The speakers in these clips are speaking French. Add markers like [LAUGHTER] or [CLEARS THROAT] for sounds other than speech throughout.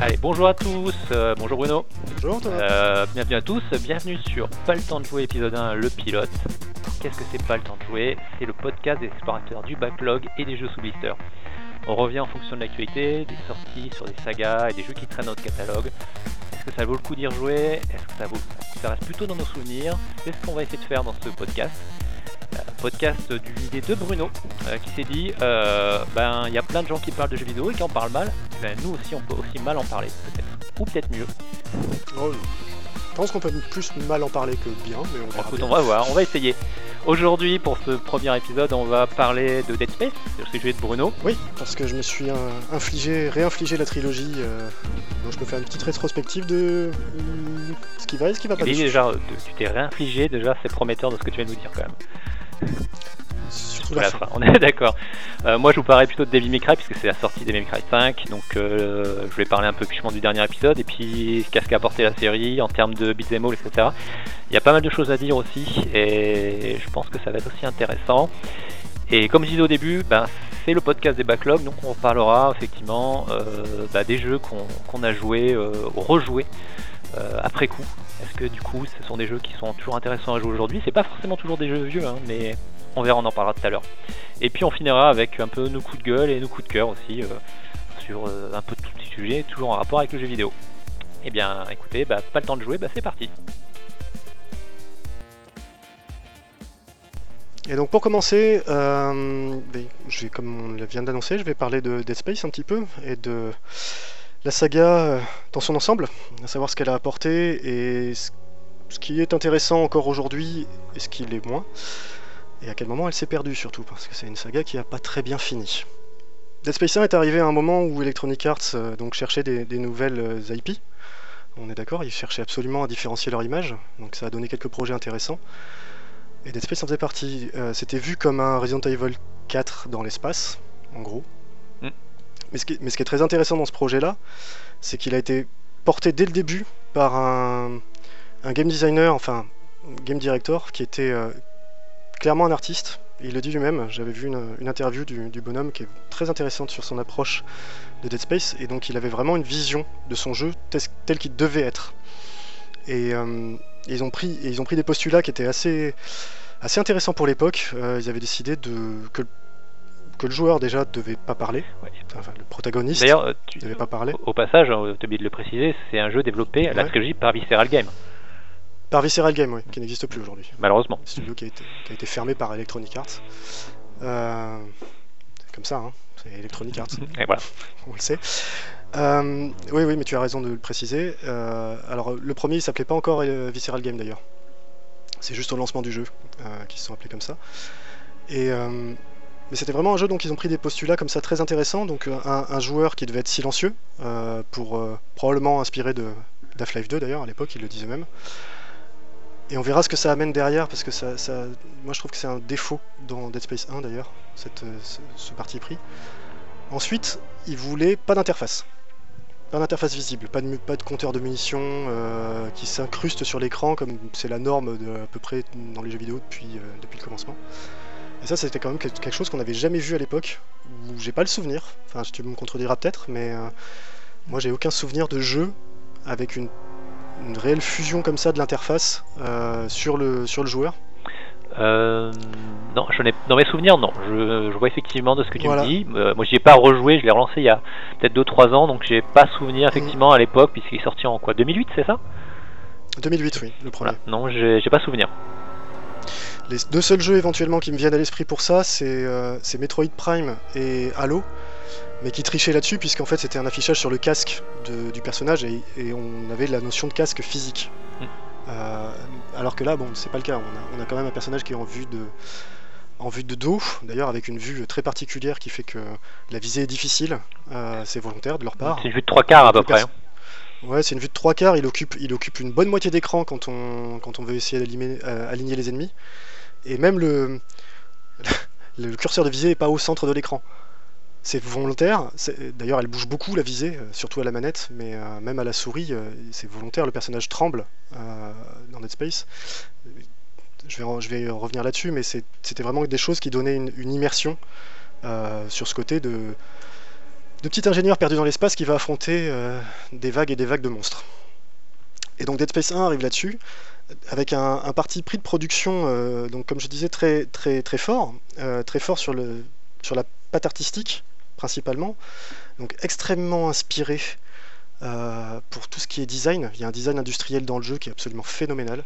Allez, bonjour à tous, euh, bonjour Bruno. Euh, bienvenue à tous, bienvenue sur Pas le temps de jouer épisode 1, le pilote. Qu'est-ce que c'est Pas le temps de jouer? C'est le podcast des explorateurs du backlog et des jeux sous blister. On revient en fonction de l'actualité, des sorties sur des sagas et des jeux qui traînent notre catalogue. Est-ce que ça vaut le coup d'y rejouer? Est-ce que ça, vaut... ça reste plutôt dans nos souvenirs? C'est ce qu'on va essayer de faire dans ce podcast. Euh, podcast d'une idée de Bruno euh, qui s'est dit ben il y a plein de gens qui parlent de jeux vidéo et qui en parlent mal ben, nous aussi on peut aussi mal en parler peut-être ou peut-être mieux Oh, je pense qu'on peut plus mal en parler que bien, mais on verra Écoute, bien. on va voir on va essayer aujourd'hui pour ce premier épisode on va parler de Dead Space le sujet de Bruno Oui, parce que je me suis euh, infligé, réinfligé la trilogie, euh, donc je peux faire une petite rétrospective de euh, ce qui va et ce qui va pas. Déjà tu t'es réinfligé déjà c'est prometteur de ce que tu viens de nous dire quand même La fin. on est [LAUGHS] d'accord. Euh, moi, je vous parlerai plutôt de Devil May Cry puisque c'est la sortie de Devil May Cry 5. Donc, euh, je vais parler un peu justement du dernier épisode et puis qu'est-ce qu'a apporté la série en termes de beat'em all, etc. Il y a pas mal de choses à dire aussi et je pense que ça va être aussi intéressant. Et comme je disais au début, ben, c'est le podcast des backlogs, donc on parlera effectivement euh, bah, des jeux qu'on a joués, euh, ou rejoués après coup. Est-ce que du coup, ce sont des jeux qui sont toujours intéressants à jouer aujourd'hui C'est pas forcément toujours des jeux vieux, hein, mais on verra, on en parlera tout à l'heure. Et puis on finira avec un peu nos coups de gueule et nos coups de cœur aussi euh, sur euh, un peu de tout petits sujets, toujours en rapport avec le jeu vidéo. Eh bien, écoutez, bah, pas le temps de jouer, bah, c'est parti. Et donc pour commencer, euh, ben, comme on vient d'annoncer, je vais parler de Dead Space un petit peu et de la saga euh, dans son ensemble, à savoir ce qu'elle a apporté et ce qui est intéressant encore aujourd'hui et ce qui l'est moins, et à quel moment elle s'est perdue surtout, parce que c'est une saga qui n'a pas très bien fini. Dead Space 1 est arrivé à un moment où Electronic Arts euh, donc cherchait des, nouvelles euh, IP. On est d'accord, ils cherchaient absolument à différencier leur image, donc ça a donné quelques projets intéressants. Et Dead Space en faisait partie. C'était vu comme un Resident Evil 4 dans l'espace, en gros. Mais, ce qui est, très intéressant dans ce projet-là, c'est qu'il a été porté dès le début par un, game designer, enfin game director, qui était euh, clairement un artiste. Il le dit lui-même, j'avais vu une, interview du, bonhomme qui est très intéressante sur son approche de Dead Space, et donc il avait vraiment une vision de son jeu tel, qu'il devait être. Et euh, ils, ont pris, ils ont pris des postulats qui étaient assez, assez intéressants pour l'époque. Euh, ils avaient décidé de, que, que le joueur déjà devait pas parler, Ouais. enfin le protagoniste D'ailleurs, euh, tu- devait pas parler. au, passage, euh, t'as oublié de le préciser, c'est un jeu développé à la Ouais. trilogie par Visceral Game, Par Visceral Game, oui, qui n'existe plus aujourd'hui. malheureusement. studio qui a été, qui a été fermé par Electronic Arts. Euh, c'est comme ça, hein, c'est Electronic Arts, Et voilà. on le sait. Euh, oui, oui, mais tu as raison de le préciser. Euh, alors, le premier, il s'appelait pas encore euh, Visceral Game d'ailleurs. C'est juste au lancement du jeu euh, qu'ils se sont appelés comme ça. Et, euh, mais c'était vraiment un jeu, donc ils ont pris des postulats comme ça très intéressants. Donc, euh, un, joueur qui devait être silencieux, euh, pour euh, probablement inspiré de d'Half-Life 2 d'ailleurs, à l'époque, il le disait même. Et on verra ce que ça amène derrière, parce que ça, moi je trouve que c'est un défaut dans Dead Space 1 d'ailleurs, ce, parti pris. Ensuite, ils voulaient pas d'interface. Pas d'interface visible, pas de, pas de compteur de munitions qui s'incruste sur l'écran comme c'est la norme à peu près dans les jeux vidéo depuis, depuis le commencement. Et ça, c'était quand même quel- quelque chose qu'on n'avait jamais vu à l'époque, où j'ai pas le souvenir, enfin tu me contrediras peut-être, mais euh, moi j'ai aucun souvenir de jeu avec une, une réelle fusion comme ça de l'interface euh, sur, le, sur le joueur. Euh, non, je n'ai dans mes souvenirs, non. Je, je vois effectivement de ce que tu Voilà. me dis. Euh, moi, j'y ai pas rejoué. Je l'ai relancé il y a peut-être 2-3 ans, donc j'ai pas souvenir effectivement à l'époque, puisqu'il est sorti en quoi? 2008, c'est ça? 2008, oui, le premier. Voilà. Non, j'ai pas souvenir. Les deux seuls jeux éventuellement qui me viennent à l'esprit pour ça, c'est euh, c'est Metroid Prime et Halo, mais qui trichaient là-dessus, puisqu'en fait c'était un affichage sur le casque de- du personnage et, et on avait la notion de casque physique. Mm. Euh, alors que là, bon, c'est pas le cas. On a, on a quand même un personnage qui est en vue de, en vue de dos, d'ailleurs avec une vue très particulière qui fait que la visée est difficile. Euh, c'est volontaire de leur part. C'est une vue de trois quarts à peu près. hein. Ouais, c'est une vue de trois quarts, il occupe, il occupe une bonne moitié d'écran quand on, quand on veut essayer d'aligner euh, aligner les ennemis. Et même [LAUGHS] le, curseur de visée n'est pas au centre de l'écran. C'est volontaire, d'ailleurs elle bouge beaucoup la visée, euh, surtout à la manette, mais euh, même à la souris, euh, c'est volontaire, le personnage tremble dans Dead Space. Je vais, revenir là-dessus, mais c'était vraiment des choses qui donnaient une, immersion sur ce côté de, de petit ingénieur perdu dans l'espace qui va affronter des vagues et des vagues de monstres. Et donc Dead Space 1 arrive là-dessus, avec un, un parti pris de production, euh, donc comme je disais, très, très, très fort, euh, très fort sur, le, sur la patte artistique, principalement, donc extrêmement inspiré euh, pour tout ce qui est design. Il y a un design industriel dans le jeu qui est absolument phénoménal,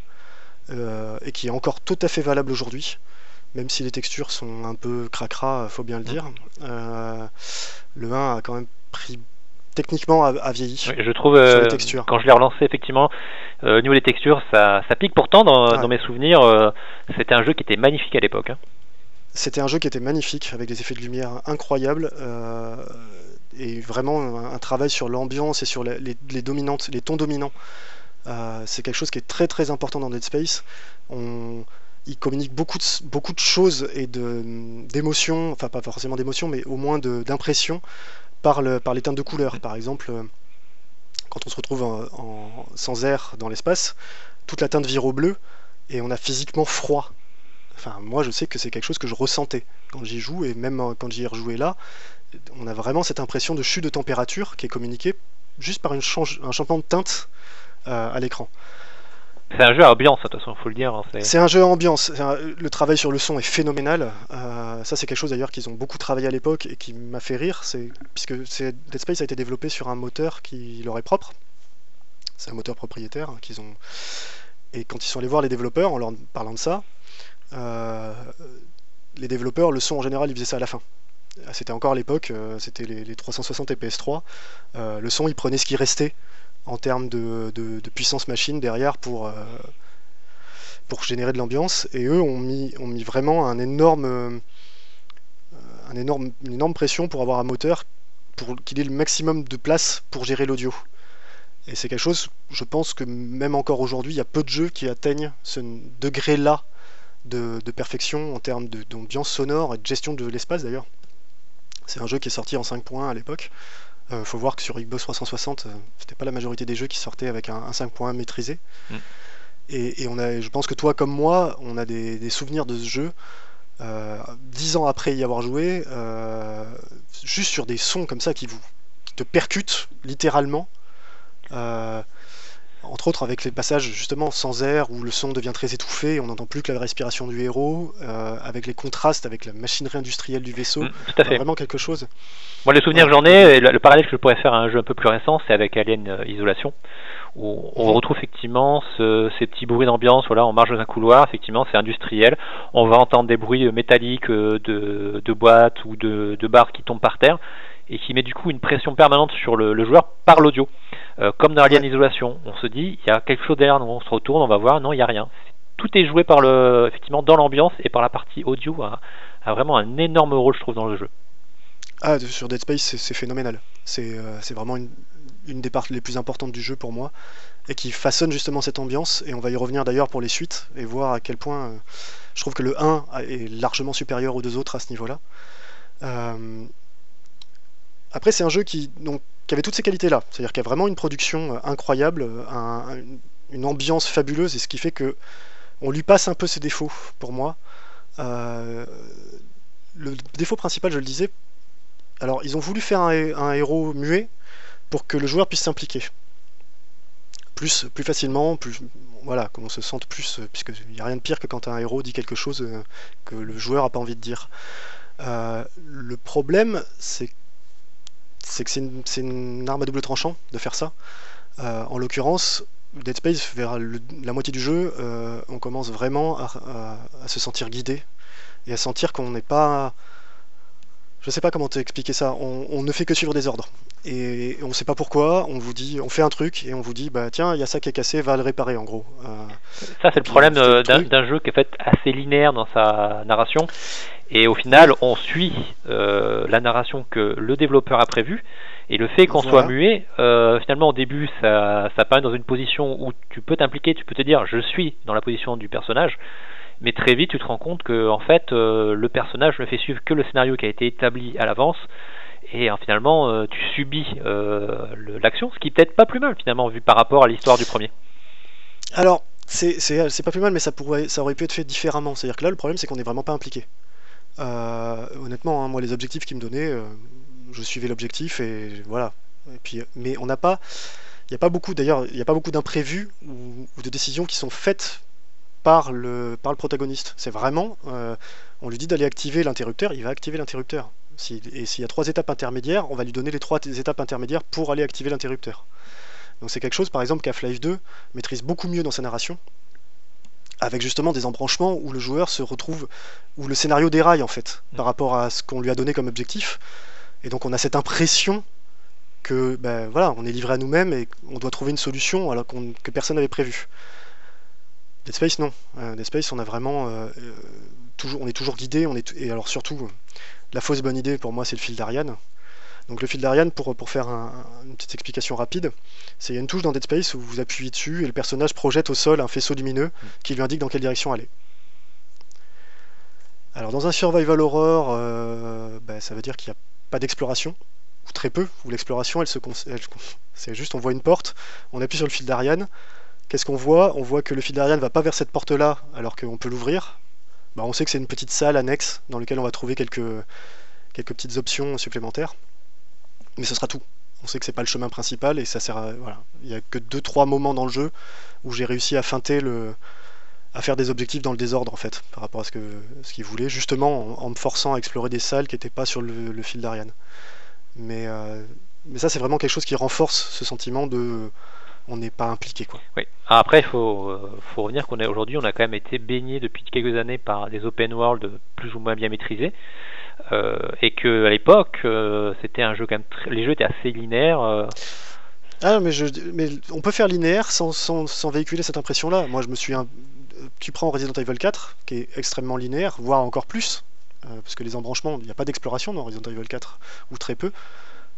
et qui est encore tout à fait valable aujourd'hui, même si les textures sont un peu cracra, faut bien le dire. Euh, le 1 a quand même pris techniquement a, a vieilli. Oui, je trouve, euh, quand je l'ai relancé, effectivement, euh, au niveau des textures, ça, ça pique pourtant dans, mes souvenirs. euh, C'était un jeu qui était magnifique à l'époque. hein. C'était un jeu qui était magnifique, avec des effets de lumière incroyables, euh, et vraiment un, un travail sur l'ambiance et sur les, les- les dominantes, les tons dominants. Euh, c'est quelque chose qui est très très important dans Dead Space. On, il communique beaucoup de, beaucoup de choses et d'émotions, enfin pas forcément d'émotions, mais au moins d'impressions par, le, par les teintes de couleurs. Par exemple, quand on se retrouve sans air dans l'espace, toute la teinte vire au bleu et on a physiquement froid. Enfin, moi, je sais que c'est quelque chose que je ressentais quand j'y joue, et même euh, quand j'y ai rejoué là, on a vraiment cette impression de chute de température qui est communiquée juste par un changement de teinte euh, à l'écran. C'est un jeu à ambiance, de toute façon, faut le dire. hein, c'est- un jeu à ambiance. Le travail sur le son est phénoménal. Euh, ça, c'est quelque chose d'ailleurs qu'ils ont beaucoup travaillé à l'époque et qui m'a fait rire. Puisque Dead Space a été développé sur un moteur qui leur est propre. C'est un moteur propriétaire hein, qu'ils ont. Et quand ils sont allés voir les développeurs en leur parlant de ça, euh, les développeurs, le son en général, ils faisaient ça à la fin. C'était encore à l'époque, euh, c'était les, les 360 et PS3. Euh, le son, ils prenaient ce qui restait en termes de, puissance machine derrière pour, euh, pour générer de l'ambiance. Et eux ont mis, ont mis vraiment un énorme, euh, un énorme, une énorme pression pour avoir un moteur pour qu'il ait le maximum de place pour gérer l'audio. Et c'est quelque chose, je pense que même encore aujourd'hui, il y a peu de jeux qui atteignent ce degré-là de, de perfection en termes d'ambiance sonore et de gestion de l'espace d'ailleurs. C'est un jeu qui est sorti en 5 points à l'époque. Euh, faut voir que sur Xbox 360, euh, c'était pas la majorité des jeux qui sortaient avec un, un 5 points maîtrisé. Mm. Et, et on a, je pense que toi comme moi, on a des, des souvenirs de ce jeu. euh, Dix ans après y avoir joué, euh, juste sur des sons comme ça qui vous qui te percutent littéralement. Entre autres avec les passages justement sans air où le son devient très étouffé, on n'entend plus que la respiration du héros, euh, avec les contrastes avec la machinerie industrielle du vaisseau, Mm, tout à fait. vraiment quelque chose. Moi, les souvenirs que j'en ai, et le, le parallèle que je pourrais faire à un jeu un peu plus récent, c'est avec Alien euh, Isolation, où on Mhm. retrouve effectivement ce- ces petits bruits d'ambiance. Voilà, on marche dans un couloir, effectivement, c'est industriel. On va entendre des bruits euh, métalliques de, de boîtes ou de, de barres qui tombent par terre, et qui met du coup une pression permanente sur le, le joueur par l'audio. Euh, comme dans Alien. Isolation, on se dit, il y a quelque chose derrière nous, on se retourne, on va voir, non, il n'y a rien. Tout est joué par le, effectivement, dans l'ambiance et par la partie audio a, a vraiment un énorme rôle, je trouve, dans le jeu. Ah, sur Dead Space, c'est- phénoménal. C'est euh, c'est vraiment une, une des parties les plus importantes du jeu pour moi, et qui façonne justement cette ambiance, et on va y revenir d'ailleurs pour les suites, et voir à quel point euh, je trouve que le 1 a- est largement supérieur aux deux autres à ce niveau-là. Euh, Après, c'est un jeu qui, donc, qui avait toutes ces qualités-là, c'est-à-dire qu'il y a vraiment une production euh, incroyable, euh, un- un- une ambiance fabuleuse, et ce qui fait que on lui passe un peu ses défauts, pour moi. Euh, le défaut principal, je le disais, alors ils ont voulu faire un, hé- un héros muet pour que le joueur puisse s'impliquer plus, plus facilement, plus voilà, qu'on se sente plus, euh, puisque il n'y a rien de pire que quand un héros dit quelque chose que le joueur a pas envie de dire. Le problème, c'est c'est que c'est une, arme à double tranchant de faire ça. Euh, en l'occurrence, Dead Space, vers le- la moitié du jeu, euh, on commence vraiment à, à- à se sentir guidé et à sentir qu'on n'est pas. Je sais pas comment t'expliquer ça. On, on ne fait que suivre des ordres. Et on sait pas pourquoi. On vous dit, on fait un truc et on vous dit, bah tiens, il y a ça qui est cassé, va le réparer en gros. Euh, Ça, c'est le problème d'un jeu qui est fait assez linéaire dans sa narration Et au final, on suit euh, la narration que le développeur a prévue. Et le fait qu'on soit muet, euh, finalement au début, ça, ça paraît dans une position où tu peux t'impliquer, tu peux te dire je suis dans la position du personnage. Mais très vite, tu te rends compte que en fait, euh, le personnage ne fait suivre que le scénario qui a été établi à l'avance. Et finalement, tu subis l'action, ce qui est peut-être pas plus mal finalement vu par rapport à l'histoire du premier. Alors, c'est pas plus mal, mais ça, pourrait, ça aurait pu être fait différemment. C'est-à-dire que là, le problème, c'est qu'on n'est vraiment pas impliqué. Euh, honnêtement, hein, moi, les objectifs qu'ils me donnaient, euh, je suivais l'objectif et voilà. Puis, mais on n'a pas, il n'y a pas beaucoup, d'ailleurs, il n'y a beaucoup d'imprévus ou, de décisions qui sont faites par le, protagoniste. C'est vraiment, euh, on lui dit d'aller activer l'interrupteur, il va activer l'interrupteur. et s'il y a trois étapes intermédiaires, on va lui donner les trois étapes intermédiaires pour aller activer l'interrupteur. Donc c'est quelque chose, par exemple, qu'Half-Life 2 maîtrise beaucoup mieux dans sa narration, avec justement des embranchements où le joueur se retrouve, où le scénario déraille en fait, par mm. rapport à ce qu'on lui a donné comme objectif. Et donc on a cette impression que ben, voilà, on est livré à nous-mêmes et on doit trouver une solution alors que personne n'avait prévu. Dead Space non. Euh, Dead Space on a vraiment euh, euh, toujours, on est toujours guidé, on est et alors surtout la fausse bonne idée pour moi c'est le fil d'Ariane. Donc le fil d'Ariane, pour, pour faire une petite explication rapide, c'est il y a une touche dans Dead Space où vous appuyez dessus et le personnage projette au sol un faisceau lumineux qui lui indique dans quelle direction aller. Alors dans un survival horror, euh, bah, ça veut dire qu'il n'y a pas d'exploration, ou très peu, où l'exploration, elle se c'est juste on voit une porte, on appuie sur le fil d'Ariane, qu'est-ce qu'on voit? On voit que le fil d'Ariane ne va pas vers cette porte-là alors qu'on peut l'ouvrir. Bah, on sait que c'est une petite salle annexe dans laquelle on va trouver quelques, quelques petites options supplémentaires mais ce sera tout. On sait que c'est pas le chemin principal et ça sert à, voilà. Il y a que 2-3 moments dans le jeu où j'ai réussi à feinter le. à faire des objectifs dans le désordre en fait, par rapport à ce que ce qu'il voulait, justement en, me forçant à explorer des salles qui n'étaient pas sur le, fil d'Ariane. Mais, euh, mais ça c'est vraiment quelque chose qui renforce ce sentiment de on n'est pas impliqué quoi. Oui. Après il faut, euh, faut revenir qu'on est aujourd'hui on a quand même été baigné depuis quelques années par des open world plus ou moins bien maîtrisés. Euh, et que à l'époque, euh, c'était un jeu quand même les jeux étaient assez linéaires. Euh. Ah mais, je, mais on peut faire linéaire sans, sans, sans véhiculer cette impression-là. Moi je me suis un... Tu prends Resident Evil 4, qui est extrêmement linéaire, voire encore plus, parce que les embranchements, il n'y a pas d'exploration dans Resident Evil 4, ou très peu.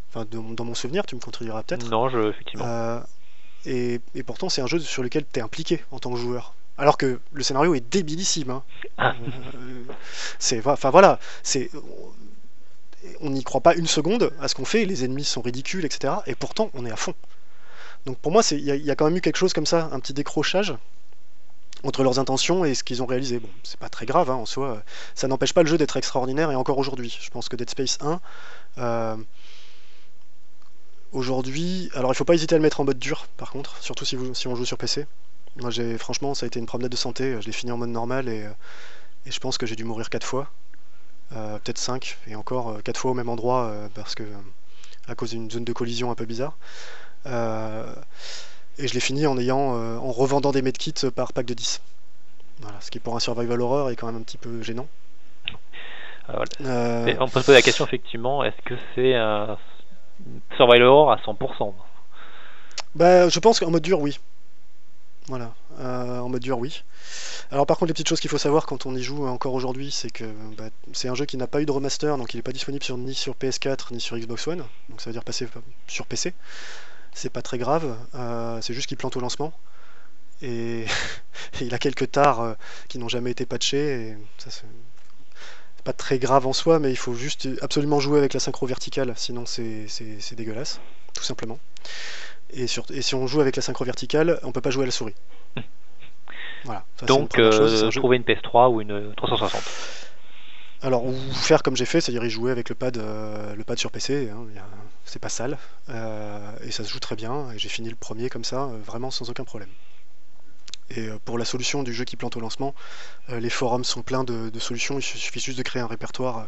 Enfin, dans mon souvenir, tu me contrediras peut-être. Non, je, effectivement. et, et, pourtant, c'est un jeu sur lequel tu es impliqué en tant que joueur. Alors que le scénario est débilissime. Hein. Ah. Euh, c'est, enfin voilà, c'est, on n'y croit pas une seconde à ce qu'on fait. Les ennemis sont ridicules, etc. Et pourtant, on est à fond. Donc pour moi, il y, a quand même eu quelque chose comme ça, un petit décrochage entre leurs intentions et ce qu'ils ont réalisé. Bon, c'est pas très grave hein, en soi. Ça n'empêche pas le jeu d'être extraordinaire et encore aujourd'hui. Je pense que Dead Space 1. Euh, aujourd'hui, alors il faut pas hésiter à le mettre en mode dur, par contre, surtout si, vous, si on joue sur PC. Moi, franchement, ça a été une promenade de santé. Je l'ai fini en mode normal et, euh, je pense que j'ai dû mourir 4 fois, euh, peut-être 5, et encore 4 euh, fois au même endroit parce que à cause d'une zone de collision un peu bizarre. et je l'ai fini en ayant, en revendant des medkits par pack de 10. Voilà, ce qui pour un survival horror est quand même un petit peu gênant. on peut se poser la question effectivement, est-ce que c'est un survival horror à 100% bah, je pense qu'en mode dur, oui. Voilà, euh, en mode dur, oui. Alors par contre, les petites choses qu'il faut savoir quand on y joue encore aujourd'hui, c'est que bah, c'est un jeu qui n'a pas eu de remaster, donc il n'est pas disponible ni sur PS4 ni sur Xbox One, donc ça veut dire passer sur PC. C'est pas très grave, euh, c'est juste qu'il plante au lancement. Et, [LAUGHS] il a quelques tares euh, qui n'ont jamais été patchés, et ça c'est pas très grave en soi, mais il faut juste absolument jouer avec la synchro verticale, sinon c'est dégueulasse, tout simplement. Et, si on joue avec la synchro verticale, on peut pas jouer à la souris. [LAUGHS] Voilà. Donc, euh, trouver une PS3 ou une 360. Alors, ou faire comme j'ai fait, c'est-à-dire y jouer avec le pad, euh, le pad sur PC. Hein, c'est pas sale. Euh, et ça se joue très bien. Et j'ai fini le premier comme ça, vraiment sans aucun problème. Et pour la solution du jeu qui plante au lancement, les forums sont pleins de, de, solutions. Il suffit juste de créer un répertoire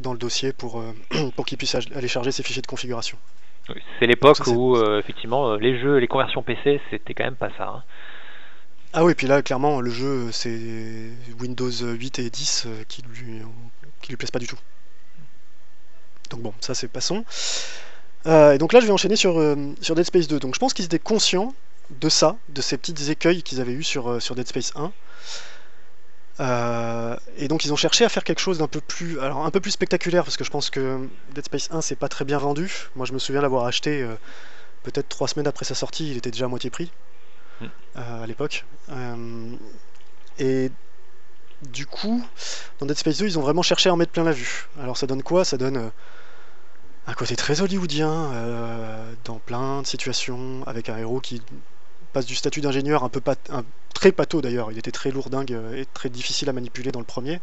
dans le dossier pour, [CLEARS THROAT] pour qu'il puisse aller charger ses fichiers de configuration. C'est l'époque où, euh, effectivement, euh, les jeux, les conversions PC, c'était quand même pas ça. Hein. Ah oui, puis là, clairement, le jeu, c'est Windows 8 et 10 euh, qui lui, qui lui plaisent pas du tout. Donc bon, ça c'est passons. et donc là, je vais enchaîner sur, sur Dead Space 2. Donc je pense qu'ils étaient conscients de ça, de ces petites écueils qu'ils avaient eu sur, sur Dead Space 1. Euh, et donc ils ont cherché à faire quelque chose d'un peu plus, alors un peu plus spectaculaire parce que je pense que Dead Space 1 c'est pas très bien vendu. Moi je me souviens l'avoir acheté euh, peut-être trois semaines après sa sortie, il était déjà à moitié prix Mm. euh, à l'époque. Et du coup, dans Dead Space 2, ils ont vraiment cherché à en mettre plein la vue. Alors ça donne quoi? Ça donne un côté très hollywoodien dans plein de situations, avec un héros qui passe du statut d'ingénieur un peu un- très pâteau d'ailleurs. Il était très lourdingue et très difficile à manipuler dans le premier.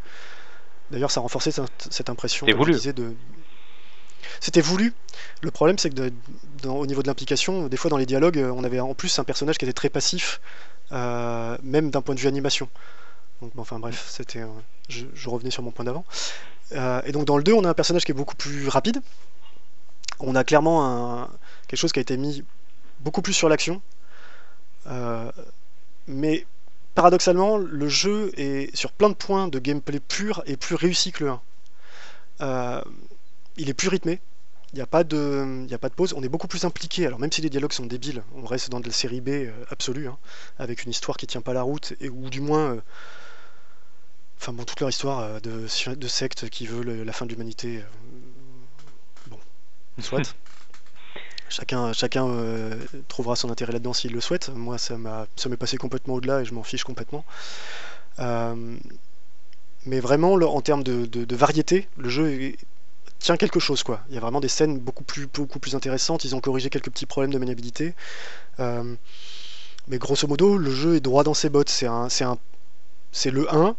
D'ailleurs, ça renforçait cette, impression. De... C'était voulu. Le problème, c'est que de- dans- au niveau de l'implication, des fois dans les dialogues, on avait en plus un personnage qui était très passif, euh, même d'un point de vue animation. Donc, enfin bref, c'était. euh, je, je revenais sur mon point d'avant. Euh, et donc dans le 2, on a un personnage qui est beaucoup plus rapide. On a clairement un- quelque chose qui a été mis beaucoup plus sur l'action. Mais paradoxalement, le jeu est sur plein de points de gameplay pur et plus réussi que le 1. Euh, il est plus rythmé. Il n'y a, pas de- y a pas de pause. On est beaucoup plus impliqué. Alors même si les dialogues sont débiles, on reste dans de la série B euh, absolue, hein, avec une histoire qui tient pas la route, et, ou du moins... euh, Enfin bon, toute leur histoire de, de secte qui veut le- la fin de l'humanité. bon, soit. [LAUGHS] Chacun, euh, trouvera son intérêt là-dedans s'il le souhaite. Moi, ça m'est passé complètement au-delà et je m'en fiche complètement. Euh, mais vraiment, en termes de, variété, le jeu tient quelque chose, quoi. Il y a vraiment des scènes beaucoup plus, beaucoup plus intéressantes. Ils ont corrigé quelques petits problèmes de maniabilité. Euh, mais grosso modo, le jeu est droit dans ses bottes. C'est le 1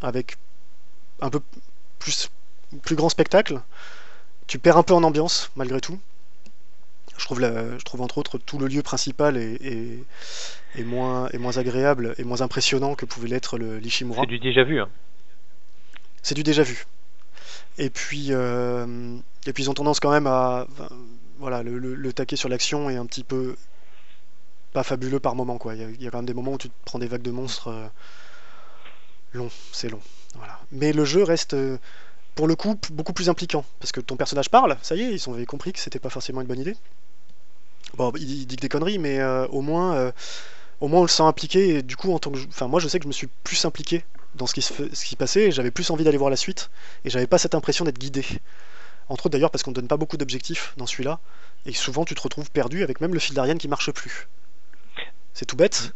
avec un peu plus grand spectacle. Tu perds un peu en ambiance, malgré tout. Je trouve, la- je trouve entre autres tout le lieu principal est, est- est moins, est moins agréable et moins impressionnant que pouvait l'être le l'Ishimura. C'est du déjà vu. hein. C'est du déjà vu. Et puis, euh, et puis ils ont tendance quand même à. voilà, le, le- le taquet sur l'action est un petit peu. pas fabuleux par moment, quoi. Il y, a, il y a quand même des moments où tu te prends des vagues de monstres. euh, long, c'est long. Voilà. Mais le jeu reste. Pour le coup, beaucoup plus impliquant. Parce que ton personnage parle, ça y est, ils ont compris que c'était pas forcément une bonne idée. Bon, il, dit que des conneries, mais euh, au moins. euh, au moins on le sent impliqué et du coup en tant que enfin moi je sais que je me suis plus impliqué dans ce qui se, passait j'avais plus envie d'aller voir la suite et j'avais pas cette impression d'être guidé entre autres d'ailleurs parce qu'on ne donne pas beaucoup d'objectifs dans celui-là et souvent tu te retrouves perdu avec même le fil d'Ariane qui marche plus c'est tout bête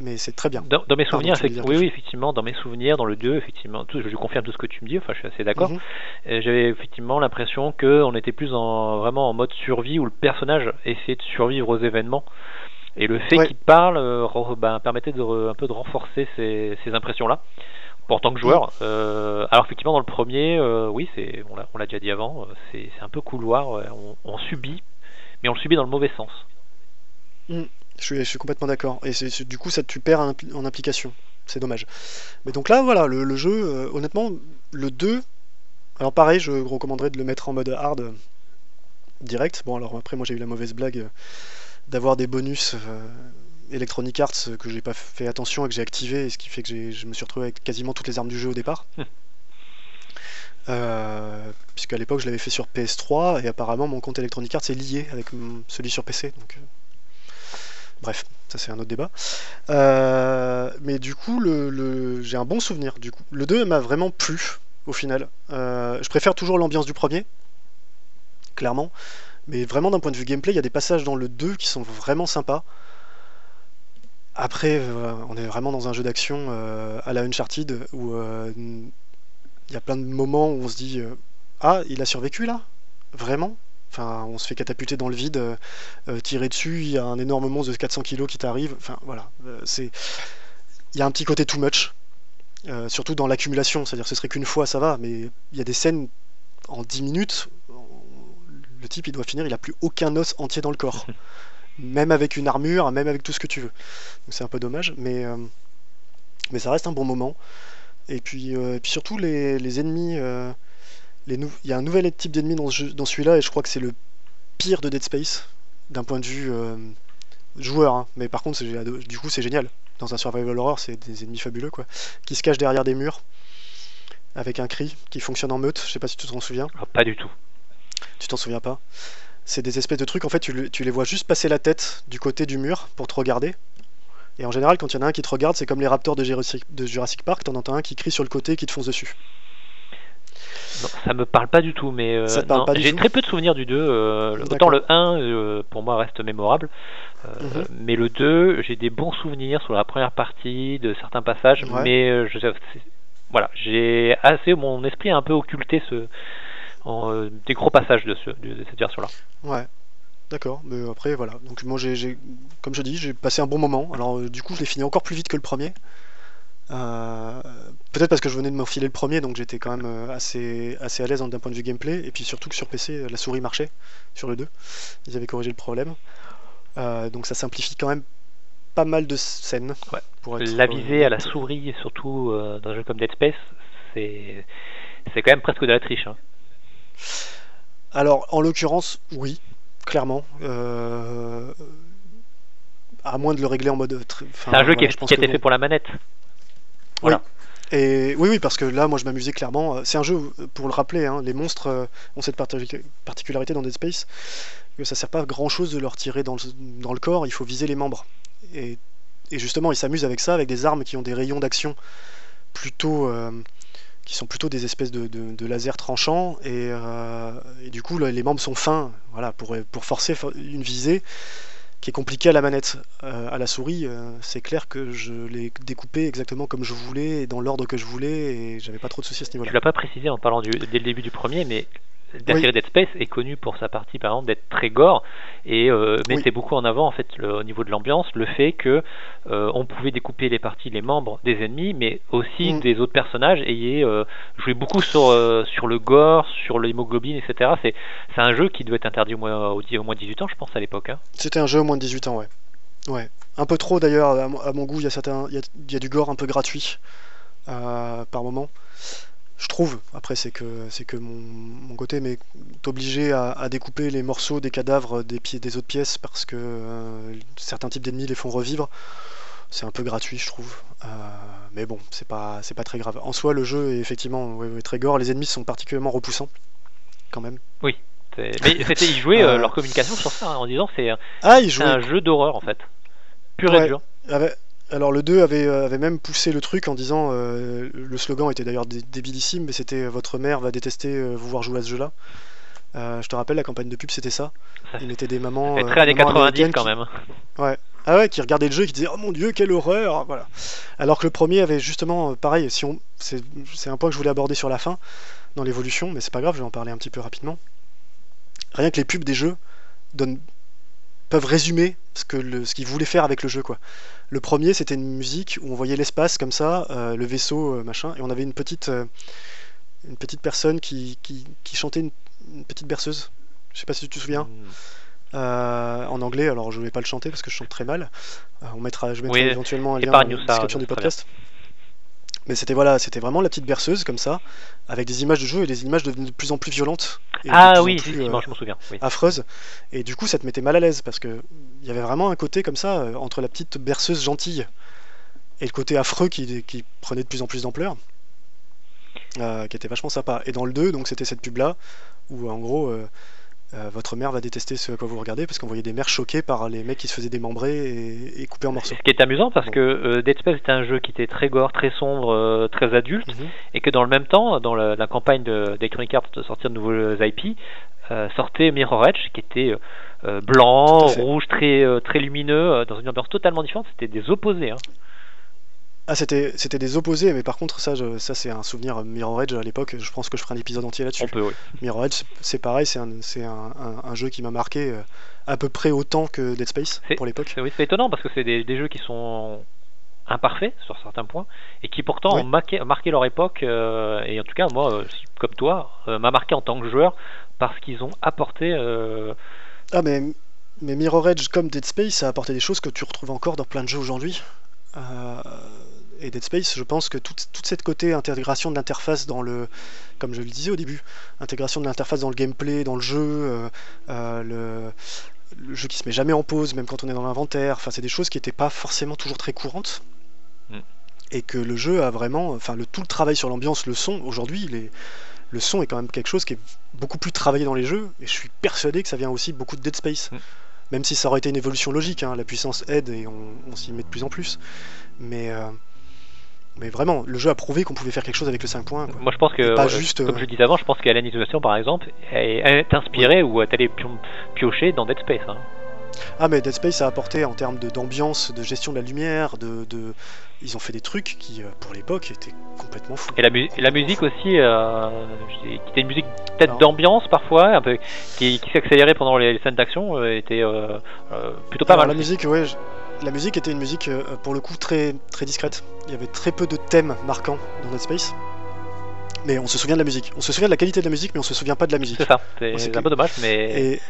mais c'est très bien Dans, dans mes Pardon, souvenirs, dire oui, oui, effectivement, dans mes souvenirs, dans le 2, effectivement, tout, je lui confirme tout ce que tu me dis, enfin je suis assez d'accord. Mhm. Et J'avais effectivement l'impression qu'on était plus en, vraiment en mode survie où le personnage essayait de survivre aux événements. Et le fait Ouais. qu'il parle euh, ben, permettait de, re- un peu de renforcer ces, ces impressions-là en tant que joueur. Euh, alors effectivement dans le premier, euh, oui, c'est, on l'a, déjà dit avant, euh, c'est, un peu couloir, on, on subit, mais on le subit dans le mauvais sens. Je suis, je suis complètement d'accord et c'est, du coup ça tu perds en, impli- en implication c'est dommage mais donc là voilà le, le jeu euh, honnêtement le 2 alors pareil je recommanderais de le mettre en mode hard euh, direct bon alors après moi j'ai eu la mauvaise blague euh, d'avoir des bonus euh, Electronic Arts que j'ai pas fait attention et que j'ai activé, et ce qui fait que je me suis retrouvé avec quasiment toutes les armes du jeu au départ. Euh, puisqu'à l'époque je l'avais fait sur PS3 et apparemment mon compte Electronic Arts est lié avec celui sur PC. Donc, bref, ça c'est un autre débat. Euh, mais du coup, j'ai un bon souvenir. Du coup, le 2 m'a vraiment plu au final. Euh, je préfère toujours l'ambiance du premier, clairement. Mais vraiment, d'un point de vue gameplay, il y a des passages dans le 2 qui sont vraiment sympas. Après, euh, on est vraiment dans un jeu d'action à la Uncharted où il y a plein de moments où on se dit Ah, il a survécu là? Vraiment? Enfin, on se fait catapulter dans le vide, euh, euh, tirer dessus, il y a un énorme monstre de 400 kilos qui t'arrive. Enfin, voilà. euh, c'est... Il y a un petit côté too much. euh, surtout dans l'accumulation, c'est-à-dire que ce serait qu'une fois, ça va, mais il y a des scènes en 10 minutes, le type il doit finir, il a plus aucun os entier dans le corps. [LAUGHS] même avec une armure, même avec tout ce que tu veux. Donc c'est un peu dommage, mais, mais ça reste un bon moment. Et puis, et puis surtout les, les ennemis, les nou- il y a un nouvel type d'ennemi dans, ce jeu- dans celui-là, et je crois que c'est le pire de Dead Space, d'un point de vue euh, joueur. hein. Mais par contre, du coup c'est génial. Dans un survival horror, c'est des ennemis fabuleux, quoi. Qui se cachent derrière des murs, avec un cri, qui fonctionne en meute, je sais pas si tu t'en souviens. Ah, pas du tout. Tu t'en souviens pas C'est des espèces de trucs, en fait, tu les vois juste passer la tête du côté du mur pour te regarder. Et en général, quand il y en a un qui te regarde, c'est comme les raptors de Jurassic, de Jurassic Park, t'en entends un qui crie sur le côté et qui te fonce dessus. Non, ça me parle pas du tout, mais euh, j'ai très peu de souvenirs du 2. euh, autant le 1, euh, pour moi, reste mémorable. Mhm. Mais le 2, j'ai des bons souvenirs sur la première partie, de certains passages, Ouais. mais je, voilà, j'ai assez. Mon esprit a un peu occulté ce, en, des gros passages de, ce, de, de cette version-là. Ouais. D'accord, mais après voilà. Donc moi j'ai, comme je dis, j'ai passé un bon moment. Alors du coup je l'ai fini encore plus vite que le premier. Euh, peut-être parce que je venais de m'enfiler le premier, donc j'étais quand même euh, assez, assez à l'aise d'un point de vue gameplay. Et puis surtout que sur PC, euh, la souris marchait sur le 2. Ils avaient corrigé le problème. Euh, donc ça simplifie quand même pas mal de scènes. Ouais. Pour être, La visée à la souris, et surtout euh, dans un jeu comme Dead Space, c'est quand même presque de la triche. hein. Alors, en l'occurrence, oui, clairement. Euh, À moins de le régler en mode. enfin, C'est un jeu qui, est- je pense qui a été fait pour la manette. Voilà. Et oui, oui, parce que là, moi, je m'amusais clairement. Euh, C'est un jeu, où, pour le rappeler, hein, les monstres euh, ont cette parti- particularité dans Dead Space que ça sert pas grand chose de leur tirer dans le, corps. Il faut viser les membres. Et, justement, ils s'amusent avec ça, avec des armes qui ont des rayons d'action plutôt. euh, qui sont plutôt des espèces de, lasers tranchants et, euh, du coup les membres sont fins voilà pour, forcer for- une visée qui est compliquée à la manette Euh, à la souris euh, c'est clair que je l'ai découpé exactement comme je voulais et dans l'ordre que je voulais et j'avais pas trop de soucis à ce niveau Tu l'as pas précisé en parlant du, dès le début du premier, mais la Oui. série Dead Space est connue pour sa partie, par exemple, d'être très gore et euh, Oui. mettait beaucoup en avant, en fait, le- au niveau de l'ambiance, le fait que euh, on pouvait découper les parties, les membres des ennemis, mais aussi Mm. des autres personnages ayant euh, joué beaucoup sur euh, sur le gore, sur l'hémoglobine, etc. C'est c'est un jeu qui devait être interdit au moins au, au moins 18 ans, je pense, à l'époque. hein. c'était un jeu au moins de 18 ans ouais ouais un peu trop d'ailleurs à, mon- goût il y a certains il y y a du gore un peu gratuit par moment je trouve après c'est que c'est que mon, mon côté mais t'obliger à, à découper les morceaux des cadavres des pieds des autres pièces parce que euh, certains types d'ennemis les font revivre. C'est un peu gratuit je trouve. Euh, mais bon c'est pas c'est pas très grave. En soi le jeu est effectivement ouais, ouais, très gore. Les ennemis sont particulièrement repoussants quand même. C'est- Mais c'était ils jouaient [LAUGHS] euh, leur communication sur ça, hein, en disant c'est ah un jeu d'horreur en fait, pur Ouais. et dur. avait- alors le 2 avait, euh, avait même poussé le truc en disant, euh, le slogan était d'ailleurs dé- débilissime, mais c'était euh, votre mère va détester euh, vous voir jouer à ce jeu-là. Euh, je te rappelle, la campagne de pub c'était ça. Il mettait des mamans. [LAUGHS] euh, très années mamans 90 américaines quand qui- même. Ah ouais, qui regardaient le jeu et qui disaient Oh mon dieu, quelle horreur Voilà. Alors que le premier avait justement, pareil, si on, c'est, c'est un point que je voulais aborder sur la fin, dans l'évolution, mais c'est pas grave, je vais en parler un petit peu rapidement. Rien que les pubs des jeux donnent, peuvent résumer ce, que le, ce qu'ils voulaient faire avec le jeu. quoi. Le premier, c'était une musique où on voyait l'espace comme ça, euh, le vaisseau, euh, machin, et on avait une petite, euh, une petite personne qui, qui, qui chantait une, une petite berceuse. Je sais pas si tu te souviens. Hmm. En anglais, alors je vais pas le chanter parce que je chante très mal. On mettra, je mettrai Oui, éventuellement un lien dans la description du podcast. Mais c'était voilà, c'était vraiment la petite berceuse comme ça, avec des images de jeu et des images devenaient de plus en plus violentes. et Ah oui, plus, si, si, euh, je m'en souviens. Oui. affreuse. Et du coup, ça te mettait mal à l'aise parce que il y avait vraiment un côté comme ça euh, entre la petite berceuse gentille et le côté affreux qui, qui prenait de plus en plus d'ampleur, euh, qui était vachement sympa. Et dans le 2, donc c'était cette pub là où en gros. euh, euh, votre mère va détester ce à quoi vous regardez parce qu'on voyait des mères choquées par les mecs qui se faisaient démembrer et, et couper en morceaux. Ce qui est amusant parce Bon. que euh, Dead Space était un jeu qui était très gore, très sombre, euh, très adulte, Mhm. et que dans le même temps, dans la, la campagne de- d'Electronic Arts de sortir de nouveaux IP, sortait Mirror Edge qui était blanc, rouge, très, très lumineux, dans une ambiance totalement différente. C'était des opposés. Hein. Ah, c'était c'était des opposés, mais par contre, ça, je- ça c'est un souvenir Mirror Edge à l'époque. Je pense que je ferai un épisode entier là-dessus. On peut, oui. Mirror Edge, c'est- pareil, c'est un, c'est un, un- un jeu qui m'a marqué euh, à peu près autant que Dead Space C'est- pour l'époque. C'est oui, c'est étonnant parce que c'est des, des jeux qui sont imparfaits sur certains points et qui pourtant Oui. ont marqué, marqué leur époque euh, et en tout cas moi euh, comme toi euh, m'a marqué en tant que joueur parce qu'ils ont apporté euh, Ah, mais, mais Mirror Edge, comme Dead Space, ça a apporté des choses que tu retrouves encore dans plein de jeux aujourd'hui. Euh, et Dead Space, je pense que toute, toute cette côté intégration de l'interface dans le. Comme je le disais au début, intégration de l'interface dans le gameplay, dans le jeu, euh, euh, le, le jeu qui se met jamais en pause, même quand on est dans l'inventaire. Enfin, c'est des choses qui n'étaient pas forcément toujours très courantes. Mm. Et que le jeu a vraiment. Enfin, le, tout le travail sur l'ambiance, le son, aujourd'hui, le son est quand même quelque chose qui est beaucoup plus travaillé dans les jeux. Et je suis persuadé que ça vient aussi beaucoup de Dead Space. Mm. Même si ça aurait été une évolution logique, hein, la puissance aide et on, s'y met de plus en plus. Mais, euh, mais vraiment, le jeu a prouvé qu'on pouvait faire quelque chose avec le 5 points. Moi je pense que, pas juste, comme je disais avant, je pense qu'Alien Isolation par exemple est, inspiré ou est allé piocher dans Dead Space. Hein. Ah mais Dead Space a apporté en termes d'ambiance, de, gestion de la lumière, de, ils ont fait des trucs qui, euh, pour l'époque, étaient complètement fous. Et la, la musique aussi, euh, qui était une musique peut-être d'ambiance parfois, un peu, qui, qui s'accélérait pendant les, scènes d'action, euh, était euh, plutôt pas mal. La musique, ouais, la musique était une musique pour le coup très, très discrète. Il y avait très peu de thèmes marquants dans Dead Space. Mais on se souvient de la musique. On se souvient de la qualité de la musique, mais on se souvient pas de la musique. C'est ça. C'est un peu dommage, mais.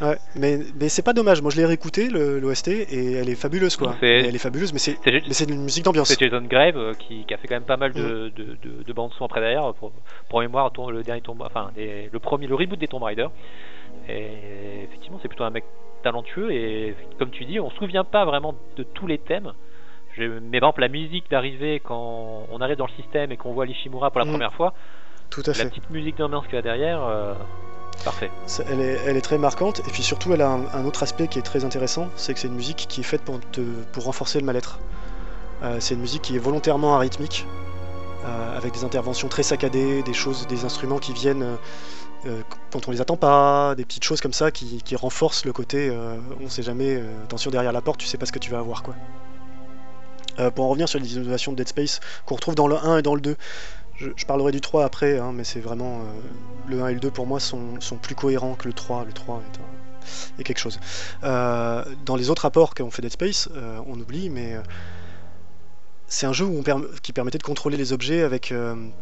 Ouais, mais, mais c'est pas dommage. Moi, je l'ai réécouté l'OST et elle est fabuleuse, quoi. elle est fabuleuse, mais c'est une musique d'ambiance. C'est Jason Grave euh, qui, qui, a fait quand même pas mal de, mm. de, de, de bandes son après derrière. Pour, pour mémoire, le dernier tombe, enfin le premier, le reboot des Tomb Raider. Et effectivement, c'est plutôt un mec talentueux et comme tu dis, on se souvient pas vraiment de tous les thèmes. Je, mais par exemple, la musique d'arrivée quand on arrive dans le système et qu'on voit l'Ishimura pour la mm. première fois. Tout à fait. La petite musique d'ambiance qu'il y a derrière. Euh, Parfait. Elle est, elle est, très marquante, et puis surtout, elle a un, autre aspect qui est très intéressant, c'est que c'est une musique qui est faite pour, te, pour renforcer le mal-être. Euh, c'est une musique qui est volontairement arythmique, euh, avec des interventions très saccadées, des choses, des instruments qui viennent euh, quand on les attend pas, des petites choses comme ça qui, renforcent le côté on sait jamais, attention derrière la porte, tu sais pas ce que tu vas avoir quoi. pour en revenir sur les innovations de Dead Space qu'on retrouve dans le 1 et dans le 2, je, parlerai du 3 après, hein, mais c'est vraiment. Euh, le 1 et le 2 pour moi sont, plus cohérents que le 3. Le 3 est, quelque chose. Euh, dans les autres rapports qu'ont fait Dead Space, euh, on oublie, mais c'est un jeu qui permettait de contrôler les objets avec,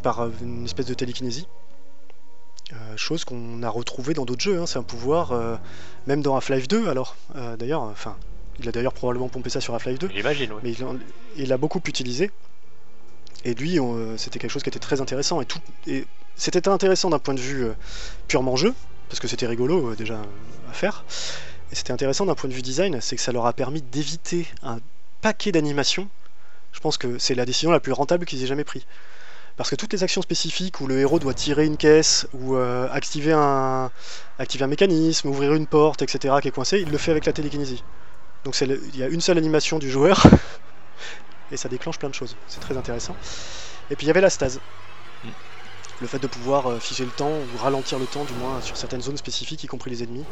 par une espèce de télékinésie. Chose qu'on a retrouvé dans d'autres jeux, hein. c'est un pouvoir, même dans Half-Life 2 alors, d'ailleurs, enfin, il a d'ailleurs probablement pompé ça sur Half-Life 2. J'imagine. Mais il l'a beaucoup utilisé. Et lui, c'était quelque chose qui était très intéressant. Et, tout, et c'était intéressant d'un point de vue euh, purement jeu, parce que c'était rigolo euh, déjà à faire. Et c'était intéressant d'un point de vue design, c'est que ça leur a permis d'éviter un paquet d'animations. Je pense que c'est la décision la plus rentable qu'ils aient jamais prise. Parce que toutes les actions spécifiques où le héros doit tirer une caisse, ou euh, activer, un, activer un mécanisme, ouvrir une porte, etc., qui est coincé, il le fait avec la télékinésie. Donc il y a une seule animation du joueur, [LAUGHS] et ça déclenche plein de choses. C'est très intéressant. Et puis il y avait la stase. Mm. Le fait de pouvoir euh, figer le temps, ou ralentir le temps du moins sur certaines zones spécifiques, y compris les ennemis.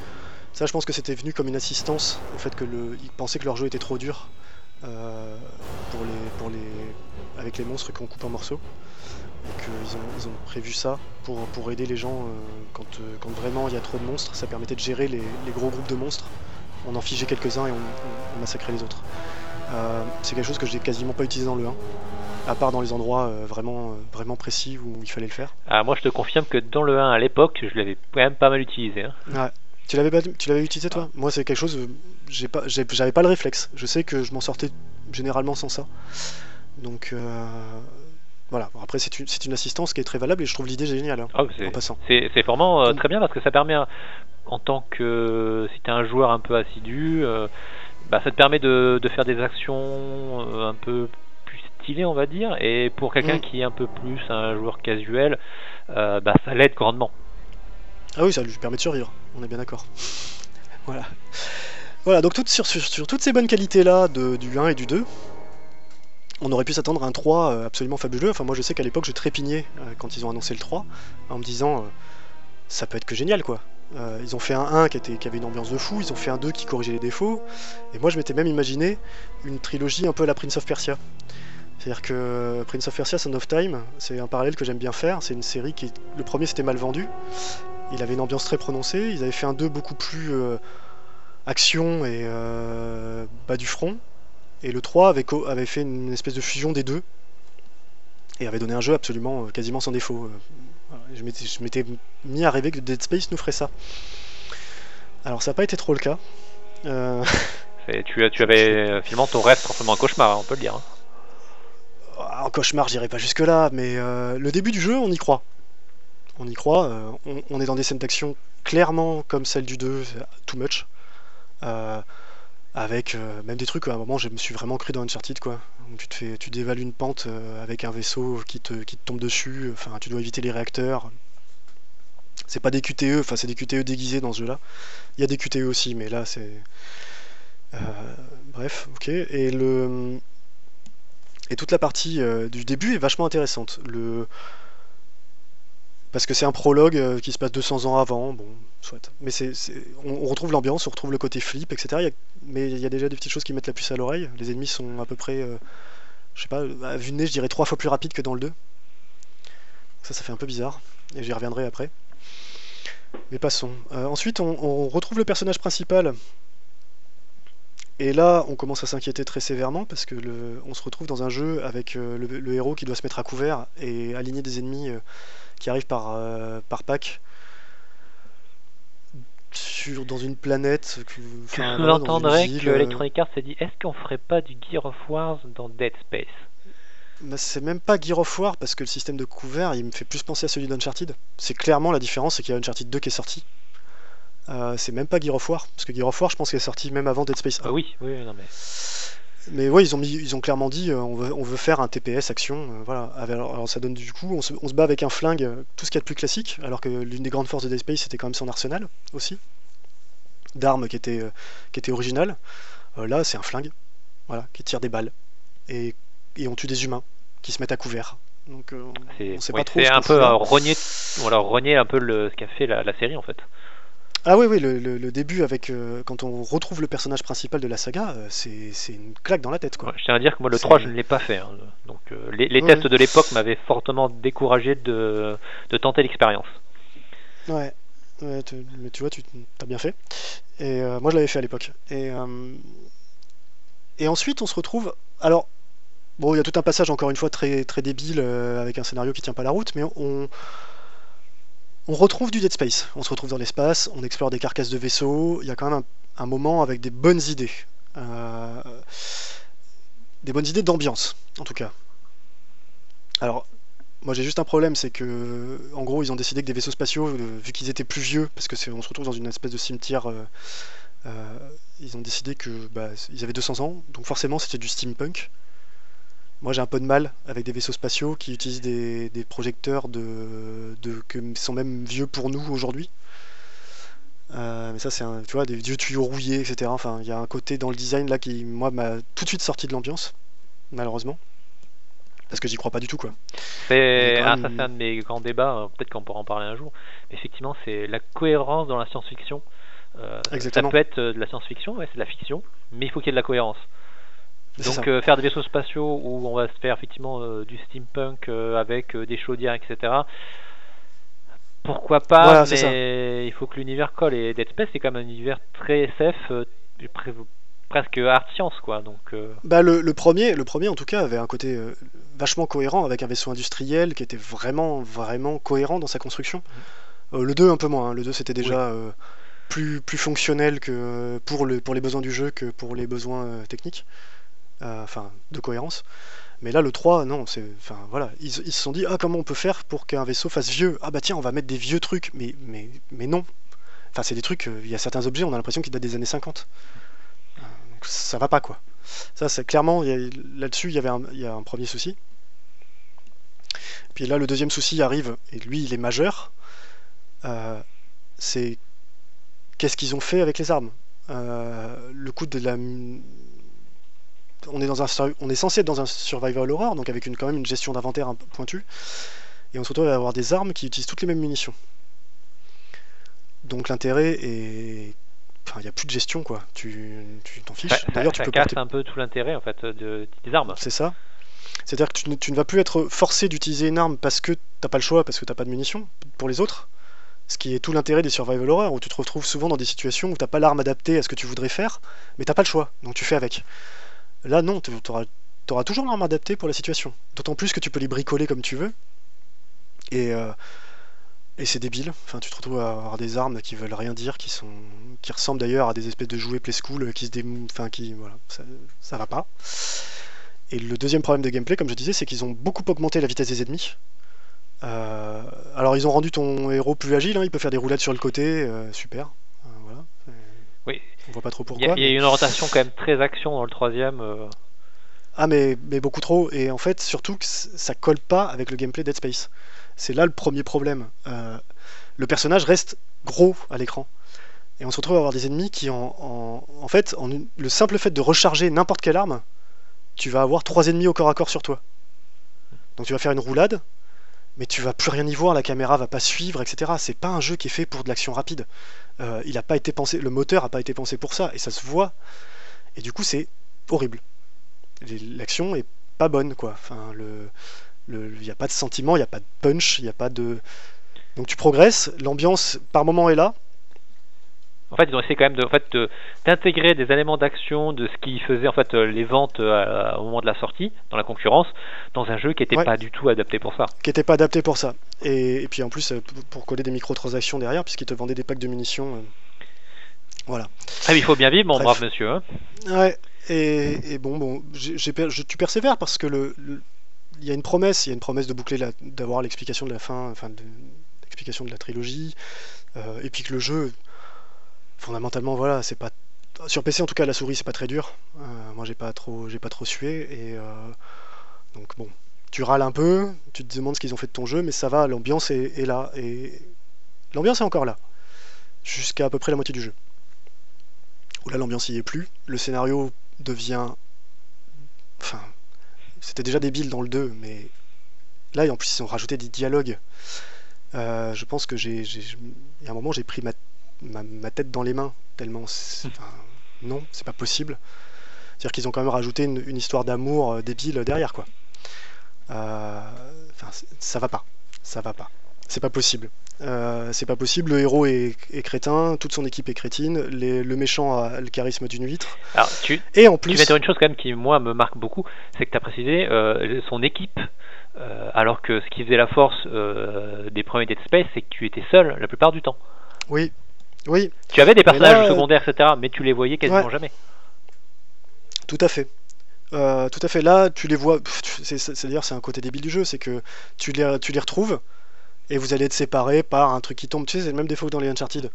Ça je pense que c'était venu comme une assistance au fait que le, ils pensaient que leur jeu était trop dur euh, pour les, pour les, avec les monstres qu'on coupe en morceaux. Ont, ils ont prévu ça pour, pour aider les gens euh, quand, quand, vraiment il y a trop de monstres. Ça permettait de gérer les, gros groupes de monstres. On en figeait quelques-uns et on massacrait les autres. Euh, c'est quelque chose que j'ai quasiment pas utilisé dans le 1 à part dans les endroits euh, vraiment, euh, vraiment précis où il fallait le faire. Ah, moi je te confirme que dans le 1 à l'époque, je l'avais quand même pas mal utilisé. Hein. Ouais. Tu l'avais, tu l'avais utilisé toi? Moi c'est quelque chose, j'ai pas, j'avais pas le réflexe. Je sais que je m'en sortais généralement sans ça. Donc voilà, après c'est une, une, assistance qui est très valable et je trouve l'idée géniale hein, ah, en passant. C'est, vraiment très bien parce que ça permet, en tant que si tu es un joueur un peu assidu, bah, ça te permet de, faire des actions euh, un peu plus stylées, on va dire. Et pour quelqu'un mm. qui est un peu plus un joueur casuel, euh, bah, ça l'aide grandement. Ah oui, ça lui permet de survivre, on est bien d'accord. [LAUGHS] voilà. Voilà, donc sur, sur, toutes ces bonnes qualités-là du 1 et du 2, on aurait pu s'attendre à un 3 euh, absolument fabuleux. Enfin, moi je sais qu'à l'époque je trépignais quand ils ont annoncé le 3, en me disant ça peut être que génial quoi. Euh, ils ont fait un 1 qui, avait une ambiance de fou, ils ont fait un 2 qui corrigeait les défauts, et moi je m'étais même imaginé une trilogie un peu à la Prince of Persia. C'est-à-dire que Prince of Persia Son of Time, c'est un parallèle que j'aime bien faire, c'est une série qui... Le premier c'était mal vendu, il avait une ambiance très prononcée, ils avaient fait un 2 beaucoup plus euh, action et euh, bas du front, et le 3 avait, avait fait une espèce de fusion des deux, et avait donné un jeu absolument quasiment sans défaut. Je m'étais mis à rêver que Dead Space nous ferait ça. Alors ça n'a pas été trop le cas. Euh, tu, tu avais finalement ton rêve forcément un cauchemar, on peut le dire. Hein. Ah, un cauchemar, j'irai pas jusque là, mais euh, le début du jeu, on y croit. On y croit, euh, on, est dans des scènes d'action clairement comme celle du 2, too much avec euh, même des trucs à un moment je me suis vraiment cru dans Uncharted quoi où tu te fais tu dévales une pente euh, avec un vaisseau qui te, qui te tombe dessus enfin tu dois éviter les réacteurs C'est pas des QTE, enfin c'est des QTE déguisés dans ce jeu-là. Il y a des QTE aussi, mais là c'est. Euh, bref, ok. Et le. Et toute la partie du début est vachement intéressante. Le... Parce que c'est un prologue euh, qui se passe 200 ans avant, bon, soit. Mais on, retrouve l'ambiance, on retrouve le côté flip, etc. Mais il y a déjà des petites choses qui mettent la puce à l'oreille. Les ennemis sont à peu près, euh, je sais pas, à vue de nez, je dirais trois fois plus rapides que dans le 2. Ça, ça fait un peu bizarre. Et j'y reviendrai après. Mais passons. Euh, ensuite, on, retrouve le personnage principal. Et là, on commence à s'inquiéter très sévèrement parce que on se retrouve dans un jeu avec euh, le, héros qui doit se mettre à couvert et aligner des ennemis qui arrivent par, euh, par pack sur, dans une planète. que- sous-entendrais ville, que euh, Electronic Arts s'est dit est-ce qu'on ferait pas du Gear of War dans Dead Space? Bah, c'est même pas Gear of War parce que le système de couvert il me fait plus penser à celui d'Uncharted. C'est clairement la différence, c'est qu'il y a Uncharted 2 qui est sorti. Euh, c'est même pas Gear of War parce que Gear of War je pense qu'il est sorti même avant Dead Space 1. Ah Oui, oui, non mais. Mais ouais, ils ont, mis, ils ont clairement dit euh, on, veut, on veut faire un TPS action. euh, voilà. Alors, alors ça donne du coup, on se, on se bat avec un flingue, euh, tout ce qu'il y a de plus classique, alors que l'une des grandes forces de Dead Space c'était quand même son arsenal aussi, d'armes qui était, euh, qui était original. Là, c'est un flingue, voilà, qui tire des balles et, et on tue des humains qui se mettent à couvert. Donc on sait oui, pas trop. c'est ce un peu rogner, voilà, rogner un peu le, ce qu'a fait la, la série en fait. Ah oui, oui, le, le- le début avec euh, quand on retrouve le personnage principal de la saga, euh, c'est c'est une claque dans la tête quoi. Ouais, je tiens à dire que moi le C'est- 3 je ne l'ai pas fait. hein. Donc euh, les, les Ouais. tests de l'époque m'avaient fortement découragé de, de tenter l'expérience. Ouais, ouais, tu- mais tu vois, tu as bien fait. Et euh, moi, je l'avais fait à l'époque. Et, euh, et ensuite, on se retrouve. Alors, bon, il y a tout un passage, encore une fois, très, très débile, euh, avec un scénario qui tient pas la route, mais on, on retrouve du Dead Space. On se retrouve dans l'espace, on explore des carcasses de vaisseaux. Il y a quand même un, moment avec des bonnes idées. Euh, des bonnes idées d'ambiance, en tout cas. Alors, moi j'ai juste un problème, c'est que en gros ils ont décidé que des vaisseaux spatiaux, euh, vu qu'ils étaient plus vieux, parce que on se retrouve dans une espèce de cimetière, euh, ils ont décidé que bah, ils avaient 200 ans, donc forcément c'était du steampunk. Moi j'ai un peu de mal avec des vaisseaux spatiaux qui utilisent des, des projecteurs de, de que sont même vieux pour nous aujourd'hui. Euh, mais ça c'est tu vois des vieux tuyaux rouillés, etc. Enfin il y a un côté dans le design là qui moi m'a tout de suite sorti de l'ambiance, malheureusement, parce que j'y crois pas du tout quoi. C'est ah, même ça un de mes grands débats, euh, peut-être qu'on pourra en parler un jour. Mais effectivement, c'est la cohérence dans la science-fiction. Euh, ça Exactement. peut être euh, de la science-fiction, ouais, c'est de la fiction, mais il faut qu'il y ait de la cohérence. Donc euh, faire des vaisseaux spatiaux où on va se faire effectivement euh, du steampunk euh, avec des chaudières, etc. Pourquoi pas, Voilà, mais il faut que l'univers colle. Et Dead Space c'est quand même un univers très SF, pre- presque art science quoi. Donc Bah, le, le premier, le premier en tout cas avait un côté vachement cohérent avec un vaisseau industriel qui était vraiment vraiment cohérent dans sa construction. Euh, le 2 un peu moins, hein. le 2 c'était déjà plus, plus fonctionnel que pour, le, pour les besoins du jeu que pour les besoins techniques, enfin de cohérence. Mais là le 3 non, enfin voilà, ils, se sont dit ah comment on peut faire pour qu'un vaisseau fasse vieux? Ah bah tiens, on va mettre des vieux trucs mais mais non. Enfin c'est des trucs euh, il y a certains objets, on a l'impression qu'ils datent des années 50. Euh, donc ça va pas quoi. Ça, c'est clairement, là-dessus, il y avait un, il y a un premier souci. Puis là, le deuxième souci arrive, et lui, il est majeur. Euh, c'est qu'est-ce qu'ils ont fait avec les armes? Euh, Le coup de la. On est, dans un, sur- on est censé être dans un survival horror, donc avec une, quand même une gestion d'inventaire un peu pointue. Et on se retrouve à avoir des armes qui utilisent toutes les mêmes munitions. Donc l'intérêt est. Enfin, il n'y a plus de gestion, quoi. Tu tu t'en fiches. D'ailleurs, tu ça peux porter un peu tout l'intérêt en fait de, des armes. c'est ça. C'est-à-dire que tu ne, tu ne vas plus être forcé d'utiliser une arme parce que t'as pas le choix, parce que t'as pas de munitions pour les autres. Ce qui est tout l'intérêt des survival horror, où tu te retrouves souvent dans des situations où t'as pas l'arme adaptée à ce que tu voudrais faire, mais t'as pas le choix, donc tu fais avec. Là, non, tu auras, toujours l'arme adaptée pour la situation. D'autant plus que tu peux les bricoler comme tu veux. Et, euh, et c'est débile. Enfin, tu te retrouves à avoir des armes qui veulent rien dire, qui sont, qui ressemblent d'ailleurs à des espèces de jouets play school, euh, qui se démou... enfin, qui, voilà, ça, va pas. Et le deuxième problème de gameplay, comme je disais, c'est qu'ils ont beaucoup augmenté la vitesse des ennemis. Euh, alors ils ont rendu ton héros plus agile, hein, il peut faire des roulades sur le côté, super. Euh, voilà. Euh, Oui. On voit pas trop Il y, pourquoi. a, il y a une orientation quand même très action dans le troisième. euh, Ah mais, mais beaucoup trop. Et en fait, surtout que ça colle pas avec le gameplay Dead Space. C'est là le premier problème. Euh, le personnage reste gros à l'écran. Et on se retrouve à avoir des ennemis qui, en, en, en fait, en une- le simple fait de recharger n'importe quelle arme, tu vas avoir trois ennemis au corps à corps sur toi. Donc tu vas faire une roulade, mais tu vas plus rien y voir, la caméra va pas suivre, etc. C'est pas un jeu qui est fait pour de l'action rapide. Euh, il a pas été pensé, le moteur a pas été pensé pour ça, et ça se voit. Et du coup, c'est horrible. L'action est pas bonne, quoi. Enfin, il y a pas de sentiment, il y a pas de punch, il y a pas de. Donc tu progresses, l'ambiance par moment est là. En fait, ils ont essayé quand même de, en fait, de- d'intégrer des éléments d'action de ce qui faisait en fait euh, les ventes euh, au moment de la sortie dans la concurrence dans un jeu qui n'était Ouais. pas du tout adapté pour ça. qui n'était pas adapté pour ça. Et, et puis en plus, euh, pour coller des microtransactions derrière, puisqu'ils te vendaient des packs de munitions. euh, Voilà. Ah, il faut bien vivre, mon Bref. brave monsieur. hein. Ouais, et, et bon, bon je- tu persévères parce que le, le- il y a une promesse, il y a une promesse de boucler, d'avoir l'explication de la fin, enfin, de, l'explication de la trilogie, euh, et puis que le jeu, fondamentalement, voilà, c'est pas sur PC en tout cas la souris c'est pas très dur. Euh, moi j'ai pas trop, j'ai pas trop sué et euh, donc bon, tu râles un peu, tu te demandes ce qu'ils ont fait de ton jeu, mais ça va, l'ambiance est, là et l'ambiance est encore là jusqu'à à peu près la moitié du jeu. Où là l'ambiance y est plus, le scénario devient, enfin, c'était déjà débile dans le 2, mais là en plus ils ont rajouté des dialogues. Euh, je pense que j'ai, un moment j'ai pris ma, ma, ma tête dans les mains tellement, enfin, non, c'est pas possible. C'est-à-dire qu'ils ont quand même rajouté une, une histoire d'amour euh, débile derrière quoi. Euh, Enfin, ça va pas, ça va pas. C'est pas possible. Euh, c'est pas possible. Le héros est, est crétin, toute son équipe est crétine, les- le méchant a le charisme d'une huître. Alors, tu, Et en tu plus, viens de dire une chose quand même qui, moi, me marque beaucoup, c'est que tu as précisé euh, son équipe. euh, alors que ce qui faisait la force euh, des premiers Dead Space, c'est que tu étais seul la plupart du temps. oui, oui, Tu avais des personnages là, euh, secondaires, etc., mais tu les voyais quasiment Ouais. jamais. Tout à fait. Euh, tout à fait. Là, tu les vois. C'est-à-dire, c'est un côté débile du jeu, c'est que tu les, tu les retrouves et vous allez être séparés par un truc qui tombe. Tu sais, c'est le même défaut que dans les Uncharted.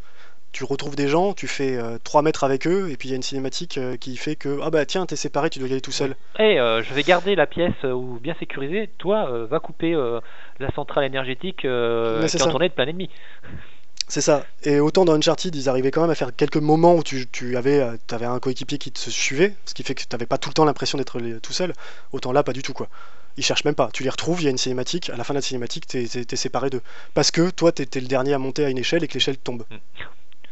Tu retrouves des gens, tu fais 3 mètres avec eux, et puis il y a une cinématique euh, qui fait que ah bah tiens, t'es séparé, tu dois y aller tout seul. Eh, euh, je vais garder la pièce euh, ou bien sécurisée. Toi, euh, va couper euh, la centrale énergétique euh, qui est en tournée de plein ennemi. C'est ça. Et autant dans Uncharted, ils arrivaient quand même à faire quelques moments où tu, tu avais, euh, avais un coéquipier qui te suivait, ce qui fait que tu n'avais pas tout le temps l'impression d'être tout seul. Autant là, pas du tout quoi. Ils cherchent même pas. Tu les retrouves, il y a une cinématique. À la fin de la cinématique, t'es es, séparé d'eux. Parce que toi, t'étais le dernier à monter à une échelle et que l'échelle tombe. Mm.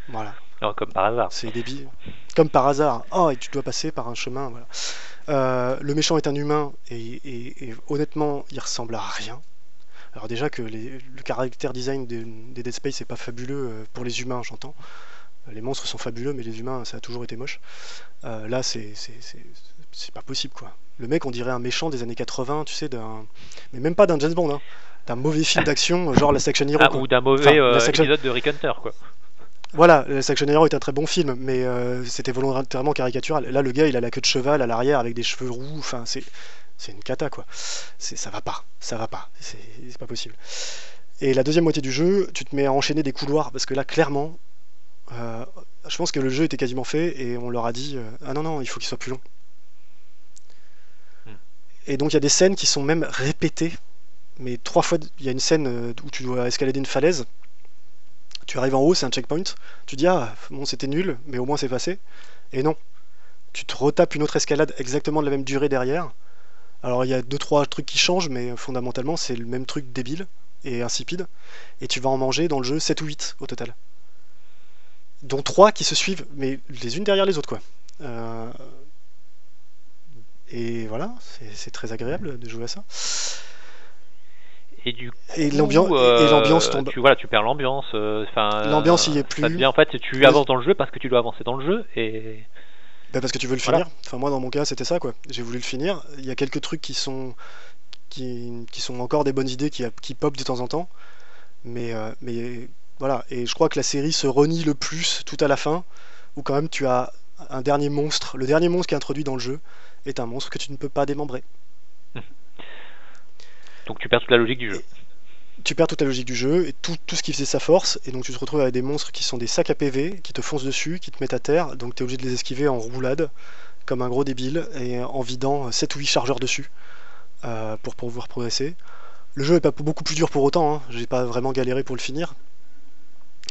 Voilà. Non, comme par hasard. C'est débile. Comme par hasard. Oh, et tu dois passer par un chemin. Voilà. Euh, le méchant est un humain et, et- et honnêtement, il ressemble à rien. Alors déjà que les- le caractère design des, des Dead Space c'est pas fabuleux euh, pour les humains, j'entends. Les monstres sont fabuleux, mais les humains, ça a toujours été moche. Euh, là, c'est c'est- c'est- c'est pas possible, quoi. Le mec, on dirait un méchant des années 80, tu sais, d'un... Mais même pas d'un James Bond, hein. D'un mauvais film d'action, [LAUGHS] genre la Section Hero, Ah, quoi. ou d'un mauvais Enfin, la euh, section- épisode de Rick Hunter, quoi. Voilà, la Section Hero est un très bon film, mais euh, c'était volontairement caricatural. Là, le gars, il a la queue de cheval à l'arrière avec des cheveux roux. Enfin, c'est c'est une cata, quoi. Ça va pas, ça va pas. C'est c'est pas possible. Et la deuxième moitié du jeu, tu te mets à enchaîner des couloirs parce que là, clairement, euh, je pense que le jeu était quasiment fait et on leur a dit euh, ah non non, il faut qu'il soit plus long. Hmm. Et donc il y a des scènes qui sont même répétées, mais trois fois. Il y a une scène euh, où tu dois escalader une falaise. Tu arrives en haut, c'est un checkpoint. Tu dis ah bon c'était nul, mais au moins c'est passé. Et non, tu te retapes une autre escalade exactement de la même durée derrière. Alors il y a deux trois trucs qui changent, mais fondamentalement c'est le même truc débile et insipide. Et tu vas en manger dans le jeu 7 ou 8 au total. Dont 3 qui se suivent, mais les unes derrière les autres quoi. Euh, Et voilà, c'est très agréable de jouer à ça. Et du coup, Et l'ambiance et l'ambiance tombe. Tu, voilà, tu perds l'ambiance. euh, L'ambiance y est Ça plus. devient en fait, tu avances dans le jeu parce que tu dois avancer dans le jeu et Bah, parce que tu veux le Voilà. finir. Enfin moi dans mon cas c'était ça quoi. J'ai voulu le finir. Il y a quelques trucs qui sont qui, qui sont encore des bonnes idées qui, qui pop de temps en temps. Mais euh, mais voilà. Et je crois que la série se renie le plus tout à la fin où quand même tu as un dernier monstre. Le dernier monstre qui est introduit dans le jeu est un monstre que tu ne peux pas démembrer. donc tu perds toute la logique du jeu. Tu perds toute la logique du jeu et tout, ce qui faisait sa force, et donc tu te retrouves avec des monstres qui sont des sacs à PV, qui te foncent dessus, qui te mettent à terre, donc tu es obligé de les esquiver en roulade, comme un gros débile, et en vidant 7 ou 8 chargeurs dessus, euh, pour pouvoir progresser. Le jeu est pas beaucoup plus dur pour autant, hein. j'ai pas vraiment galéré pour le finir,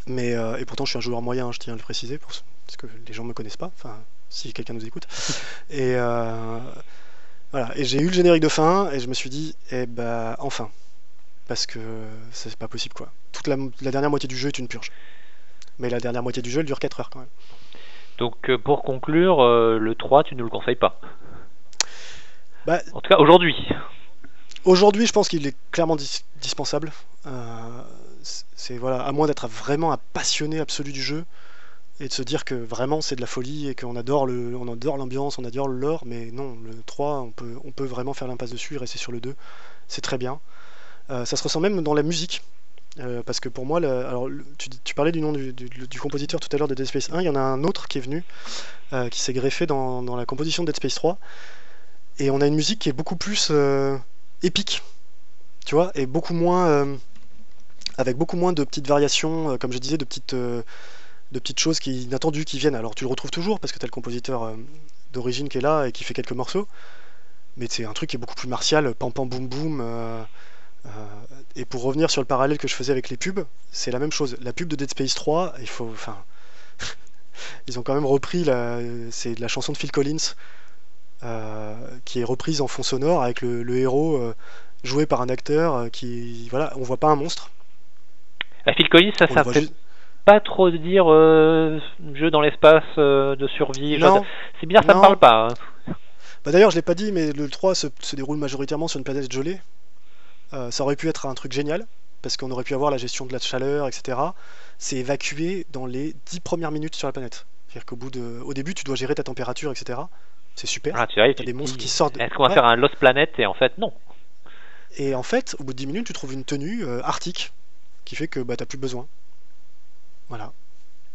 Mais, et pourtant, je suis un joueur moyen, je tiens à le préciser, parce que les gens ne me connaissent pas, enfin, si quelqu'un nous écoute. Et voilà, et j'ai eu le générique de fin, et je me suis dit, eh ben, enfin. Parce que c'est pas possible, quoi. Toute la, la dernière moitié du jeu est une purge. Mais la dernière moitié du jeu, elle dure 4 heures quand même. Donc euh, pour conclure, euh, le 3, tu ne le conseilles pas? Bah, En tout cas, aujourd'hui. Aujourd'hui, je pense qu'il est clairement dispensable. Euh, c'est voilà, à moins d'être vraiment un passionné absolu du jeu et de se dire que vraiment c'est de la folie et qu'on adore le, on adore l'ambiance, on adore le lore, mais non, le 3, on peut, on peut vraiment faire l'impasse dessus et rester sur le 2. C'est très bien. Ça se ressent même dans la musique. Euh, parce que pour moi, alors, tu, parlais du nom du, compositeur tout à l'heure de Dead Space 1, il y en a un autre qui est venu, euh, qui s'est greffé dans, la composition de Dead Space 3, et on a une musique qui est beaucoup plus euh, épique, tu vois, et beaucoup moins, avec beaucoup moins de petites variations, comme je disais, de petites, de petites choses qui, inattendues qui viennent. Alors tu le retrouves toujours parce que tu as le compositeur d'origine qui est là et qui fait quelques morceaux, mais c'est un truc qui est beaucoup plus martial, pam pam boum boum. Euh, et pour revenir sur le parallèle que je faisais avec les pubs, c'est la même chose. La pub de Dead Space 3, il faut, enfin, [LAUGHS] ils ont quand même repris la, c'est la chanson de Phil Collins euh, qui est reprise en fond sonore avec le, héros euh, joué par un acteur qui, voilà, on voit pas un monstre. La Phil Collins, ça, ça fait pas trop dire jeu dans l'espace de survie. C'est bien, ça me parle pas. Hein. Bah d'ailleurs, je l'ai pas dit, mais le 3 se, se déroule majoritairement sur une planète gelée. Euh, ça aurait pu être un truc génial, parce qu'on aurait pu avoir la gestion de la chaleur, etc. C'est évacué dans les 10 premières minutes sur la planète. C'est-à-dire qu'au bout de, au début, tu dois gérer ta température, etc. C'est super. Ah, tu as des monstres qui sortent. Est-ce qu'on va faire un Lost Planet Et en fait, non. Et en fait, au bout de 10 minutes, tu trouves une tenue euh, arctique qui fait que bah, t'as plus besoin. Voilà.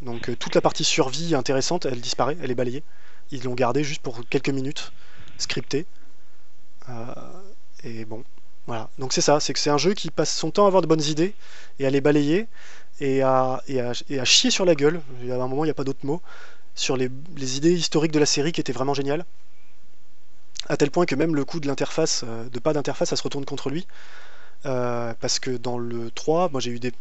Donc euh, toute la partie survie intéressante, elle disparaît, elle est balayée. Ils l'ont gardée juste pour quelques minutes, scriptée. et bon, voilà, donc c'est ça, c'est que c'est un jeu qui passe son temps à avoir de bonnes idées et à les balayer et à, et à, chier sur la gueule. À un moment, il n'y a pas d'autre mot. Sur les, idées historiques de la série qui étaient vraiment géniales. À tel point que même le coup de l'interface, euh, de pas d'interface, ça se retourne contre lui. Euh, parce que dans le 3, moi j'ai eu des.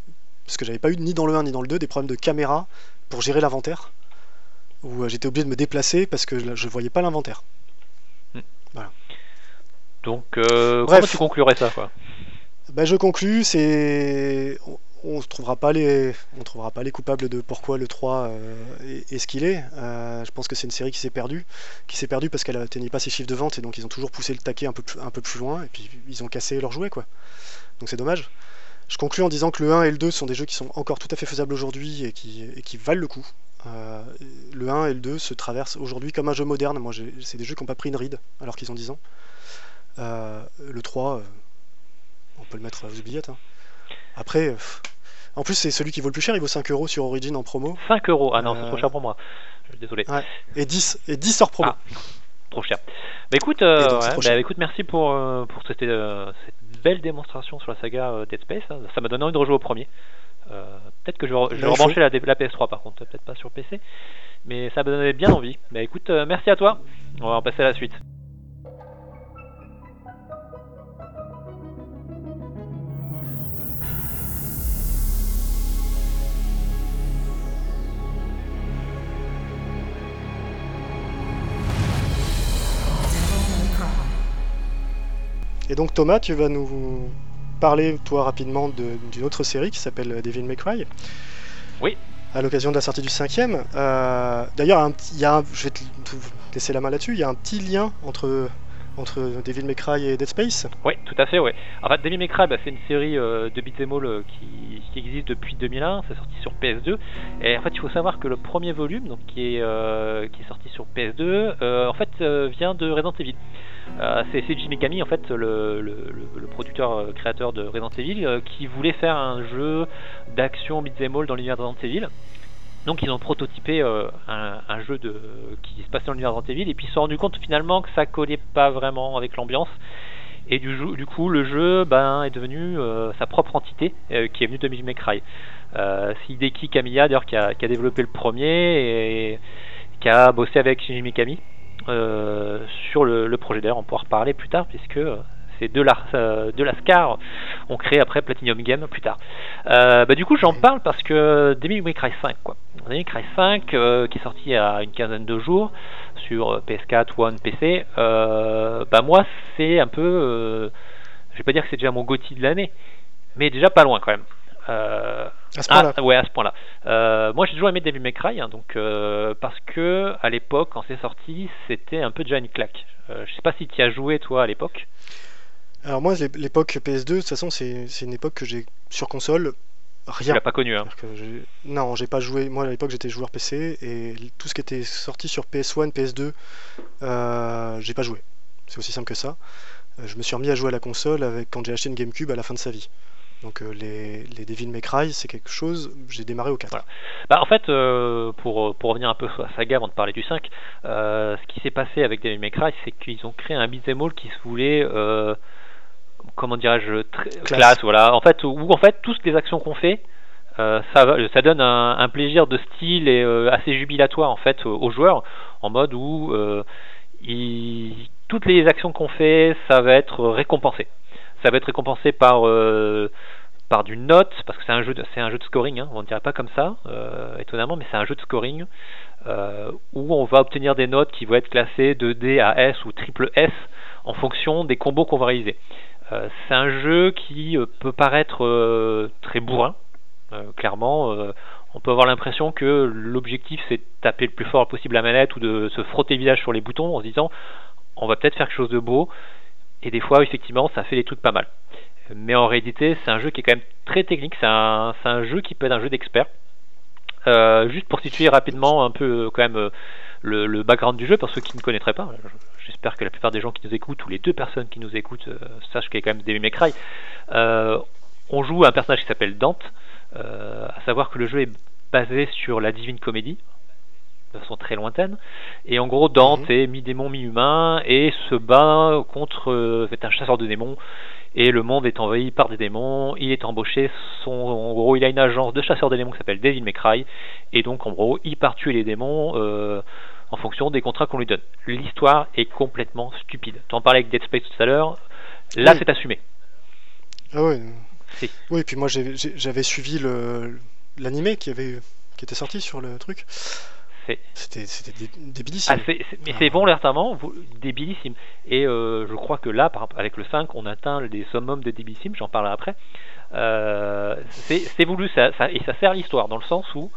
Parce que j'avais pas eu ni dans le 1 ni dans le 2 des problèmes de caméra pour gérer l'inventaire. Où euh, j'étais obligé de me déplacer parce que je voyais pas l'inventaire. Hmm. Voilà. Donc, euh, comment tu conclurais ça quoi bah, Je conclus, c'est. On ne trouvera, pas les... on trouvera pas les coupables de pourquoi le 3 euh, est, ce qu'il est. Euh, je pense que c'est une série qui s'est perdue. Qui s'est perdue parce qu'elle n'atteignait pas ses chiffres de vente et donc ils ont toujours poussé le taquet un peu, un peu plus loin et puis ils ont cassé leur jouet. Quoi. Donc c'est dommage. Je conclus en disant que le 1 et le 2 sont des jeux qui sont encore tout à fait faisables aujourd'hui et qui, et qui valent le coup. Euh, le 1 et le 2 se traversent aujourd'hui comme un jeu moderne. Moi, c'est des jeux qui n'ont pas pris une ride alors qu'ils ont 10 ans. Euh, le 3, euh, on peut le mettre aux oubliettes. Hein. Après, euh, en plus, c'est celui qui vaut le plus cher, il vaut 5 euros sur Origin en promo. 5 euros Ah non, c'est trop cher pour moi. Désolé. Et 10, et 10 hors promo. Ah, trop cher. Bah écoute, bah, écoute merci pour, pour cette, belle démonstration sur la saga Dead Space. Hein. Ça m'a donné envie de rejouer au premier. peut-être que je vais, je vais rebrancher la, la, PS3 par contre, peut-être pas sur PC. Mais ça m'a donné bien envie. Bah écoute, merci à toi. On va en passer à la suite. Et donc Thomas, tu vas nous parler, toi, rapidement d'une autre série qui s'appelle Devil May Cry. Oui. À l'occasion de la sortie du cinquième. Euh, D'ailleurs, je vais te laisser la main là-dessus, il y a un petit lien entre entre Devil May Cry et Dead Space Oui, tout à fait, ouais. En fait, Devil May Cry, bah, c'est une série euh, de beat'em all euh, qui, qui, existe depuis 2001, c'est sorti sur PS2. Et en fait, il faut savoir que le premier volume, donc qui est, euh, qui est sorti sur PS2, en fait, vient de Resident Evil. c'est Jimmy Mikami, en fait, le, le, le, producteur créateur de Resident Evil, qui voulait faire un jeu d'action beat'em all dans l'univers de Resident Evil. Donc ils ont prototypé euh, un, jeu qui se passait dans l'univers Evil et puis ils se sont rendu compte finalement que ça collait pas vraiment avec l'ambiance. Et du, coup, le jeu ben, est devenu euh, sa propre entité euh, qui est venue de Devil May c'est Hideki Kamiya d'ailleurs qui a, développé le premier et qui a bossé avec Shinji Mikami sur le, le projet. D'ailleurs, on pourra reparler plus tard puisque c'est de la, de la Scar ont créé après Platinum Game plus tard. Euh, bah, du coup, j'en parle parce que Devil May Cry 5, quoi. Devil May Cry 5, qui est sorti il y a une quinzaine de jours sur PS4, One, PC, bah moi, c'est un peu. je vais pas dire que c'est déjà mon GOTY de l'année, mais déjà pas loin quand même. Euh, à ce point-là ah, Ouais, à ce point-là. Euh, moi, j'ai toujours aimé Devil May Cry, hein, donc, euh, parce que à l'époque, quand c'est sorti, c'était un peu déjà une claque. je sais pas si tu as joué, toi, à l'époque. Alors, moi, l'époque PS2, de toute façon, c'est une époque que j'ai sur console. Rien. Tu l'as pas connu, hein Non, j'ai pas joué. Moi, à l'époque, j'étais joueur PC et tout ce qui était sorti sur PS1, PS2, j'ai pas joué. C'est aussi simple que ça. Je me suis remis à jouer à la console avec, quand j'ai acheté une GameCube à la fin de sa vie. Donc euh, les, les Devil May Cry, c'est quelque chose, j'ai démarré au 4. Bah, en fait, euh, pour, pour revenir un peu à saga avant de parler du 5, euh, ce qui s'est passé avec Devil May Cry, c'est qu'ils ont créé un beat'em all qui se voulait, comment dirais-je, classe. voilà. En fait, où en fait, toutes les actions qu'on fait, ça, ça donne un, plaisir de style et assez jubilatoire en fait aux, joueurs, en mode où toutes les actions qu'on fait, ça va être récompensé ça va être récompensé par euh, par du note parce que c'est un jeu de, c'est un jeu de scoring hein, on ne dirait pas comme ça euh, étonnamment mais c'est un jeu de scoring euh, où on va obtenir des notes qui vont être classées de D à S ou triple S en fonction des combos qu'on va réaliser c'est un jeu qui peut paraître très bourrin clairement on peut avoir l'impression que l'objectif c'est de taper le plus fort possible la manette ou de se frotter le visage sur les boutons en se disant on va peut-être faire quelque chose de beau et des fois, effectivement, ça fait des trucs pas mal. Mais en réalité, c'est un jeu qui est quand même très technique. C'est un, jeu qui peut être un jeu d'expert. Euh, juste pour situer rapidement un peu euh, quand même euh, le, background du jeu, pour ceux qui ne connaîtraient pas. J'espère que la plupart des gens qui nous écoutent, ou les deux personnes qui nous écoutent, sachent qu'il y a quand même des May Cry. on joue un personnage qui s'appelle Dante. à savoir que le jeu est basé sur la Divine Comédie, de façon très lointaine. Et en gros, Dante mhm. est mi-démon, mi-humain et se bat contre euh, un chasseur de démons. Et le monde est envahi par des démons. Il est embauché. Son, en gros, il a une agence de chasseurs de démons qui s'appelle Devil May Cry. Et donc, en gros, il part tuer les démons euh, en fonction des contrats qu'on lui donne. L'histoire est complètement stupide. Tu en parlais avec Dead Space tout à l'heure. Là, c'est assumé. Ah ouais. Oui, et puis moi, j'avais suivi l'animé qui avait qui était sorti sur le truc. C'était débilissime. Ah, mais c'est volontairement débilissime. Et euh, je crois que là, avec le 5, on atteint des summums de débilissime, j'en parlerai après. Euh, c'est voulu, ça, et ça sert l'histoire, dans le sens où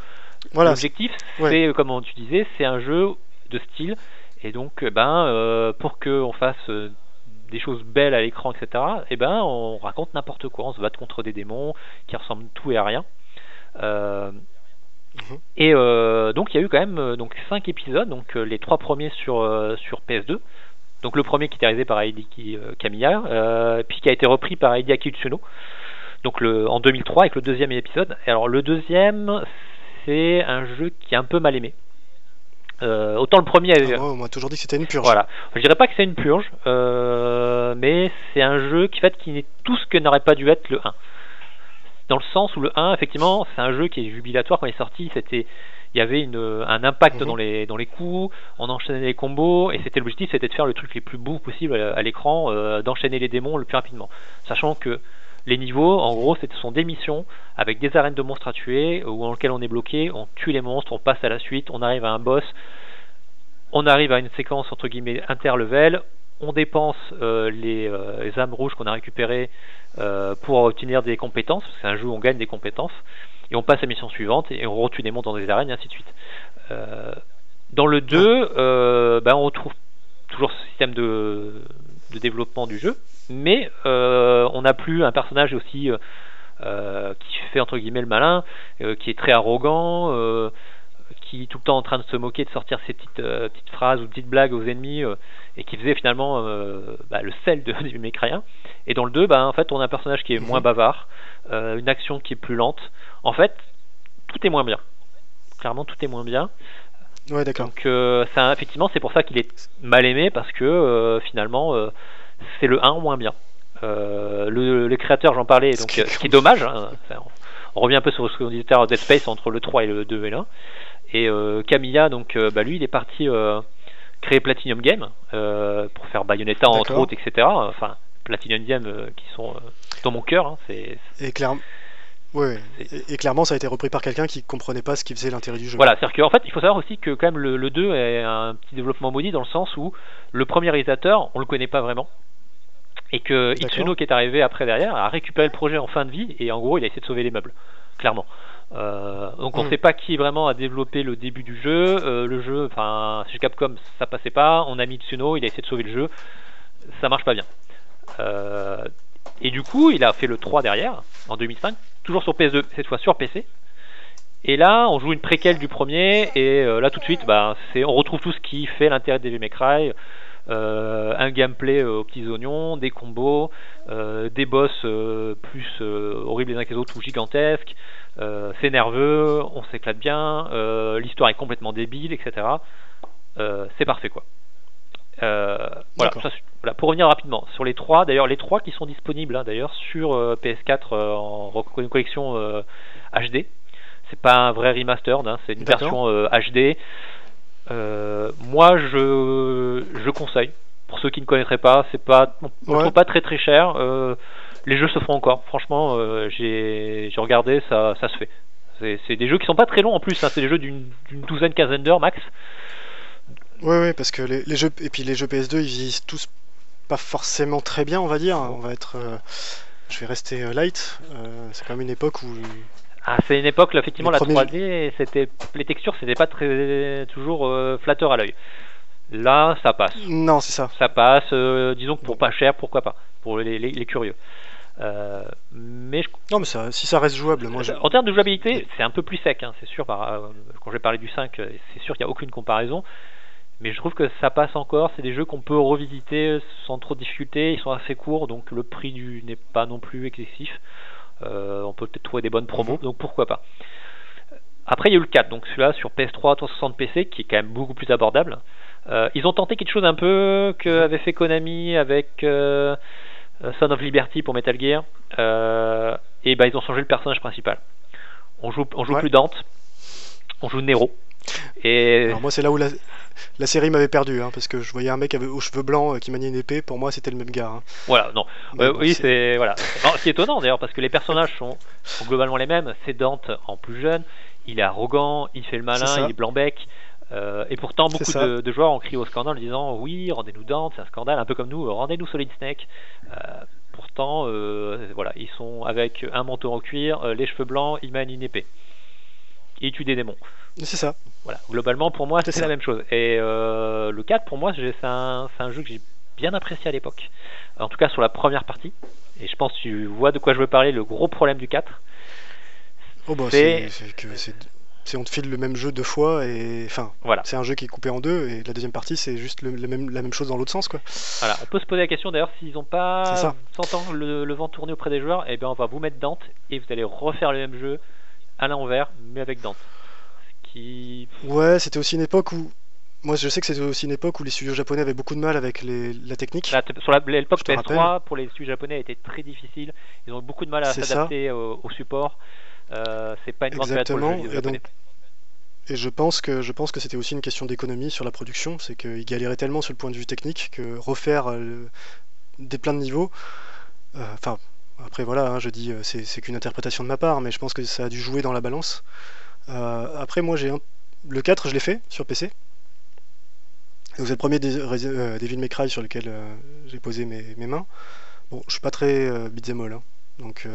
l'objectif, c'est, comme tu disais, c'est un jeu de style. Et donc, ben, euh, pour qu'on fasse des choses belles à l'écran, etc., et ben, on raconte n'importe quoi. On se bat contre des démons qui ressemblent tout et à rien. Euh, Mhm. Et euh, donc il y a eu quand même euh, donc 5 épisodes, donc euh, les trois premiers sur, sur PS2. Donc le premier qui était réalisé par Hideki Kamiya, puis qui a été repris par Hideaki Tsuno. Donc le, en 2003 avec le deuxième épisode. alors le deuxième, c'est un jeu qui est un peu mal aimé. autant le premier. Ah, on m'a toujours dit que c'était une purge. Voilà. Je dirais pas que c'est une purge, mais c'est un jeu qui fait qui n'est tout ce que n'aurait pas dû être le 1 dans le sens où le 1, effectivement, c'est un jeu qui est jubilatoire quand il est sorti. C'était, il y avait une, un impact mhm. dans les dans les coups, on enchaînait les combos et c'était l'objectif, c'était de faire le truc les plus beaux possible à, l'écran, euh, d'enchaîner les démons le plus rapidement. Sachant que les niveaux, en gros, ce sont des missions avec des arènes de monstres à tuer, où dans lesquelles on est bloqué, on tue les monstres, on passe à la suite, on arrive à un boss, on arrive à une séquence entre guillemets interlevel, on dépense euh, les, euh, les, âmes rouges qu'on a récupérées euh, pour obtenir des compétences, parce un jeu où on gagne des compétences, et on passe à la mission suivante, et on retue des mondes dans des arènes, et ainsi de suite. Euh, dans le 2, euh, ben on retrouve toujours ce système de développement du jeu, mais on n'a plus un personnage aussi qui fait entre guillemets le malin, qui est très arrogant, qui est tout le temps en train de se moquer, de sortir ses petites, petites phrases ou petites blagues aux ennemis, et qui faisait finalement bah, le sel de, [LAUGHS] du mécréen. Et dans le 2, bah, en fait, on a un personnage qui est moins mhm. bavard, euh, une action qui est plus lente. En fait, tout est moins bien. Clairement, tout est moins bien. Ouais, d'accord. Donc, euh, ça, effectivement, c'est pour ça qu'il est mal aimé parce que euh, finalement, c'est le 1 moins bien. le, les créateurs, j'en parlais, donc, ce qui est dommage. Hein, on revient un peu sur ce qu'on disait Dead Space entre le 3 et le 2 et là. Et Camilla, donc, bah, lui, il est parti créer Platinum Game pour faire Bayonetta entre autres, etc. Enfin, Platinum Game qui sont dans mon cœur. Hein, c'est, et clairement. Ouais, et, clairement, ça a été repris par quelqu'un qui comprenait pas ce qui faisait l'intérêt du jeu. Voilà, c'est-à-dire qu'en fait, il faut savoir aussi que quand même le, 2 est un petit développement maudit dans le sens où le premier réalisateur, on le connaît pas vraiment, et que Itsuno qui est arrivé après derrière a récupéré le projet en fin de vie et en gros il a essayé de sauver les meubles, clairement. Euh, donc on ne hmm. sait pas qui vraiment a développé le début du jeu. Euh, le jeu, enfin chez Capcom ça passait pas. On a mis Itsuno, il a essayé de sauver le jeu, ça marche pas bien. Euh, et du coup il a fait le 3 derrière en 2005 toujours sur PS2, cette fois sur PC. Et là, on joue une préquelle du premier, et euh, là tout de suite, bah, c'est, on retrouve tout ce qui fait l'intérêt des May Cry. Euh, un gameplay euh, aux petits oignons, des combos, des boss plus horribles les uns que les autres ou gigantesques. c'est nerveux, on s'éclate bien, l'histoire est complètement débile, etc. c'est parfait quoi. voilà, voilà, pour revenir rapidement sur les trois, d'ailleurs les trois qui sont disponibles hein, d'ailleurs sur euh, PS4 euh, en collection HD. Euh, c'est pas un vrai remastered, hein, c'est une version HD. Moi je, je conseille. Pour ceux qui ne connaîtraient pas, c'est pas, pas très très cher. les jeux se font encore. Franchement, j'ai regardé, ça, ça se fait. C'est des jeux qui sont pas très longs en plus. Hein, c'est des jeux d'une douzaine, quinzaine d'heures max. Oui, oui, parce que les, les, jeux et puis les jeux PS2 ils visent tous pas forcément très bien, on va dire. On va être, euh, je vais rester euh, light. Euh, c'est quand même une époque où ah, c'est une époque, là, effectivement, la 3D, c'était, les textures, c'était pas très, toujours flatteur à l'œil. Là, ça passe. Non, c'est ça. Ça passe, disons que pour pas cher, pourquoi pas, pour les, les, curieux. mais Non, mais ça, si ça reste jouable, moi En termes de jouabilité, c'est un peu plus sec, hein, c'est sûr. Par... Quand je vais parler du 5, c'est sûr qu'il n'y a aucune comparaison mais je trouve que ça passe encore. C'est des jeux qu'on peut revisiter sans trop de difficulté. Ils sont assez courts, donc le prix du n'est pas non plus excessif. Euh, on peut peut-être trouver des bonnes promos, donc pourquoi pas. Après, il y a eu le 4, donc celui-là sur PS3, 360 PC, qui est quand même beaucoup plus abordable. Euh, ils ont tenté quelque chose un peu qu'avait fait Konami avec euh, Son of Liberty pour Metal Gear. et ben ils ont changé le personnage principal. On joue, on joue plus Dante, on joue Nero. Et Alors moi, c'est là où la, la série m'avait perdu, hein, parce que je voyais un mec aux cheveux blancs euh, qui maniait une épée, pour moi c'était le même gars. Hein. Voilà, non. oui, c'est. Voilà. ce qui est étonnant d'ailleurs, parce que les personnages sont, globalement les mêmes. C'est Dante en plus jeune, il est arrogant, il fait le malin, il est blanc-bec. Euh, et pourtant, beaucoup de, joueurs ont crié au scandale en disant Oui, rendez-nous Dante, c'est un scandale, un peu comme nous, rendez-nous Solid Snake. Euh, pourtant, voilà, ils sont avec un manteau en cuir, les cheveux blancs, ils mènent une épée. Ils tuent des démons. C'est ça. Voilà, globalement pour moi c'est la même chose. Et euh, le 4 pour moi c'est un, un, jeu que j'ai bien apprécié à l'époque. En tout cas sur la première partie. Et je pense que tu vois de quoi je veux parler, le gros problème du 4. Oh bah c'est que c'est on te file le même jeu deux fois et enfin voilà. c'est un jeu qui est coupé en deux et la deuxième partie c'est juste le, même, la même chose dans l'autre sens quoi. Voilà, on peut se poser la question d'ailleurs s'ils n'ont pas s'entend le, le, vent tourner auprès des joueurs, et eh bien on va vous mettre Dante et vous allez refaire le même jeu à l'envers mais avec Dante. Ouais, c'était aussi une époque où. Moi, je sais que c'était aussi une époque où les studios japonais avaient beaucoup de mal avec les... la technique. sur l'époque PS3, pour les studios japonais, était très difficile. Ils ont eu beaucoup de mal à s'adapter au, support. Euh, c'est pas une grande Exactement. Pour les et, donc... et je pense que je pense que c'était aussi une question d'économie sur la production. C'est qu'ils galéraient tellement sur le point de vue technique que refaire euh, des pleins de niveaux. Euh, enfin, après voilà, hein, je dis c'est qu'une interprétation de ma part, mais je pense que ça a dû jouer dans la balance. Euh, après, moi, j'ai un... le 4, je l'ai fait sur PC. C'est le premier des, euh, Devil May Cry sur lequel euh, j'ai posé mes, mains. Bon, je suis pas très euh, beat'em all, hein. donc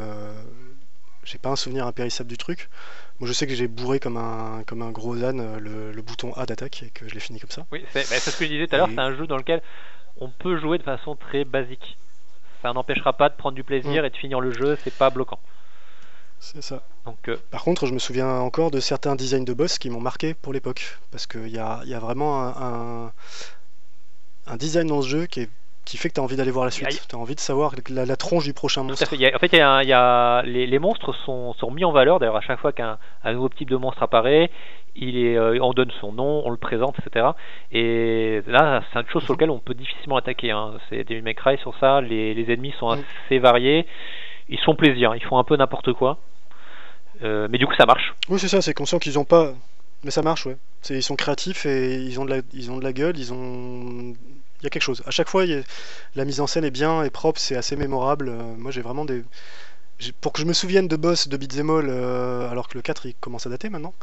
j'ai pas un souvenir impérissable du truc. Moi, je sais que j'ai bourré comme un, comme un gros âne le, bouton A d'attaque et que je l'ai fini comme ça. Oui, c'est bah, ce que je disais tout à l'heure, c'est un jeu dans lequel on peut jouer de façon très basique. Ça n'empêchera pas de prendre du plaisir mm. et de finir le jeu, c'est pas bloquant. C'est ça. Donc, euh, Par contre, je me souviens encore de certains designs de boss qui m'ont marqué pour l'époque. Parce qu'il y a, y a, vraiment un, un, design dans ce jeu qui, est, qui fait que tu as envie d'aller voir la suite. Tu as envie de savoir la, tronche du prochain monstre. en fait, y a, y a les, les, monstres sont, sont, mis en valeur. D'ailleurs, à chaque fois qu'un nouveau type de monstre apparaît, il est, euh, on donne son nom, on le présente, etc. Et là, c'est une chose sur laquelle on peut difficilement attaquer. Hein. C'est des May Cry sur ça. Les, les ennemis sont assez variés. Ils font plaisir. Ils font un peu n'importe quoi. Euh, mais du coup, ça marche. Oui, c'est ça, c'est conscient qu'ils ont pas. Mais ça marche, ouais. Ils sont créatifs et ils ont, de la, ils ont de la gueule, ils ont il y a quelque chose. À chaque fois, a- la mise en scène est bien, est propre, c'est assez mémorable. Euh, moi, j'ai vraiment des. Pour que je me souvienne de boss de Beat'em All, euh, alors que le 4 il commence à dater maintenant.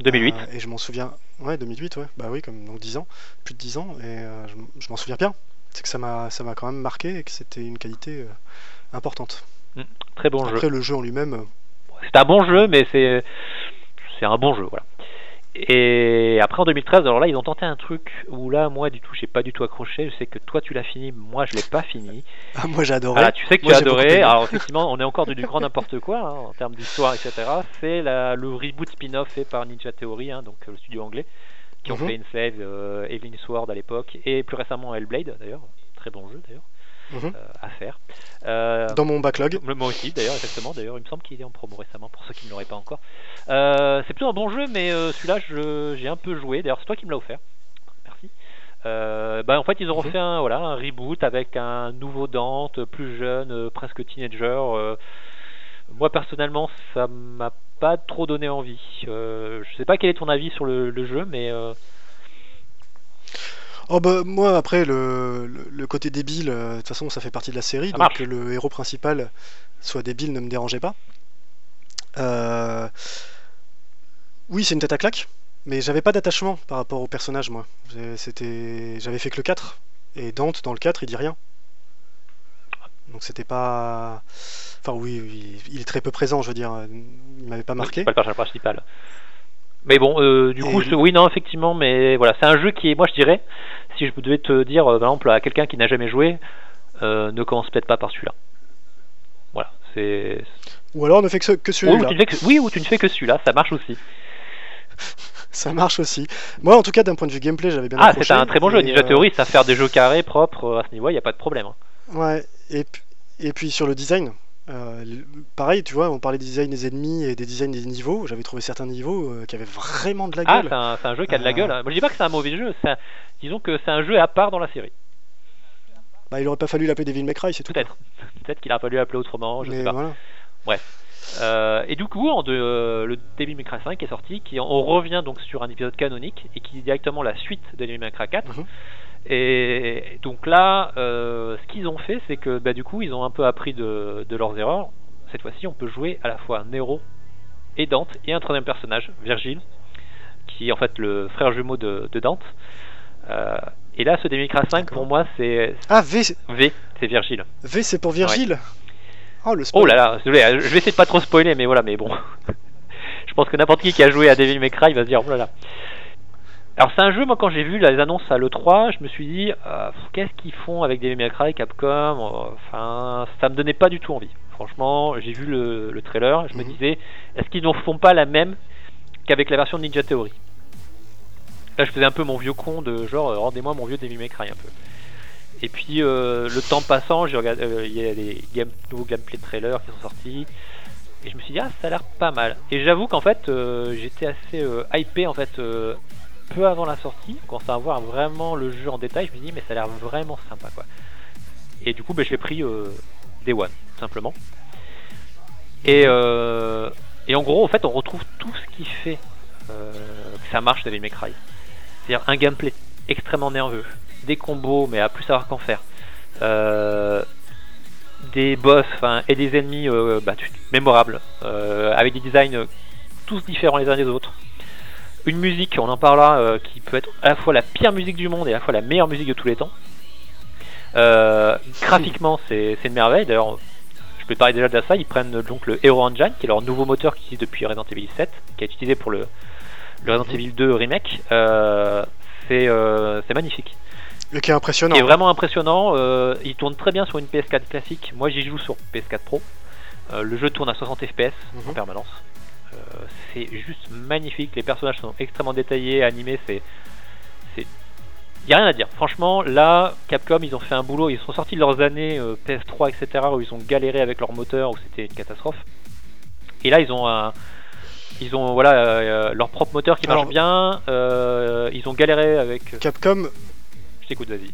2008. Euh, et je m'en souviens. Ouais, 2008, ouais. Bah oui, comme donc 10 ans, plus de 10 ans. Et euh, je, m'en souviens bien. C'est que ça m'a ça m'a quand même marqué et que c'était une qualité importante. Très bon jeu. Après, le jeu en lui-même. C'est un bon jeu, mais c'est c'est un bon jeu, voilà. Et après en 2013, alors là ils ont tenté un truc où là moi du tout j'ai pas du tout accroché. Je sais que toi tu l'as fini, moi je l'ai pas fini. [LAUGHS] Ah, moi. Voilà, tu sais que Moi, tu as adoré. Alors effectivement, [LAUGHS] on est encore du, du grand n'importe quoi hein, en termes d'histoire, etc. C'est le reboot spin-off fait par Ninja Theory, hein, donc euh, le studio anglais, qui ont Mhm. fait Enslaved, euh, Evelyn Sword à l'époque, et plus récemment Hellblade d'ailleurs, très bon jeu d'ailleurs Mhm. euh, à faire. Euh, Dans mon backlog. Moi aussi, d'ailleurs, exactement. D'ailleurs, il me semble qu'il est en promo récemment, pour ceux qui ne l'auraient pas encore. Euh, c'est plutôt un bon jeu, mais celui-là, je- j'ai un peu joué. D'ailleurs, c'est toi qui me l'as offert. Merci. Euh, bah, en fait, ils ont Mhm. refait un, voilà, un reboot avec un nouveau Dante, plus jeune, euh, presque teenager. euh. moi, personnellement, ça m'a pas trop donné envie. Je sais pas quel est ton avis sur le, le jeu, mais Oh bah moi après le, le, le côté débile, euh, de toute façon ça fait partie de la série, Ça donc marche. que le héros principal soit débile ne me dérangeait pas. Euh, Oui c'est une tête à claque, mais j'avais pas d'attachement par rapport au personnage moi. C'était, J'avais fait que le 4, et Dante dans le 4 il dit rien. Donc c'était pas... Enfin oui, oui, il est très peu présent je veux dire, il m'avait pas marqué. pas le personnage principal. Mais bon, euh, du coup, je- oui, non, effectivement, mais voilà, c'est un jeu qui est, moi je dirais, si je devais te dire, euh, par exemple, à quelqu'un qui n'a jamais joué, euh, ne commence peut-être pas par celui-là. Voilà, c'est. Ou alors ne fait que, ce- que ou celui-là. tu ne fais que, oui, ou tu ne fais que celui-là, ça marche aussi. [LAUGHS] Ça marche aussi. Moi en tout cas d'un point de vue gameplay j'avais bien Ah, accroché, c'est un très bon jeu. Ninja euh, Theory, ça faire des jeux carrés, propres, euh, à ce niveau, il n'y a pas de problème. hein. Ouais, et, p- et puis sur le design, euh, pareil, tu vois, on parlait des designs des ennemis et des designs des niveaux. J'avais trouvé certains niveaux euh, qui avaient vraiment de la Ah, gueule. c'est un, c'est un jeu qui a de la Euh. gueule. hein. Moi, je dis pas que c'est un mauvais jeu, un- disons que c'est un jeu à part dans la série. Bah, il aurait pas fallu l'appeler Devil May Cry, c'est tout. Peut-être. [LAUGHS] Peut-être qu'il a fallu appeler autrement, je Mais sais pas. voilà. Euh, et du coup, en de, euh, le Devil May Cry 5 est sorti, qui, on revient donc sur un épisode canonique et qui est directement la suite de Devil May Cry 4. Mhm. Et donc là, euh, ce qu'ils ont fait, c'est que bah, du coup, ils ont un peu appris de, de leurs erreurs. Cette fois-ci, on peut jouer à la fois Nero et Dante et un troisième personnage, Virgile, qui est en fait le frère jumeau de, de Dante. Euh, et là, ce Cry 5, pour moi, c'est Ah, V, V, c'est Virgile. v c'est pour Virgile. Oh, le spoil. Oh là là, désolé, je vais essayer de pas trop spoiler, mais voilà, mais bon. [LAUGHS] je pense que n'importe qui qui a joué à Devil May Cry va se dire, oh là là. Alors c'est un jeu, moi quand j'ai vu les annonces à l'E3, je me suis dit, euh, qu'est-ce qu'ils font avec Devil May Cry, Capcom euh, Enfin, ça me donnait pas du tout envie. Franchement, j'ai vu le, le trailer, je me Mhm. disais, est-ce qu'ils ne font pas la même qu'avec la version de Ninja Theory? Là, je faisais un peu mon vieux con de genre, euh, rendez-moi mon vieux Devil May Cry un peu. Et puis euh, le temps passant, j'ai regardé, euh, il y a des game, nouveaux gameplay trailers qui sont sortis, et je me suis dit ah ça a l'air pas mal. Et j'avoue qu'en fait j'étais assez hypé en fait peu avant la sortie, on commençait à voir vraiment le jeu en détail, je me dit mais ça a l'air vraiment sympa quoi. Et du coup ben, je l'ai pris euh, Day One simplement. Et, euh, et en gros en fait on retrouve tout ce qui fait euh, que ça marche Devil May. C'est-à-dire un gameplay extrêmement nerveux, des combos mais à plus savoir qu'en faire. Euh, des boss et des ennemis bah, mémorables, avec des designs tous différents les uns des autres. Une musique, on en parlera, euh, qui peut être à la fois la pire musique du monde et à la fois la meilleure musique de tous les temps. Euh, graphiquement, c'est c'est une merveille. D'ailleurs, je peux te parler déjà de ça. Ils prennent donc le Hero Engine, qui est leur nouveau moteur qui existe depuis Resident Evil 7, qui est utilisé pour le, le Resident Evil 2 remake. Euh, c'est euh, c'est magnifique. Et qui est impressionnant. Qui est vraiment impressionnant. euh, il tourne très bien sur une PS4 classique. Moi, j'y joue sur PS4 Pro. Euh, le jeu tourne à 60 FPS en Mhm. permanence. Euh, c'est juste magnifique. Les personnages sont extrêmement détaillés, animés. C'est, c'est, y a rien à dire. Franchement, là, Capcom, ils ont fait un boulot. Ils sont sortis de leurs années euh, PS3, etc., où ils ont galéré avec leur moteur, où c'était une catastrophe. Et là, ils ont un, ils ont voilà euh, leur propre moteur qui marche Alors- bien. Euh, ils ont galéré avec. Capcom, Je t'écoute, vas-y.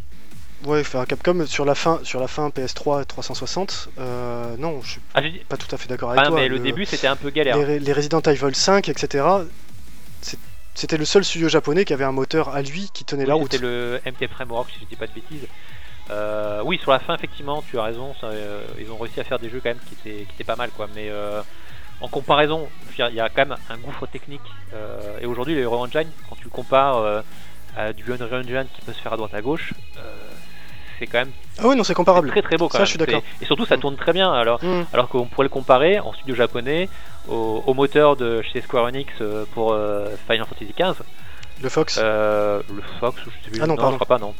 Ouais, enfin, Capcom sur la fin, sur la fin PS3 360, euh, non, je suis Ah, pas tout à fait d'accord avec Ah, toi. mais le, début c'était un peu galère. les, les Resident Evil 5, etc. c'était le seul studio japonais qui avait un moteur à lui qui tenait la route. C'était le MT Framework, si je dis pas de bêtises. Euh, oui, sur la fin, effectivement, tu as raison. euh, ils ont réussi à faire des jeux quand même qui étaient, qui étaient pas mal, quoi. Mais euh, en comparaison, il y a quand même un gouffre technique. et aujourd'hui, le Hero Engine, quand tu le compares à du Unreal Engine qui peut se faire à droite à gauche, euh, c'est quand même Ah oui, non, c'est comparable. très très beau. Quand Ça, même. je suis d'accord. Et surtout, ça Mm. tourne très bien. Alors, Hmm. alors qu'on pourrait le comparer en studio japonais au, au moteur de chez Square Enix euh, pour euh, Final Fantasy XV. Le Fox, Euh, le Fox, je sais plus. Ah non, je pardon. crois pas, non.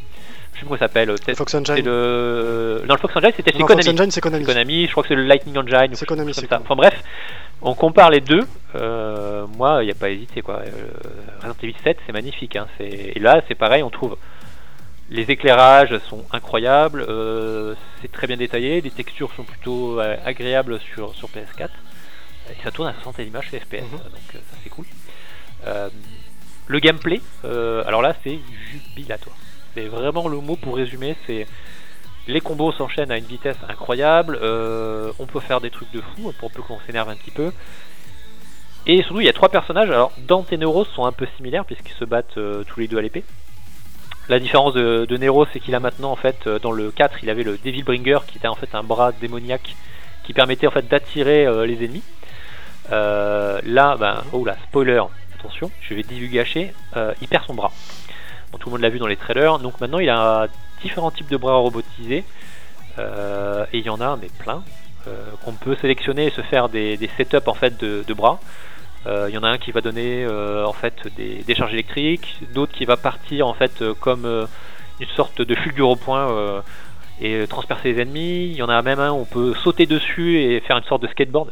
Je sais plus comment ça s'appelle. le Fox Engine. le. Non, le Fox Engine, c'était chez Non, Fox Konami. Engine, c'est Konami. Konami, je crois que c'est le Lightning Engine. C'est Konami, c'est. Konami. Enfin bref, on compare les deux. euh, moi, il n'y a pas à hésiter quoi. Euh, Resident Evil 7, c'est magnifique. Hein. Et là, c'est pareil, on trouve. Les éclairages sont incroyables, euh, c'est très bien détaillé, les textures sont plutôt euh, agréables sur, sur PS4, et ça tourne à 60 images FPS, Mhm. donc euh, ça c'est cool. Le gameplay, alors là c'est jubilatoire. C'est vraiment le mot pour résumer, c'est les combos s'enchaînent à une vitesse incroyable, on peut faire des trucs de fou, pour peu qu'on s'énerve un petit peu. Et surtout il y a trois personnages, alors Dante et Neuros sont un peu similaires puisqu'ils se battent euh, tous les deux à l'épée. La différence de, Nero, c'est qu'il a maintenant en fait euh, dans le 4, il avait le Devil Bringer qui était en fait un bras démoniaque qui permettait en fait d'attirer euh, les ennemis. Euh, là, ben, oh là, spoiler, attention, je vais divulgacher, euh, il perd son bras. Bon, tout le monde l'a vu dans les trailers, donc maintenant il a différents types de bras robotisés et il y en a mais plein qu'on peut sélectionner et se faire des, setups en fait de bras. Euh, Il y en a un qui va donner euh, en fait des, des charges électriques, d'autres qui va partir en fait euh, comme euh, une sorte de fulgure au point euh, et transpercer les ennemis. Il y en a même un où on peut sauter dessus et faire une sorte de skateboard.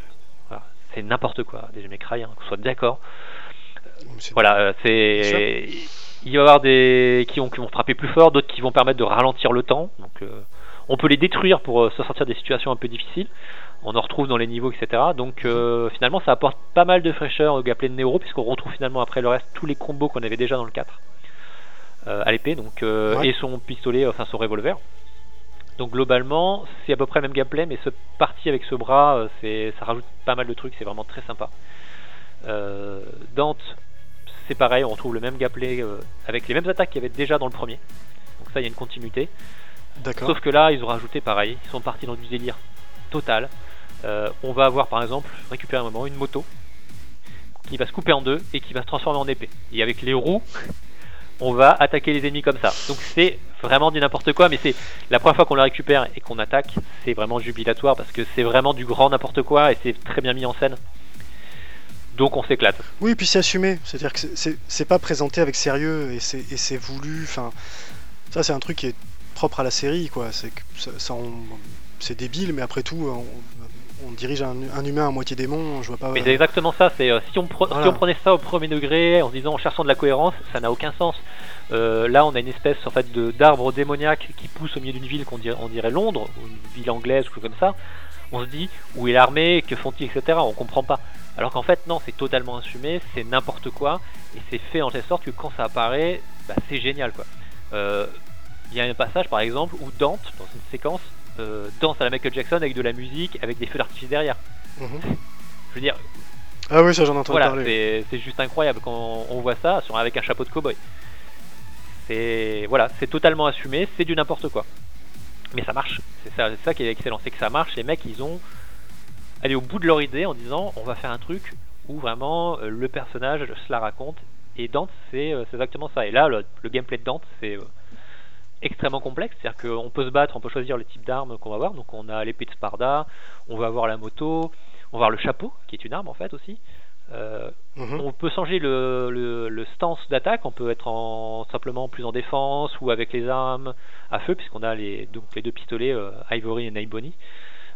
Voilà. C'est n'importe quoi, des mecs hein, qu'on soit d'accord. Voilà, c'est. Il va y avoir des qui vont, qui vont frapper plus fort, d'autres qui vont permettre de ralentir le temps. Donc, euh, on peut les détruire pour euh, se sortir des situations un peu difficiles. On en retrouve dans les niveaux, etc. Donc, euh, finalement, ça apporte pas mal de fraîcheur au gameplay de Nero, puisqu'on retrouve finalement après le reste tous les combos qu'on avait déjà dans le 4 euh, à l'épée, donc euh, Ouais. et son pistolet, enfin son revolver. Donc globalement, c'est à peu près le même gameplay, mais ce parti avec ce bras, c'est, ça rajoute pas mal de trucs, c'est vraiment très sympa. Dante, c'est pareil, on retrouve le même gameplay avec les mêmes attaques qu'il y avait déjà dans le premier. Donc ça, il y a une continuité. D'accord. Sauf que là, ils ont rajouté pareil, ils sont partis dans du délire total. Euh, on va avoir par exemple, récupérer un moment, une moto qui va se couper en deux et qui va se transformer en épée. Et avec les roues, [LAUGHS] on va attaquer les ennemis comme ça. Donc c'est vraiment du n'importe quoi, mais c'est la première fois qu'on la récupère et qu'on attaque, c'est vraiment jubilatoire parce que c'est vraiment du grand n'importe quoi et c'est très bien mis en scène. Donc on s'éclate. Oui, puis c'est assumé. C'est-à-dire que c'est- pas présenté avec sérieux et c'est voulu. Enfin, ça, c'est un truc qui est propre à la série, quoi. C'est débile, mais après tout, on dirige un, un humain à moitié démon. Je vois pas. Mais c'est exactement ça. C'est euh, si, on pre- Voilà. si on prenait ça au premier degré en se disant en cherchant de la cohérence, ça n'a aucun sens. Euh, là, on a une espèce en fait d'arbre démoniaque qui pousse au milieu d'une ville qu'on dirait, on dirait Londres ou une ville anglaise ou quelque chose comme ça. On se dit où est l'armée, que font-ils, etc. On comprend pas. Alors qu'en fait, non, c'est totalement assumé, c'est n'importe quoi et c'est fait en telle sorte que quand ça apparaît, bah, c'est génial quoi. Euh, Il y a un passage par exemple où Dante, dans une séquence, euh, danse à la Michael Jackson avec de la musique, avec des feux d'artifice derrière. Mhm. Je veux dire, Ah oui, ça j'en entends voilà, parler. c'est juste incroyable quand on voit ça sur, avec un chapeau de cowboy. C'est voilà, c'est totalement assumé, c'est du n'importe quoi. Mais ça marche. C'est ça, qui est excellent, c'est que ça marche. Les mecs, ils ont allé au bout de leur idée en disant on va faire un truc où vraiment euh, le personnage se la raconte. Et Dante, c'est euh, exactement ça. Et là, le, le gameplay de Dante, c'est euh, extrêmement complexe. C'est-à-dire qu'on peut se battre, on peut choisir le type d'arme qu'on va avoir. Donc on a l'épée de Sparda, on va avoir la moto, on va avoir le chapeau, qui est une arme en fait aussi. Euh, Mhm. on peut changer le, le, le stance d'attaque, on peut être en, simplement plus en défense ou avec les armes à feu, puisqu'on a les, donc les deux pistolets euh, Ivory et Naiboni.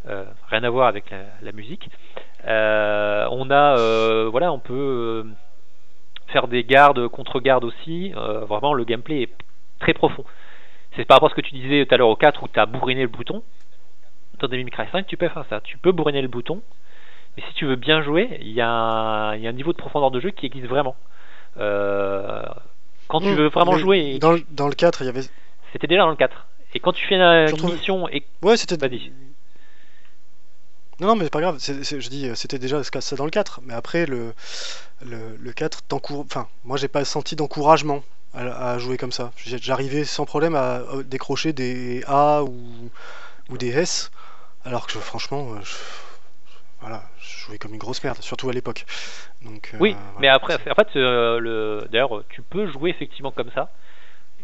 Euh, rien à voir avec la, la musique. On a, voilà, on peut faire des gardes, contre-gardes aussi. Vraiment, le gameplay est très profond. C'est par rapport à ce que tu disais tout à l'heure au 4 où tu as bourriné le bouton. Dans Devil May Cry 5, tu peux faire ça. Tu peux bourriner le bouton, mais si tu veux bien jouer, il y, a un- il y a un niveau de profondeur de jeu qui existe vraiment. Euh, quand tu Mhm. veux vraiment jouer, Dans, le- dans le 4, il y avait. c'était déjà dans le 4. Et quand tu fais une, une mission et Ouais, c'était. Vas-y. Non, non, mais c'est pas grave. je dis, c'était déjà ça dans le 4. Mais après, le, le, le 4 t'encourage. Enfin, moi, j'ai pas senti d'encouragement à, à jouer comme ça. J'arrivais sans problème à euh, décrocher des A ou, ou des S. Alors que franchement, euh, je, voilà, je jouais comme une grosse merde, surtout à l'époque. Donc, euh, Oui, voilà. mais après, en fait, euh, le... d'ailleurs, tu peux jouer effectivement comme ça,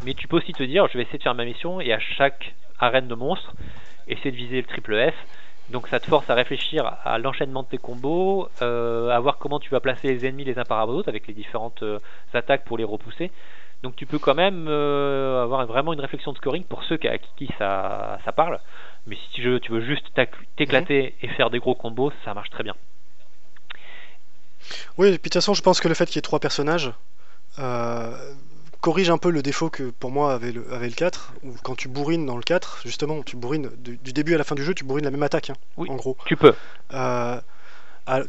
mais tu peux aussi te dire, je vais essayer de faire ma mission et à chaque arène de monstres, essayer de viser le triple F. Donc ça te force à réfléchir à l'enchaînement de tes combos, euh, à voir comment tu vas placer les ennemis les uns par rapport aux autres avec les différentes attaques pour les repousser. Donc tu peux quand même euh, avoir vraiment une réflexion de scoring pour ceux à qui ça, ça parle. Mais si tu veux, tu veux juste t'éclater et faire des gros combos, ça marche très bien. Oui, et puis de toute façon, je pense que le fait qu'il y ait trois personnages euh, corrige un peu le défaut que pour moi avait le, avait le 4, où quand tu bourrines dans le 4, justement, tu bourrines du, du début à la fin du jeu, tu bourrines la même attaque, hein, Oui. en gros. Tu peux. Euh,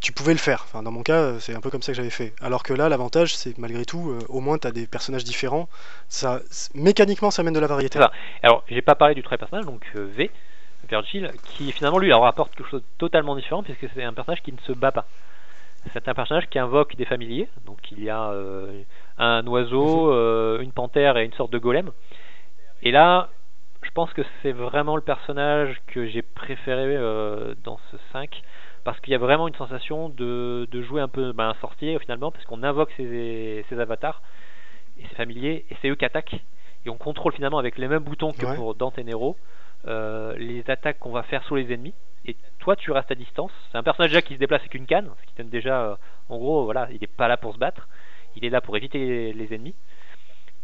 tu pouvais le faire, enfin, dans mon cas, c'est un peu comme ça que j'avais fait. Alors que là, l'avantage, c'est malgré tout, euh, au moins, tu as des personnages différents. Ça, mécaniquement, ça amène de la variété. Ça. Alors, j'ai pas parlé du très personnage, donc euh, V, Virgil, qui finalement lui leur apporte quelque chose de totalement différent puisque c'est un personnage qui ne se bat pas. C'est un personnage qui invoque des familiers, donc il y a euh, un oiseau, euh, une panthère et une sorte de golem. Et là, je pense que c'est vraiment le personnage que j'ai préféré dans ce 5 parce qu'il y a vraiment une sensation de, de jouer un peu ben, un sorcier finalement parce qu'on invoque ses, ses avatars et ses familiers et c'est eux qui attaquent. Et on contrôle finalement avec les mêmes boutons que Ouais. pour Dante et Nero euh, les attaques qu'on va faire sur les ennemis. Et toi tu restes à distance. C'est un personnage déjà qui se déplace avec une canne ce qui donne déjà euh, en gros voilà il n'est pas là pour se battre. Il est là pour éviter les, les ennemis.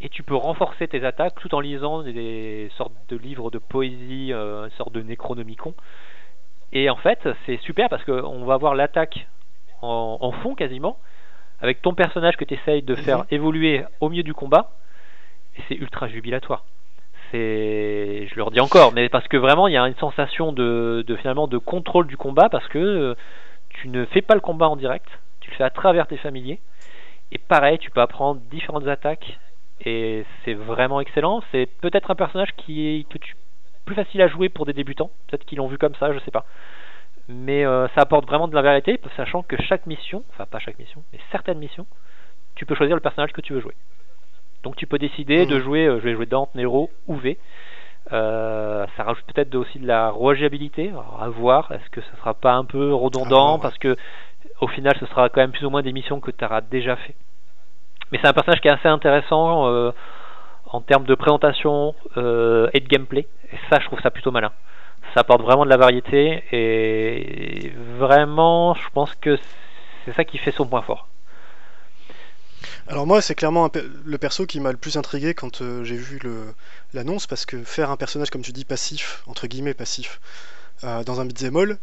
Et tu peux renforcer tes attaques tout en lisant des sortes de livres de poésie euh, une sorte de Necronomicon et en fait c'est super parce qu'on va voir l'attaque en, en fond quasiment avec ton personnage que tu essayes de faire Mhm. évoluer au milieu du combat et c'est ultra jubilatoire c'est je le redis encore mais parce que vraiment il y a une sensation de, de finalement de contrôle du combat parce que euh, tu ne fais pas le combat en direct tu le fais à travers tes familiers et pareil tu peux apprendre différentes attaques et c'est vraiment excellent c'est peut-être un personnage qui que tu plus facile à jouer pour des débutants peut-être qu'ils l'ont vu comme ça je sais pas mais euh, ça apporte vraiment de la variété sachant que chaque mission enfin pas chaque mission mais certaines missions tu peux choisir le personnage que tu veux jouer donc tu peux décider Mhm. de jouer, euh, je vais jouer Dante, Nero ou V. Euh, ça rajoute peut-être aussi de la rejouabilité, à voir. Est-ce que ça sera pas un peu redondant ouais. parce que au final ce sera quand même plus ou moins des missions que tu auras déjà fait. Mais c'est un personnage qui est assez intéressant en termes de présentation euh, et de gameplay. Et ça, je trouve ça plutôt malin. Ça apporte vraiment de la variété et vraiment, je pense que c'est ça qui fait son point fort. Alors moi, c'est clairement pe- le perso qui m'a le plus intrigué quand euh, j'ai vu l'annonce, parce que faire un personnage, comme tu dis, passif, entre guillemets passif, euh, dans un beat'em all,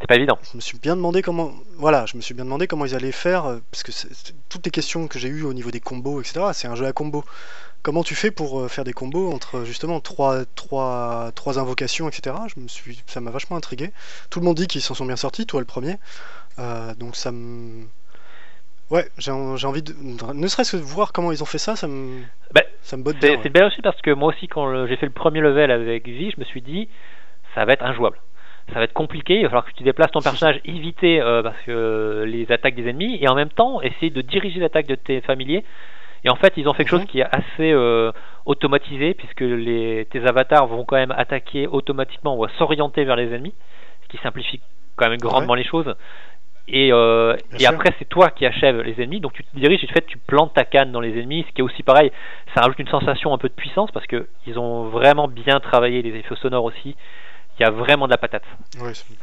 C'est pas évident. je me suis bien demandé comment, voilà, je me suis bien demandé comment ils allaient faire, parce que toutes les questions que j'ai eues au niveau des combos, etc., c'est un jeu à combo. Comment tu fais pour euh, faire des combos entre justement trois, trois, trois invocations, etc. Je me suis, ça m'a vachement intrigué. Tout le monde dit qu'ils s'en sont bien sortis, toi le premier. Euh, donc ça me, ouais, j'ai en- j'ai envie de, ne serait-ce que de voir comment ils ont fait ça, ça me, Bah, ça me botte C'est bien. c'est ouais. bien aussi parce que moi aussi, quand j'ai fait le premier level avec Vi, je me suis dit, ça va être injouable. Ça va être compliqué, il va falloir que tu déplaces ton personnage, éviter euh, parce que les attaques des ennemis, et en même temps essayer de diriger l'attaque de tes familiers. Et en fait, ils ont fait quelque Mhm. chose qui est assez euh, automatisé, puisque les, tes avatars vont quand même attaquer automatiquement ou s'orienter vers les ennemis, ce qui simplifie quand même grandement les choses. Et, euh, et après, c'est toi qui achèves les ennemis, donc tu te diriges et de fait, tu plantes ta canne dans les ennemis, ce qui est aussi pareil, ça rajoute une sensation un peu de puissance parce que ils ont vraiment bien travaillé les effets sonores aussi. Il y a vraiment de la patate.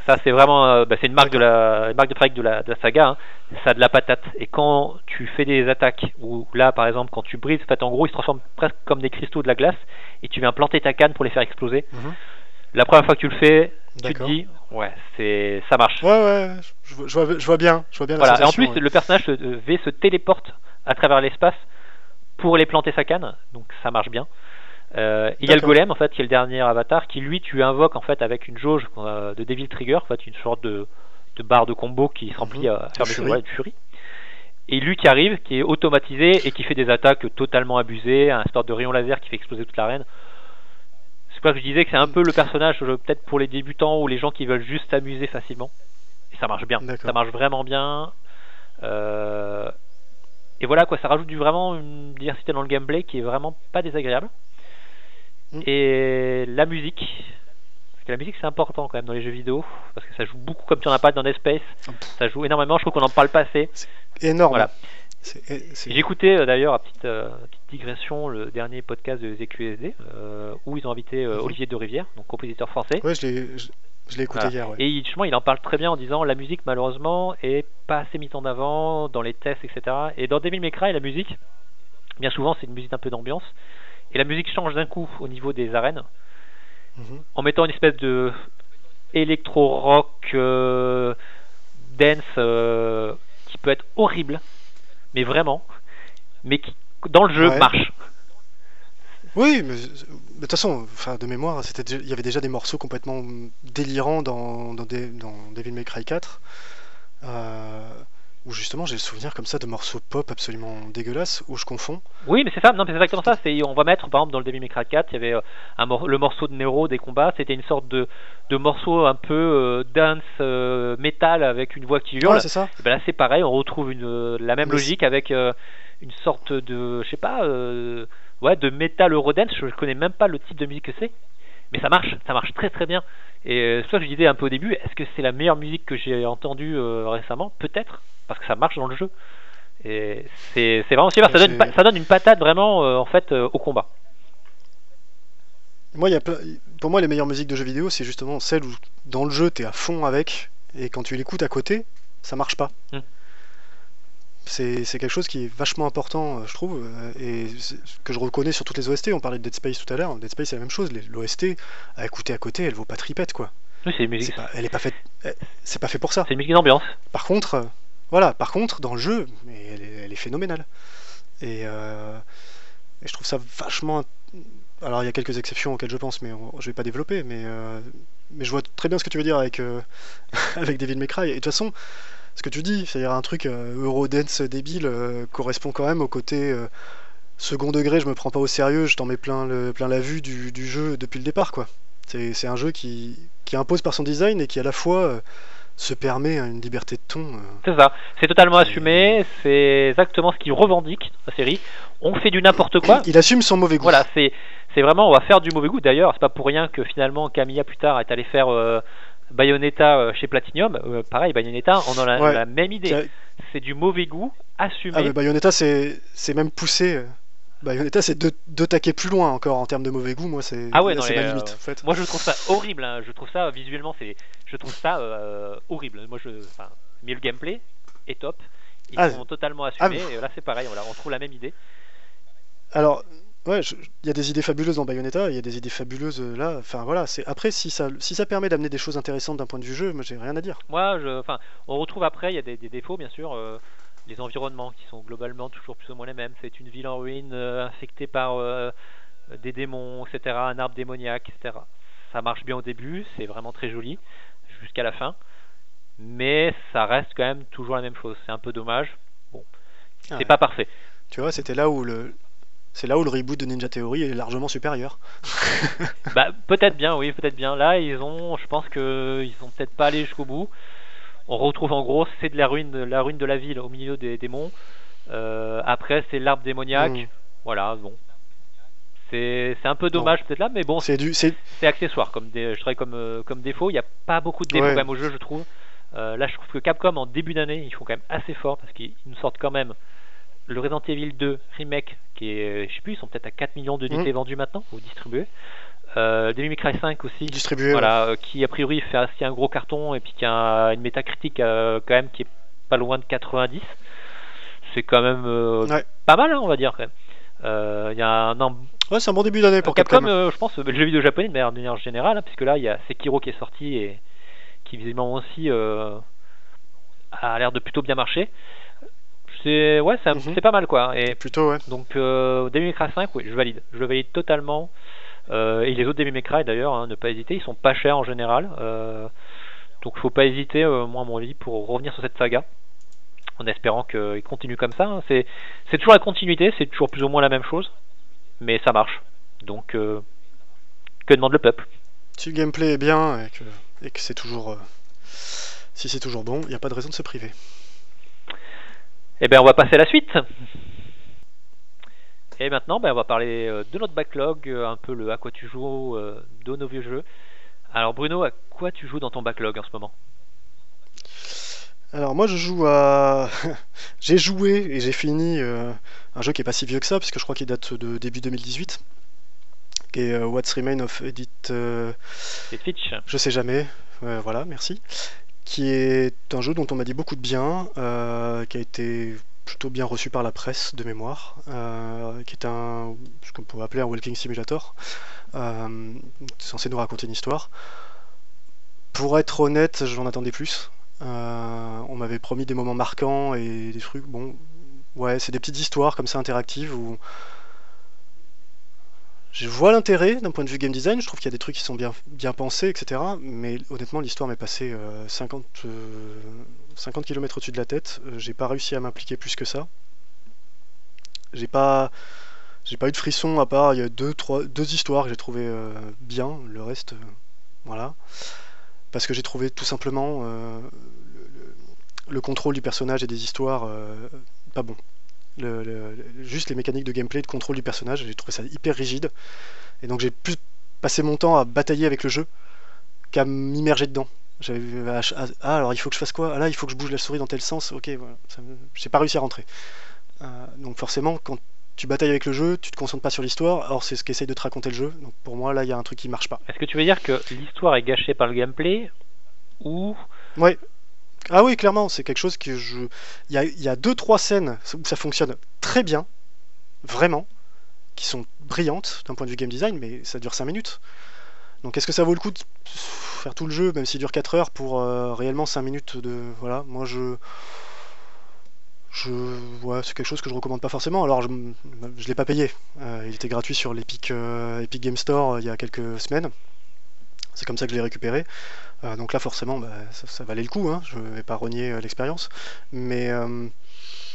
Ça, c'est vraiment, euh, bah, c'est une marque de la, une marque de de la, de la saga. hein. Ça a de la patate. Et quand tu fais des attaques, ou là, par exemple, quand tu brises, en fait, en gros, ils se transforment presque comme des cristaux de la glace, et tu viens planter ta canne pour les faire exploser. Mhm. La première fois que tu le fais, tu te dis, ouais, c'est, ça marche. Ouais, ouais, je, vois- je vois, je vois bien, je vois bien la. Et en plus, ouais. le personnage se- euh, V se téléporte à travers l'espace pour les planter sa canne, donc ça marche bien. Euh, il y a le golem en fait, qui est le dernier avatar, qui lui tu invoques en fait avec une jauge euh, de Devil Trigger, en fait une sorte de, de barre de combo qui se remplit Mhm. à faire De des ouais, de furie. Et lui qui arrive, qui est automatisé et qui fait des attaques totalement abusées, un sorte de rayon laser qui fait exploser toute l'arène. C'est pour ça que je disais que c'est un peu le personnage euh, peut-être pour les débutants ou les gens qui veulent juste s'amuser facilement. ça marche bien. Ça marche vraiment bien. Euh, et voilà quoi, ça rajoute du, vraiment une diversité dans le gameplay qui est vraiment pas désagréable. Mm. Et la musique, parce que la musique c'est important quand même dans les jeux vidéo, parce que ça joue beaucoup comme tu en as pas dans Dead Space. Ah, Ça joue énormément, je trouve qu'on en parle pas assez. Énorme. Voilà. C'est- c'est- J'ai écouté euh, d'ailleurs, à petite, euh, petite digression, le dernier podcast de ZQSD, euh, où ils ont invité Mhm. Olivier de Rivière, donc compositeur français. Ouais, je l'ai, je, je l'ai écouté Voilà. hier. Ouais. Et justement, il en parle très bien en disant la musique, malheureusement, est pas assez mise en avant dans les tests, etc. Et dans Devil May Cry, la musique, bien souvent, c'est une musique un peu d'ambiance. Et la musique change d'un coup au niveau des arènes, Mhm. en mettant une espèce de électro-rock euh, dance euh, qui peut être horrible, mais vraiment, mais qui, dans le jeu, Ouais. marche. Oui, mais de toute façon, enfin, de mémoire, c'était il y avait déjà des morceaux complètement délirants dans, dans, des- dans Devil May Cry 4. euh, où justement j'ai le souvenir comme ça de morceaux pop absolument dégueulasses où je confonds. Oui, mais c'est ça, non, c'est exactement ça. C'est, on va mettre, par exemple, dans le Devil May Cry 4, il y avait euh, un mor- le morceau de Nero des combats, c'était une sorte de, de morceau un peu euh, dance euh, metal avec une voix qui hurle. Ouais, c'est ça. Et ben là, c'est pareil, on retrouve une, la même Mais logique avec une sorte de, je sais pas, ouais, de metal eurodance. Je connais même pas le type de musique que c'est, mais ça marche, ça marche très très bien. Et que je disais un peu au début, est-ce que c'est la meilleure musique que j'ai entendue récemment? Peut-être, parce que ça marche dans le jeu. Et c'est c'est vraiment super, ça donne, ça donne une patate vraiment euh, en fait euh, au combat. Moi, y a plein- pour moi, les meilleures musiques de jeux vidéo, c'est justement celles où dans le jeu, t'es à fond avec, et quand tu l'écoutes à côté, ça marche pas. Mm. C'est c'est quelque chose qui est vachement important, euh, je trouve, et que je reconnais sur toutes les OST. On parlait de Dead Space tout à l'heure. Dead Space, c'est la même chose. L'OST, à écouter à côté, elle vaut pas tripette, quoi. Oui, c'est une musique, pas, elle est pas faite, c'est pas fait pour ça. c'est une musique d'ambiance. Par contre, voilà, par contre, dans le jeu, elle est, elle est phénoménale. Et, euh, je trouve ça vachement. Alors, il y a quelques exceptions auxquelles je pense, mais on- je vais pas développer. Mais, euh, mais je vois très bien ce que tu veux dire avec, euh, [LAUGHS] avec Devil May. Et de toute façon, ce que tu dis, c'est-à-dire un truc euh, Eurodance débile, correspond quand même au côté second degré. Je me prends pas au sérieux, je t'en mets plein, le, plein la vue du, du jeu depuis le départ, quoi. C'est un jeu qui, qui impose par son design et qui à la fois se permet une liberté de ton. euh, C'est ça, c'est totalement assumé, c'est exactement ce qu'ils revendiquent, la série. On fait du n'importe quoi. Il assume son mauvais goût. Voilà, c'est c'est vraiment, on va faire du mauvais goût. D'ailleurs, c'est pas pour rien que finalement Camilla plus tard est allé faire euh, Bayonetta euh, chez Platinum. Euh, pareil, Bayonetta, on a la, Ouais. la même idée. C'est du mauvais goût assumé. Ah, mais Bayonetta, c'est c'est même poussé. Bayonetta, c'est deux, deux taquets plus loin encore en termes de mauvais goût. Moi, c'est Ah ouais, là, non, ma euh, limite. En fait. Moi, je trouve ça horrible. hein. Je trouve ça visuellement, c'est, je trouve ça euh, horrible. Moi, je, enfin, mais le gameplay est top. Ils Ah, sont totalement ah, assumés. Et là, c'est pareil. On trouve la même idée. Alors, ouais, il y a des idées fabuleuses dans Bayonetta, il y a des idées fabuleuses euh, là. Enfin voilà, c'est après si ça si ça permet d'amener des choses intéressantes d'un point de vue jeu, moi j'ai rien à dire. Moi, je, enfin, on retrouve après, il y a des, des défauts, bien sûr. euh, les environnements qui sont globalement toujours plus ou moins les mêmes. C'est une ville en ruine euh, infectée par euh, des démons, etc. Un arbre démoniaque, etc. Ça marche bien au début, c'est vraiment très joli jusqu'à la fin. Mais ça reste quand même toujours la même chose. C'est un peu dommage. Bon, c'est Ah ouais. pas parfait. Tu vois, c'était là où le c'est là où le reboot de Ninja Theory est largement supérieur. [LAUGHS] Bah, peut-être bien, oui, peut-être bien. Là, ils ont, je pense que ils sont peut-être pas allés jusqu'au bout. On retrouve en gros, c'est de la ruine, de la ruine de la ville au milieu des démons. Euh, après, c'est l'arbre démoniaque. Mm. Voilà, bon. C'est c'est un peu dommage peut-être là, mais bon, C'est du c'est c'est accessoire comme je dirais comme euh, comme défaut. Il n'y a pas beaucoup de défauts Ouais. quand même au jeu, je trouve. Euh, là, je trouve que Capcom en début d'année, ils font quand même assez fort parce qu'ils nous sortent quand même le Resident Evil 2 remake qui est, je sais plus, ils sont peut-être à 4 millions d'unités Mhm. vendues maintenant ou distribuées. Euh, Cry 5 aussi. distribué. Voilà, euh, qui a priori fait assez un gros carton et puis qui a une métacritique euh, quand même qui est pas loin de 90. C'est quand même euh, Ouais. pas mal, hein, on va dire quand même. Euh, Il y a un, un- ouais. C'est un bon début d'année pour Capcom, Capcom. euh, je pense, le jeu vidéo japonais de manière, générale, hein, puisque là il y a Sekiro qui est sorti et qui visiblement aussi a l'air de plutôt bien marcher. C'est ouais, Mhm. c'est pas mal quoi. Et Plutôt ouais. donc euh, Devil May Cry 5, oui, je valide. Je le valide totalement. Euh, et les autres May Cry d'ailleurs, hein, ne pas hésiter, ils sont pas chers en général. Euh, donc faut pas hésiter, euh, moi à mon avis, pour revenir sur cette saga. En espérant qu'ils continuent comme ça. hein. C'est, c'est toujours la continuité, c'est toujours plus ou moins la même chose. Mais ça marche. Donc euh, que demande le peuple? Si le gameplay est bien et que et que c'est toujours euh, Si c'est toujours bon, il n'y a pas de raison de se priver. Eh bien, on va passer à la suite. Et maintenant, ben, on va parler euh, de notre backlog, euh, un peu le à quoi tu joues euh, de nos vieux jeux. Alors Bruno, à quoi tu joues dans ton backlog en ce moment? Alors moi je joue à... [LAUGHS] j'ai joué et j'ai fini un jeu qui est pas si vieux que ça, puisque je crois qu'il date de début 2018, qui est What's Remain of Edith... Edith Fitch. Je sais jamais, voilà, merci. Qui est un jeu dont on m'a dit beaucoup de bien, qui a été plutôt bien reçu par la presse de mémoire, euh, qui est un ce qu'on pourrait appeler un walking simulator, euh, censé nous raconter une histoire. Pour être honnête, j'en attendais plus. Euh, on m'avait promis des moments marquants et des trucs. Bon, ouais, c'est des petites histoires comme ça interactives où je vois l'intérêt d'un point de vue game design, je trouve qu'il y a des trucs qui sont bien, bien pensés, etc. Mais honnêtement, l'histoire m'est passée 50, 50 km au-dessus de la tête. Euh, j'ai pas réussi à m'impliquer plus que ça. J'ai pas, eu de frisson à part il y a deux histoires que j'ai trouvé euh, bien. Le reste, euh, voilà. Parce que j'ai trouvé tout simplement le, contrôle du personnage et des histoires pas bon juste les mécaniques de gameplay, de contrôle du personnage, j'ai trouvé ça hyper rigide. Et donc j'ai plus passé mon temps à batailler avec le jeu qu'à m'immerger dedans. J'avais ah, ah, alors il faut que je fasse quoi? Ah là il faut que je bouge la souris dans tel sens. Ok voilà, j'ai pas réussi à rentrer. Euh, donc forcément quand tu batailles avec le jeu, tu te concentres pas sur l'histoire. Or c'est ce qu'essaye de te raconter le jeu. Donc pour moi là il y a un truc qui marche pas. Est-ce que tu veux dire que l'histoire est gâchée par le gameplay ou Ouais, ah oui, clairement, c'est quelque chose que je. Il y a, il y a deux, trois scènes où ça fonctionne très bien, vraiment, qui sont brillantes d'un point de vue game design, mais ça dure 5 minutes. Donc est-ce que ça vaut le coup de faire tout le jeu, même s'il dure 4 heures, pour euh, réellement 5 minutes de. Voilà, moi je. Je, ouais, c'est quelque chose que je recommande pas forcément. Alors, je, je l'ai pas payé. Euh, il était gratuit sur l'Epic euh, Epic Game Store il y a quelques semaines. C'est comme ça que je l'ai récupéré. Donc là, forcément, bah, ça, valait le coup. Hein. Je vais pas renier l'expérience. Mais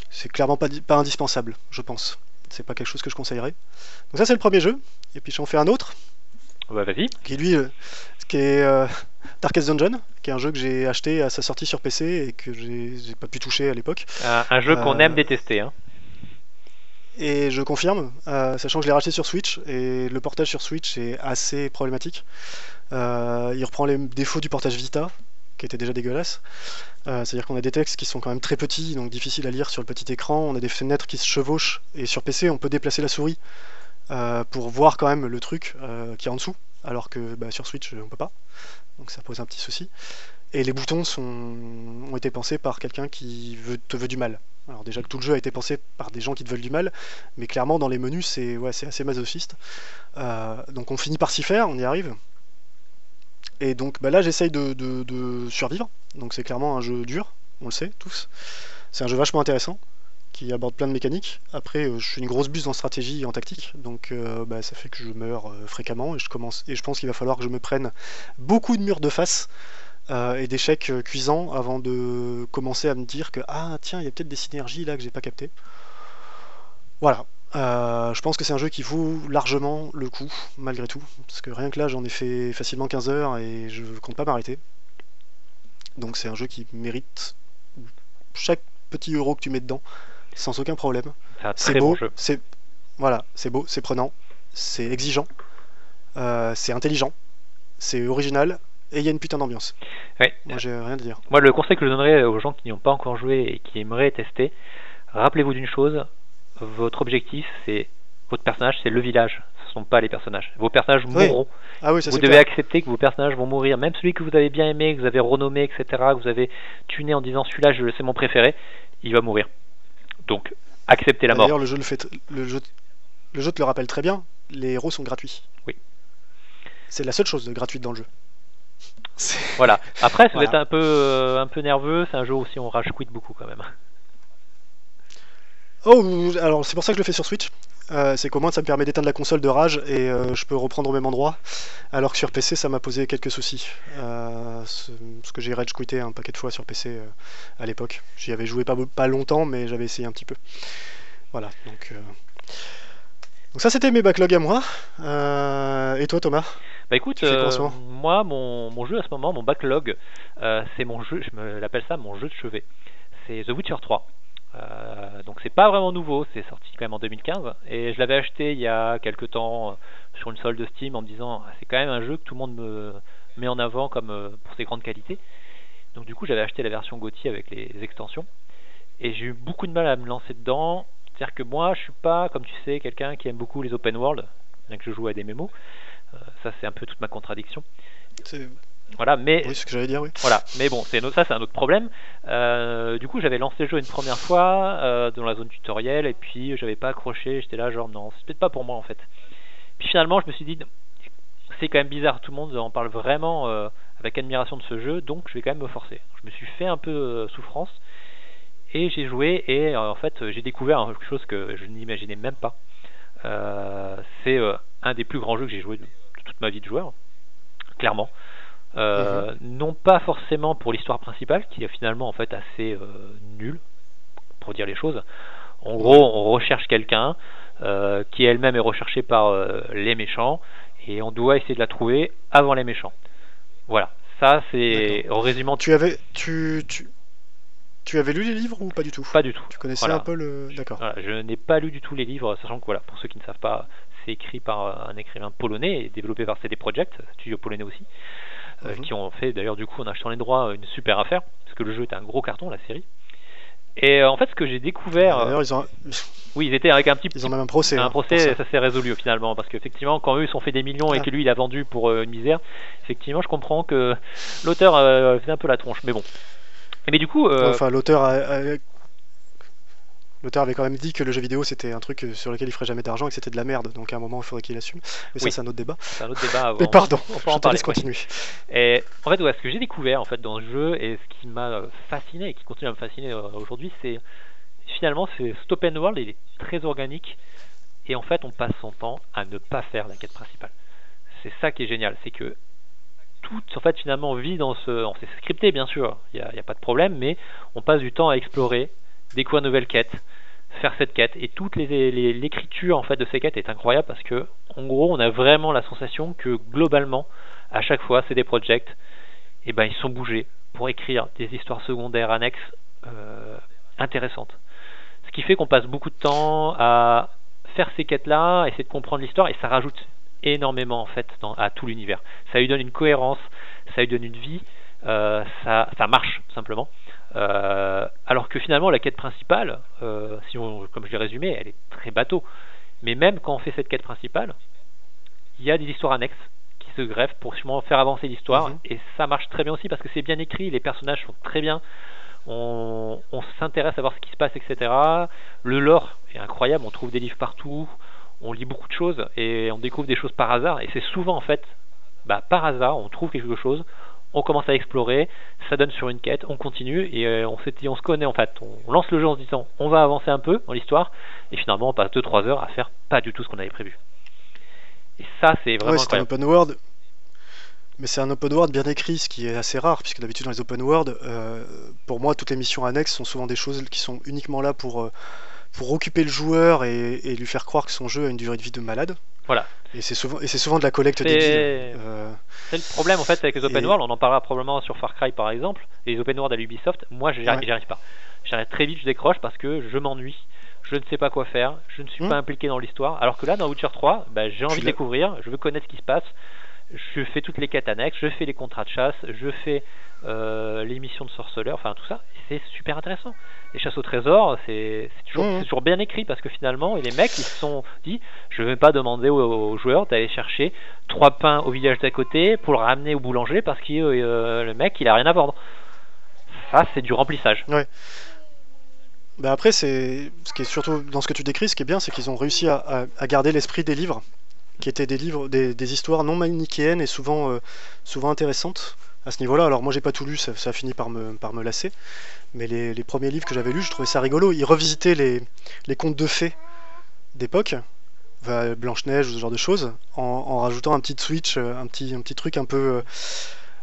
c'est clairement pas, pas indispensable, je pense. C'est pas quelque chose que je conseillerais. Donc ça, c'est le premier jeu. Et puis j'en fais un autre. Bah, vas-y. Qui lui, qui est Darkest Dungeon, qui est un jeu que j'ai acheté à sa sortie sur PC et que j'ai pas pu toucher à l'époque. un jeu qu'on aime détester. Hein. Et je confirme, sachant que je l'ai racheté sur Switch et le portage sur Switch est assez problématique. Euh, il reprend les défauts du portage Vita, qui était déjà dégueulasse. Euh, c'est-à-dire qu'on a des textes qui sont quand même très petits, donc difficiles à lire sur le petit écran. On a des fenêtres qui se chevauchent, et sur PC, on peut déplacer la souris euh, pour voir quand même le truc qui est en dessous, alors que bah, sur Switch, on peut pas. Donc ça pose un petit souci. Et les boutons ont été pensés par quelqu'un qui te veut du mal. Alors déjà que tout le jeu a été pensé par des gens qui te veulent du mal, mais clairement dans les menus c'est assez masochiste. donc on finit par s'y faire, on y arrive. Et donc bah là j'essaye de, survivre, donc c'est clairement un jeu dur, on le sait tous. C'est un jeu vachement intéressant, qui aborde plein de mécaniques. Après euh, je suis une grosse buse en stratégie et en tactique, donc euh, bah, ça fait que je meurs euh, fréquemment et je, commence, et je pense qu'il va falloir que je me prenne beaucoup de murs de face. et d'échecs cuisants avant de commencer à me dire que ah tiens il y a peut-être des synergies là que j'ai pas capté. Voilà, je pense que c'est un jeu qui vaut largement le coup, malgré tout. Parce que rien que là, j'en ai fait facilement 15 heures et je compte pas m'arrêter. Donc c'est un jeu qui mérite chaque petit euro que tu mets dedans, sans aucun problème. C'est beau, c'est voilà, c'est beau, c'est prenant, c'est exigeant, euh, c'est intelligent, c'est original et il y a une putain d'ambiance. Moi j'ai rien à dire. Moi le conseil que je donnerais aux gens qui n'y ont pas encore joué et qui aimeraient tester, rappelez-vous d'une chose, votre objectif, c'est votre personnage, c'est le village. Ce ne sont pas les personnages. Vos personnages mourront. Ah vous devez accepter que vos personnages vont mourir. Même celui que vous avez bien aimé, que vous avez renommé, etc., que vous avez tuné en disant celui-là, c'est mon préféré, il va mourir. Donc, acceptez la mort. D'ailleurs, le jeu le fait, le jeu, le jeu te le rappelle très bien. Les héros sont gratuits. Oui. C'est la seule chose de gratuite dans le jeu. Voilà. Après, ça va être un peu, euh, un peu nerveux. C'est un jeu aussi on rage quit beaucoup quand même. Oh, alors c'est pour ça que je le fais sur Switch. Euh, c'est qu'au moins ça me permet d'éteindre la console de rage et euh, je peux reprendre au même endroit. Alors que sur PC ça m'a posé quelques soucis. Euh, parce que j'ai rage quitté un paquet de fois sur PC à l'époque. J'y avais joué pas, pas longtemps mais j'avais essayé un petit peu. Voilà, donc. Donc ça c'était mes backlogs à moi. et toi Thomas? Bah écoute, euh, moi, mon, mon jeu à ce moment, mon backlog, euh, c'est mon jeu, je me l'appelle ça mon jeu de chevet. C'est The Witcher 3. Euh, donc c'est pas vraiment nouveau, c'est sorti quand même en 2015 et je l'avais acheté il y a quelques temps euh, sur une solde de Steam en me disant Ah, c'est quand même un jeu que tout le monde me met en avant comme euh, pour ses grandes qualités. Donc du coup j'avais acheté la version GOTY avec les extensions et j'ai eu beaucoup de mal à me lancer dedans. C'est-à-dire que moi je suis pas, comme tu sais, quelqu'un qui aime beaucoup les open world, bien que je joue à des mémos. Ça c'est un peu toute ma contradiction. Voilà, mais oui, ce que j'allais dire, oui. voilà, mais bon, c'est ça c'est un autre problème. Euh, du coup, j'avais lancé le jeu une première fois euh, dans la zone tutoriel et puis j'avais pas accroché. J'étais là, genre non, c'est peut-être pas pour moi en fait. Puis finalement, je me suis dit, c'est quand même bizarre, tout le monde en parle vraiment euh, avec admiration de ce jeu, donc je vais quand même me forcer. Je me suis fait un peu souffrance et j'ai joué et en fait j'ai découvert quelque chose que je n'imaginais même pas. C'est un des plus grands jeux que j'ai joué de, de toute ma vie de joueur, clairement. Euh, Non pas forcément pour l'histoire principale, qui est finalement en fait assez euh, nulle, pour dire les choses. En gros, on recherche quelqu'un euh, qui elle-même est recherchée par les méchants, et on doit essayer de la trouver avant les méchants. Voilà, ça c'est en résumant Tu avais, tu, tu, tu avais lu les livres ou pas du tout? Pas du tout. Tu connaissais Voilà. un peu le. D'accord. Voilà, je n'ai pas lu du tout les livres, sachant que voilà, pour ceux qui ne savent pas, c'est écrit par un écrivain polonais et développé par CD Projekt, studio polonais aussi, euh, Mhm. qui ont fait d'ailleurs du coup en achetant les droits une super affaire, parce que le jeu était un gros carton, la série. Et euh, en fait, ce que j'ai découvert, euh, D'ailleurs, ils ont, oui, ils étaient avec un petit, ils ont même un procès. un hein, procès, ça. ça, s'est résolu finalement, parce qu'effectivement, quand eux ils se sont fait des millions et Ah. que lui il a vendu pour une misère, effectivement, je comprends que l'auteur euh, faisait un peu la tronche, mais bon. Mais du coup, euh, Enfin, l'auteur a- a- L'auteur avait quand même dit que le jeu vidéo c'était un truc sur lequel il ferait jamais d'argent et que c'était de la merde, donc à un moment il faudrait qu'il assume. Mais ça c'est un autre débat. c'est un autre débat. [LAUGHS] Avant. Mais pardon, on peut en parler. continuer. Et en fait, ouais, ce que j'ai découvert en fait dans le jeu et ce qui m'a euh, fasciné et qui continue à me fasciner euh, aujourd'hui, c'est finalement c'est cet open world, il est très organique et en fait on passe son temps à ne pas faire la quête principale. C'est ça qui est génial, c'est que tout en fait finalement vit dans ce, on c'est scripté bien sûr, il n'y a pas de problème, mais on passe du temps à explorer, découvrir de nouvelles quêtes, faire cette quête et toute l'écriture en fait de ces quêtes est incroyable parce que en gros on a vraiment la sensation que globalement à chaque fois c'est des projects et ben ils sont bougés pour écrire des histoires secondaires annexes euh, intéressantes. Ce qui fait qu'on passe beaucoup de temps à faire ces quêtes-là, essayer de comprendre l'histoire, et ça rajoute énormément en fait à tout l'univers. Ça lui donne une cohérence, ça lui donne une vie, euh, ça, ça marche simplement. Euh, alors que finalement la quête principale, euh, si on, comme je l'ai résumé, elle est très bateau. Mais même quand on fait cette quête principale, il y a des histoires annexes qui se greffent pour justement faire avancer l'histoire Mhm. et ça marche très bien aussi parce que c'est bien écrit, les personnages sont très bien, on, on s'intéresse à voir ce qui se passe, etc. Le lore est incroyable, on trouve des livres partout, on lit beaucoup de choses et on découvre des choses par hasard et c'est souvent en fait bah, par hasard, on trouve quelque chose, on commence à explorer, ça donne sur une quête, on continue et euh, on, se connaît en fait, on lance le jeu en se disant on va avancer un peu dans l'histoire et finalement on passe 2-3 heures à faire pas du tout ce qu'on avait prévu. Et ça c'est vraiment Ouais, c'est un open world. Mais c'est un open world bien écrit, ce qui est assez rare, puisque d'habitude dans les open world, euh, pour moi, toutes les missions annexes sont souvent des choses qui sont uniquement là pour, euh, pour occuper le joueur et, et lui faire croire que son jeu a une durée de vie de malade. Voilà. Et c'est souvent, et c'est souvent de la collecte débile. Euh, C'est le problème en fait avec les open Et- world, on en parlera probablement sur Far Cry par exemple, et les open world à l'Ubisoft, moi j'y Ouais. j'y arrive pas. Très vite, je décroche parce que je m'ennuie, je ne sais pas quoi faire, je ne suis Hmm. pas impliqué dans l'histoire, alors que là dans Witcher 3, bah, j'ai envie de découvrir, je veux connaître ce qui se passe, je fais toutes les quêtes annexes, je fais les contrats de chasse, je fais euh, les missions de sorceleur, enfin tout ça, c'est super intéressant. Les chasses au trésor, c'est c'est toujours, bien écrit parce que finalement, les mecs ils se sont dit, je ne vais pas demander aux, aux joueurs d'aller chercher trois pains au village d'à côté pour le ramener au boulanger parce que euh, le mec il a rien à vendre. Ça, c'est du remplissage. bah après, c'est ce qui est surtout dans ce que tu décris, ce qui est bien, c'est qu'ils ont réussi à, à- à garder l'esprit des livres, qui étaient des livres, des, des histoires non manichéennes et souvent, euh, souvent intéressantes à ce niveau-là. Alors moi, j'ai pas tout lu, ça, ça a fini par me, par me lasser. Mais les, les premiers livres que j'avais lus, je trouvais ça rigolo. Ils revisitaient les, les contes de fées d'époque, va- Blanche-Neige ou ce genre de choses, en, en rajoutant un petit switch, euh, un petit, un petit truc un peu, euh,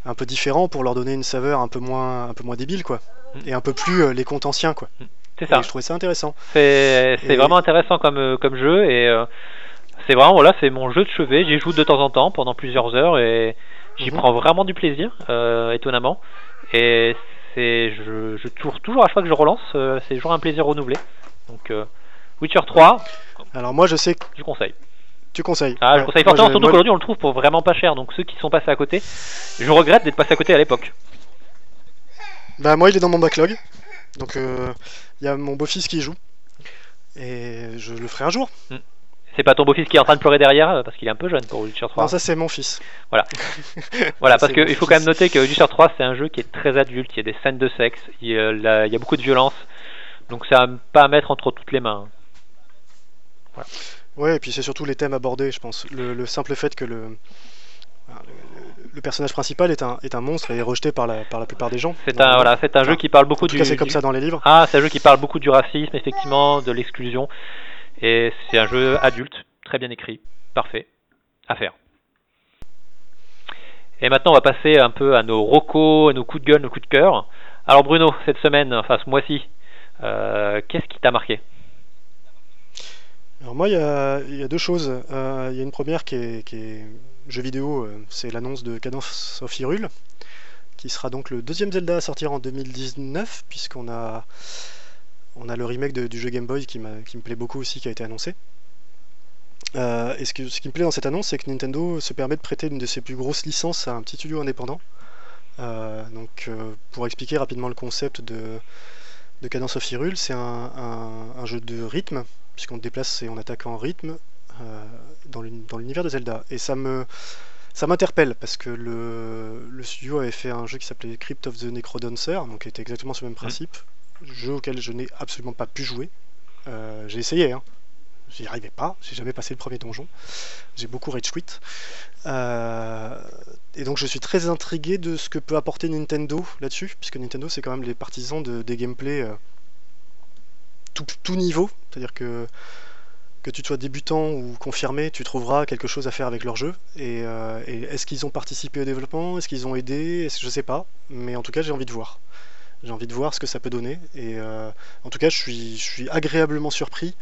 un peu différent pour leur donner une saveur un peu moins, un peu moins débile, quoi. Mm. Et un peu plus euh, les contes anciens, quoi. C'est ça. Et je trouvais ça intéressant. C'est c'est Et- vraiment intéressant comme, comme jeu et euh, c'est vraiment voilà, c'est mon jeu de chevet. J'y joue de temps en temps pendant plusieurs heures et j'y Mhm. prends vraiment du plaisir, euh, étonnamment. Et c'est, je, je tourne toujours à chaque fois que je relance, euh, c'est toujours un plaisir renouvelé. Donc euh, Witcher 3, Alors moi je sais que je conseille. tu conseilles. Ah, je Ouais. conseille fortement, surtout moi, qu'aujourd'hui on le trouve pour vraiment pas cher. Donc ceux qui sont passés à côté, je regrette d'être passé à côté à l'époque. Bah moi il est dans mon backlog. Donc euh, il y a mon beau-fils qui y joue. Et je le ferai un jour. C'est pas ton beau-fils qui est en train de pleurer derrière euh, parce qu'il est un peu jeune pour Witcher 3. Non ça c'est mon fils. Voilà, [LAUGHS] Ça, parce qu'il faut quand même noter que Witcher 3 c'est un jeu qui est très adulte, il y a des scènes de sexe, il y a, la- il y a beaucoup de violence, donc ça pas à mettre entre toutes les mains. Ouais, et puis c'est surtout les thèmes abordés, je pense. Le, le simple fait que le, voilà, le, le personnage principal est un, est un monstre et est rejeté par la, par la plupart des gens. C'est un, voilà, c'est un Enfin, jeu qui parle beaucoup En tout du. c'est comme ça dans les livres. Ah, c'est un jeu qui parle beaucoup du racisme, effectivement, de l'exclusion, et c'est un jeu adulte, très bien écrit, parfait, à faire. Et maintenant, on va passer un peu à nos rocos, à nos coups de gueule, nos coups de cœur. Alors Bruno, cette semaine, enfin ce mois-ci, euh, qu'est-ce qui t'a marqué? Alors moi, il y a, deux choses. Euh, il y a une première qui est, qui est jeu vidéo, euh, c'est l'annonce de Cadence of Hyrule, qui sera donc le deuxième Zelda à sortir en 2019, puisqu'on a, on a le remake de- du jeu Game Boy qui, me plaît beaucoup aussi, qui a été annoncé. Euh, et ce, que- ce qui me plaît dans cette annonce, c'est que Nintendo se permet de prêter une de ses plus grosses licences à un petit studio indépendant. Euh, donc, euh, pour expliquer rapidement le concept de, de Cadence of Hyrule, c'est un, un- un jeu de rythme, puisqu'on se déplace et on attaque en rythme dans l'uni- dans l'univers de Zelda. Et ça me ça m'interpelle parce que le, le studio avait fait un jeu qui s'appelait Crypt of the Necrodancer, donc qui était exactement sur le même principe, jeu auquel je n'ai absolument pas pu jouer. Euh, j'ai essayé, hein. j'y arrivais pas, j'ai jamais passé le premier donjon, j'ai beaucoup rage quit. Euh, et donc je suis très intrigué de ce que peut apporter Nintendo là-dessus, puisque Nintendo c'est quand même les partisans de, des gameplays euh, tout, niveau, c'est-à-dire que que tu sois débutant ou confirmé, tu trouveras quelque chose à faire avec leur jeu. Et, est-ce qu'ils ont participé au développement? Est-ce qu'ils ont aidé? Est-ce je sais pas, mais en tout cas j'ai envie de voir. J'ai envie de voir ce que ça peut donner. Et euh, en tout cas, je suis, je suis agréablement surpris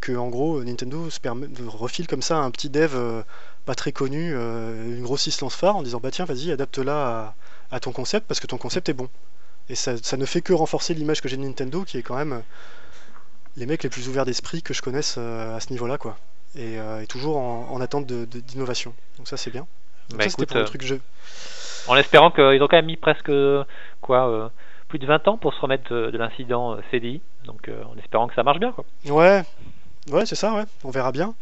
que en gros Nintendo se permet de refile comme ça un petit dev euh, pas très connu, euh, une grosse licence phare en disant bah tiens vas-y adapte-la à, à ton concept parce que ton concept est bon. Et ça, ça ne fait que renforcer l'image que j'ai de Nintendo qui est quand même les mecs les plus ouverts d'esprit que je connaisse à ce niveau-là quoi. Et, et toujours en, en attente d'innovation. Donc ça c'est bien. Donc Bah, ça c'était pour le truc jeu. En espérant qu'ils ont quand même mis presque quoi, plus de 20 ans pour se remettre de, de l'incident euh, CDI, donc euh, en espérant que ça marche bien. Quoi. Ouais, ouais, c'est ça, ouais. On verra bien.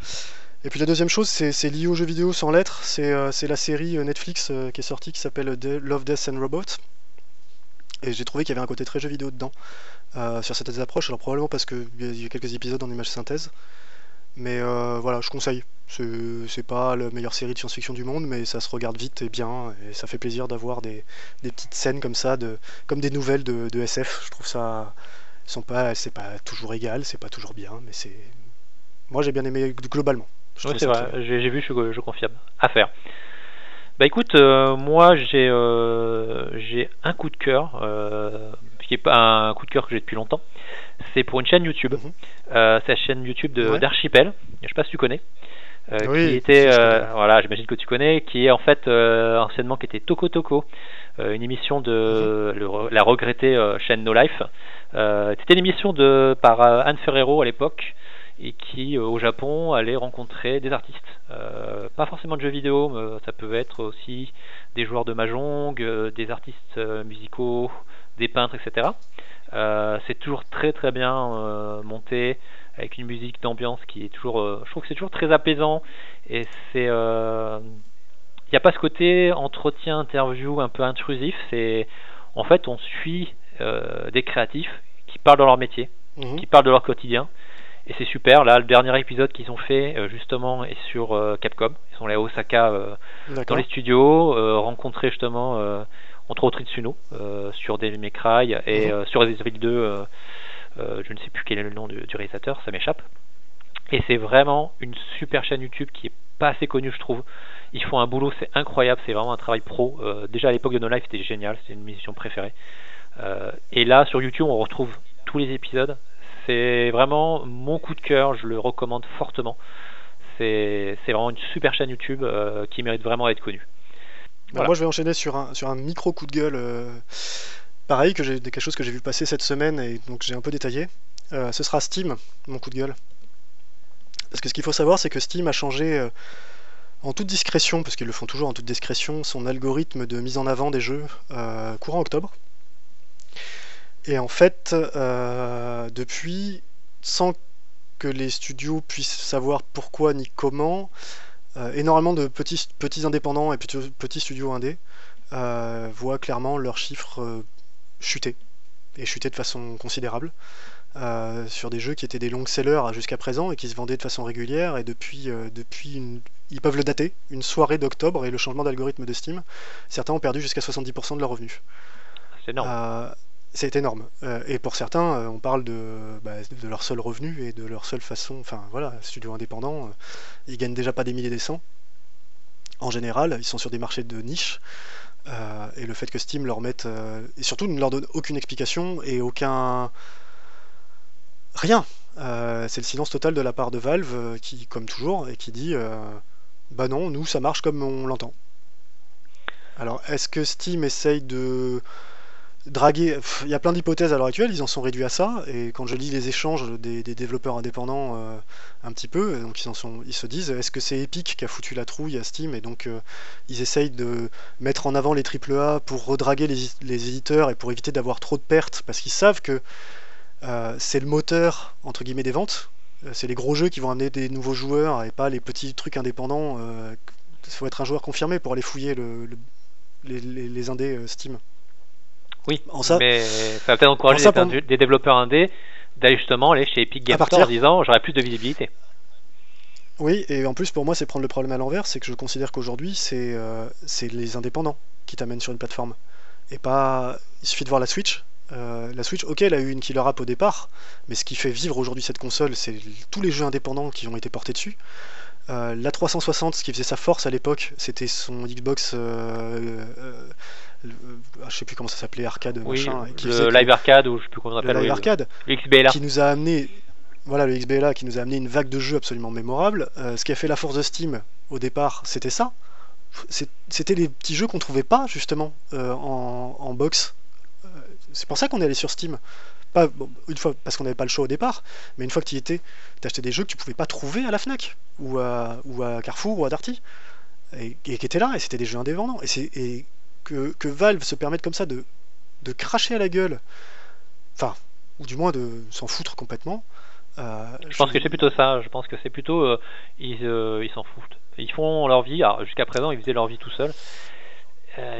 Et puis la deuxième chose, c'est lié aux jeux vidéo sans lettres. C'est euh, la série Netflix qui est sortie qui s'appelle Love, Death and Robots. Et j'ai trouvé qu'il y avait un côté très jeu vidéo dedans sur certaines approches. Alors probablement parce qu'il y a quelques épisodes en image synthèse. Mais euh, voilà, je conseille. C'est pas la meilleure série de science-fiction du monde, mais ça se regarde vite et bien. Et ça fait plaisir d'avoir des, des petites scènes comme ça, de, comme des nouvelles de, de SF. Je trouve ça. sont pas, c'est pas toujours égal, c'est pas toujours bien, mais c'est. Moi j'ai bien aimé globalement. Oui, c'est vrai, j'ai vu, je, je confirme. À faire. Bah écoute, euh, moi j'ai euh, j'ai un coup de cœur, euh, qui est pas un coup de cœur que j'ai depuis longtemps. C'est pour une chaîne YouTube. Euh, c'est la chaîne YouTube de- Ouais. d'Archipel. Je sais pas si tu connais. Euh, Oui, qui était, euh, voilà, j'imagine que tu connais, qui est en fait anciennement qui était Toko Toko, euh, une émission de Mhm. le la regrettée chaîne No Life. C'était une émission de par Anne Ferrero à l'époque et qui au Japon allait rencontrer des artistes. Euh, pas forcément de jeux vidéo, mais ça peut être aussi des joueurs de mahjong, euh, des artistes musicaux, des peintres, etc. Euh, c'est toujours très très bien euh, monté avec une musique d'ambiance qui est toujours, euh, je trouve que c'est toujours très apaisant et c'est, euh, il n'y a pas ce côté entretien, interview un peu intrusif. C'est, en fait, on suit euh, des créatifs qui parlent de leur métier, Mhm. qui parlent de leur quotidien. Et c'est super. Là, le dernier épisode qu'ils ont fait, euh, justement, est sur euh, Capcom. Ils sont allés à Osaka euh, dans les studios, euh, rencontrer justement, euh, entre autres Itsuno, euh, sur Devil May Cry et Mhm. euh, sur Resident Evil 2. euh, je ne sais plus quel est le nom du, du réalisateur, ça m'échappe. Et c'est vraiment une super chaîne YouTube qui est pas assez connue, je trouve. Ils font un boulot, c'est incroyable, c'est vraiment un travail pro. Euh, déjà à l'époque de No Life, c'était génial, c'était une mission préférée. Euh, et là, sur YouTube, on retrouve tous les épisodes. C'est vraiment mon coup de cœur, je le recommande fortement. c'est vraiment une super chaîne YouTube qui mérite vraiment d'être connue. Moi, je vais enchaîner sur un, sur un micro coup de gueule. pareil, que j'ai quelque chose que j'ai vu passer cette semaine et donc j'ai un peu détaillé. ce sera Steam, mon coup de gueule. Parce que ce qu'il faut savoir, c'est que Steam a changé en toute discrétion, parce qu'ils le font toujours en toute discrétion, son algorithme de mise en avant des jeux euh, courant octobre. Et en fait, euh, depuis, sans que les studios puissent savoir pourquoi ni comment, euh, énormément de petits, petits indépendants et petits, petits studios indés voient clairement leurs chiffres chuter, et chuter de façon considérable. sur des jeux qui étaient des longs sellers jusqu'à présent et qui se vendaient de façon régulière et depuis, depuis une, ils peuvent le dater, une soirée d'octobre et le changement d'algorithme de Steam. Certains ont perdu jusqu'à 70% de leurs revenus. C'est énorme. Euh, c'est énorme. Euh, et pour certains, euh, on parle de, bah, de leur seul revenu et de leur seule façon. Enfin voilà, studio indépendant, ils gagnent déjà pas des milliers des cents. En général, ils sont sur des marchés de niche. et le fait que Steam leur mette. et surtout ne leur donne aucune explication et aucun. Rien. c'est le silence total de la part de Valve qui, comme toujours, et qui dit bah non, nous ça marche comme on l'entend. Alors est-ce que Steam essaye de Il y a plein d'hypothèses à l'heure actuelle, ils en sont réduits à ça, et quand je lis les échanges des, développeurs indépendants euh, un petit peu, donc ils, se disent est-ce que c'est Epic qui a foutu la trouille à Steam, et donc euh, ils essayent de mettre en avant les AAA pour redraguer les, les éditeurs et pour éviter d'avoir trop de pertes, parce qu'ils savent que euh, c'est le moteur entre guillemets des ventes, c'est les gros jeux qui vont amener des nouveaux joueurs et pas les petits trucs indépendants. Il faut être un joueur confirmé pour aller fouiller le, les, indés euh, Steam. Oui, en ça, mais ça va peut-être encourager des, développeurs indés d'aller justement aller chez Epic Games Store en disant j'aurai plus de visibilité. Oui, et en plus pour moi c'est prendre le problème à l'envers, c'est que je considère qu'aujourd'hui c'est les indépendants qui t'amènent sur une plateforme. Et pas. Il suffit de voir la Switch, euh, la Switch, ok, elle a eu une killer app au départ, mais ce qui fait vivre aujourd'hui cette console, c'est tous les jeux indépendants qui ont été portés dessus. Euh, la 360, ce qui faisait sa force à l'époque, c'était son Xbox, euh, je sais plus comment ça s'appelait, arcade, machin, qui le Live Arcade ou je sais plus comment on appelle. Le Live Arcade, XBLA, qui nous a amené, voilà, le XBLA, qui nous a amené une vague de jeux absolument mémorable. ce qui a fait la force de Steam au départ, c'était ça. C'était les petits jeux qu'on trouvait pas justement en, en box c'est pour ça qu'on est allé sur Steam. Pas, une fois parce qu'on n'avait pas le choix au départ, mais une fois que tu y étais, tu achetais des jeux que tu pouvais pas trouver à la Fnac ou à, ou à Carrefour ou à Darty et, qui étaient là et c'était des jeux indépendants et, et que, que, Valve se permette comme ça de, de cracher à la gueule, enfin ou du moins de s'en foutre complètement. Euh, je, pense que c'est plutôt ça. Je pense que c'est plutôt euh, ils euh, ils s'en foutent. Ils font leur vie. Jusqu'à présent, ils faisaient leur vie tout seuls.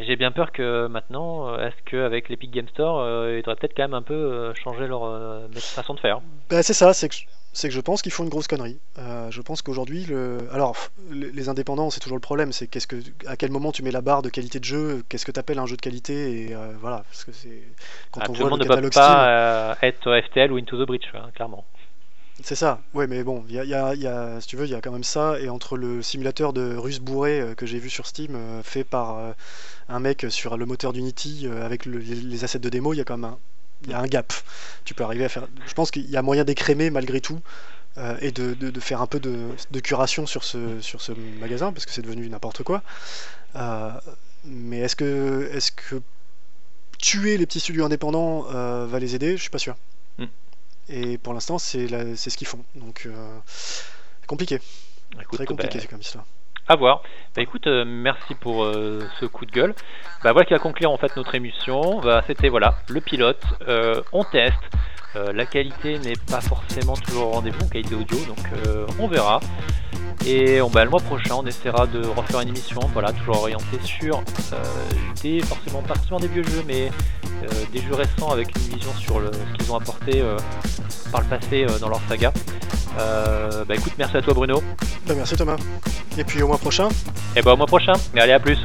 J'ai bien peur que maintenant, est-ce qu'avec l'Epic Game Store, ils devraient peut-être quand même un peu changer leur façon de faire bah, C'est ça, c'est que, c'est que je pense qu'ils font une grosse connerie. je pense qu'aujourd'hui, le... alors les indépendants, c'est toujours le problème, c'est qu'est-ce que, à quel moment tu mets la barre de qualité de jeu, qu'est-ce que tu appelles un jeu de qualité, et voilà, parce que c'est quand ah, on voit le monde ne peut pas être FTL ou Into the Breach, hein, clairement. C'est ça, ouais, mais bon, y a, y a, si tu veux, il y a quand même ça, et entre le simulateur de russe bourré euh, que j'ai vu sur Steam, euh, fait par euh, un mec sur le moteur d'Unity, avec les, assets de démo, il y a quand même un, y a un gap. Tu peux arriver à faire. Je pense qu'il y a moyen d'écrémer malgré tout, et de, de, faire un peu de, de, curation sur ce, sur ce magasin, parce que c'est devenu n'importe quoi. mais est-ce que, est -ce que tuer les petits studios indépendants va les aider? Je suis pas sûr. Et pour l'instant, c'est ce qu'ils font. Donc, euh, compliqué. Très compliqué, bah, comme histoire. À voir. Bah écoute, euh, merci pour euh, ce coup de gueule. Bah voilà qui va conclure en fait notre émission. Bah, C'était voilà le pilote. on teste. La qualité n'est pas forcément toujours au rendez-vous, qualité audio, donc on verra. Et bah, le mois prochain, on essaiera de refaire une émission, voilà, toujours orientée sur des, forcément pas forcément des vieux jeux, mais des jeux récents avec une vision sur le, ce qu'ils ont apporté par le passé euh, dans leur saga. Euh, bah écoute, merci à toi Bruno. Bah, merci Thomas. Et puis au mois prochain. Et bah au mois prochain. Mais allez à plus.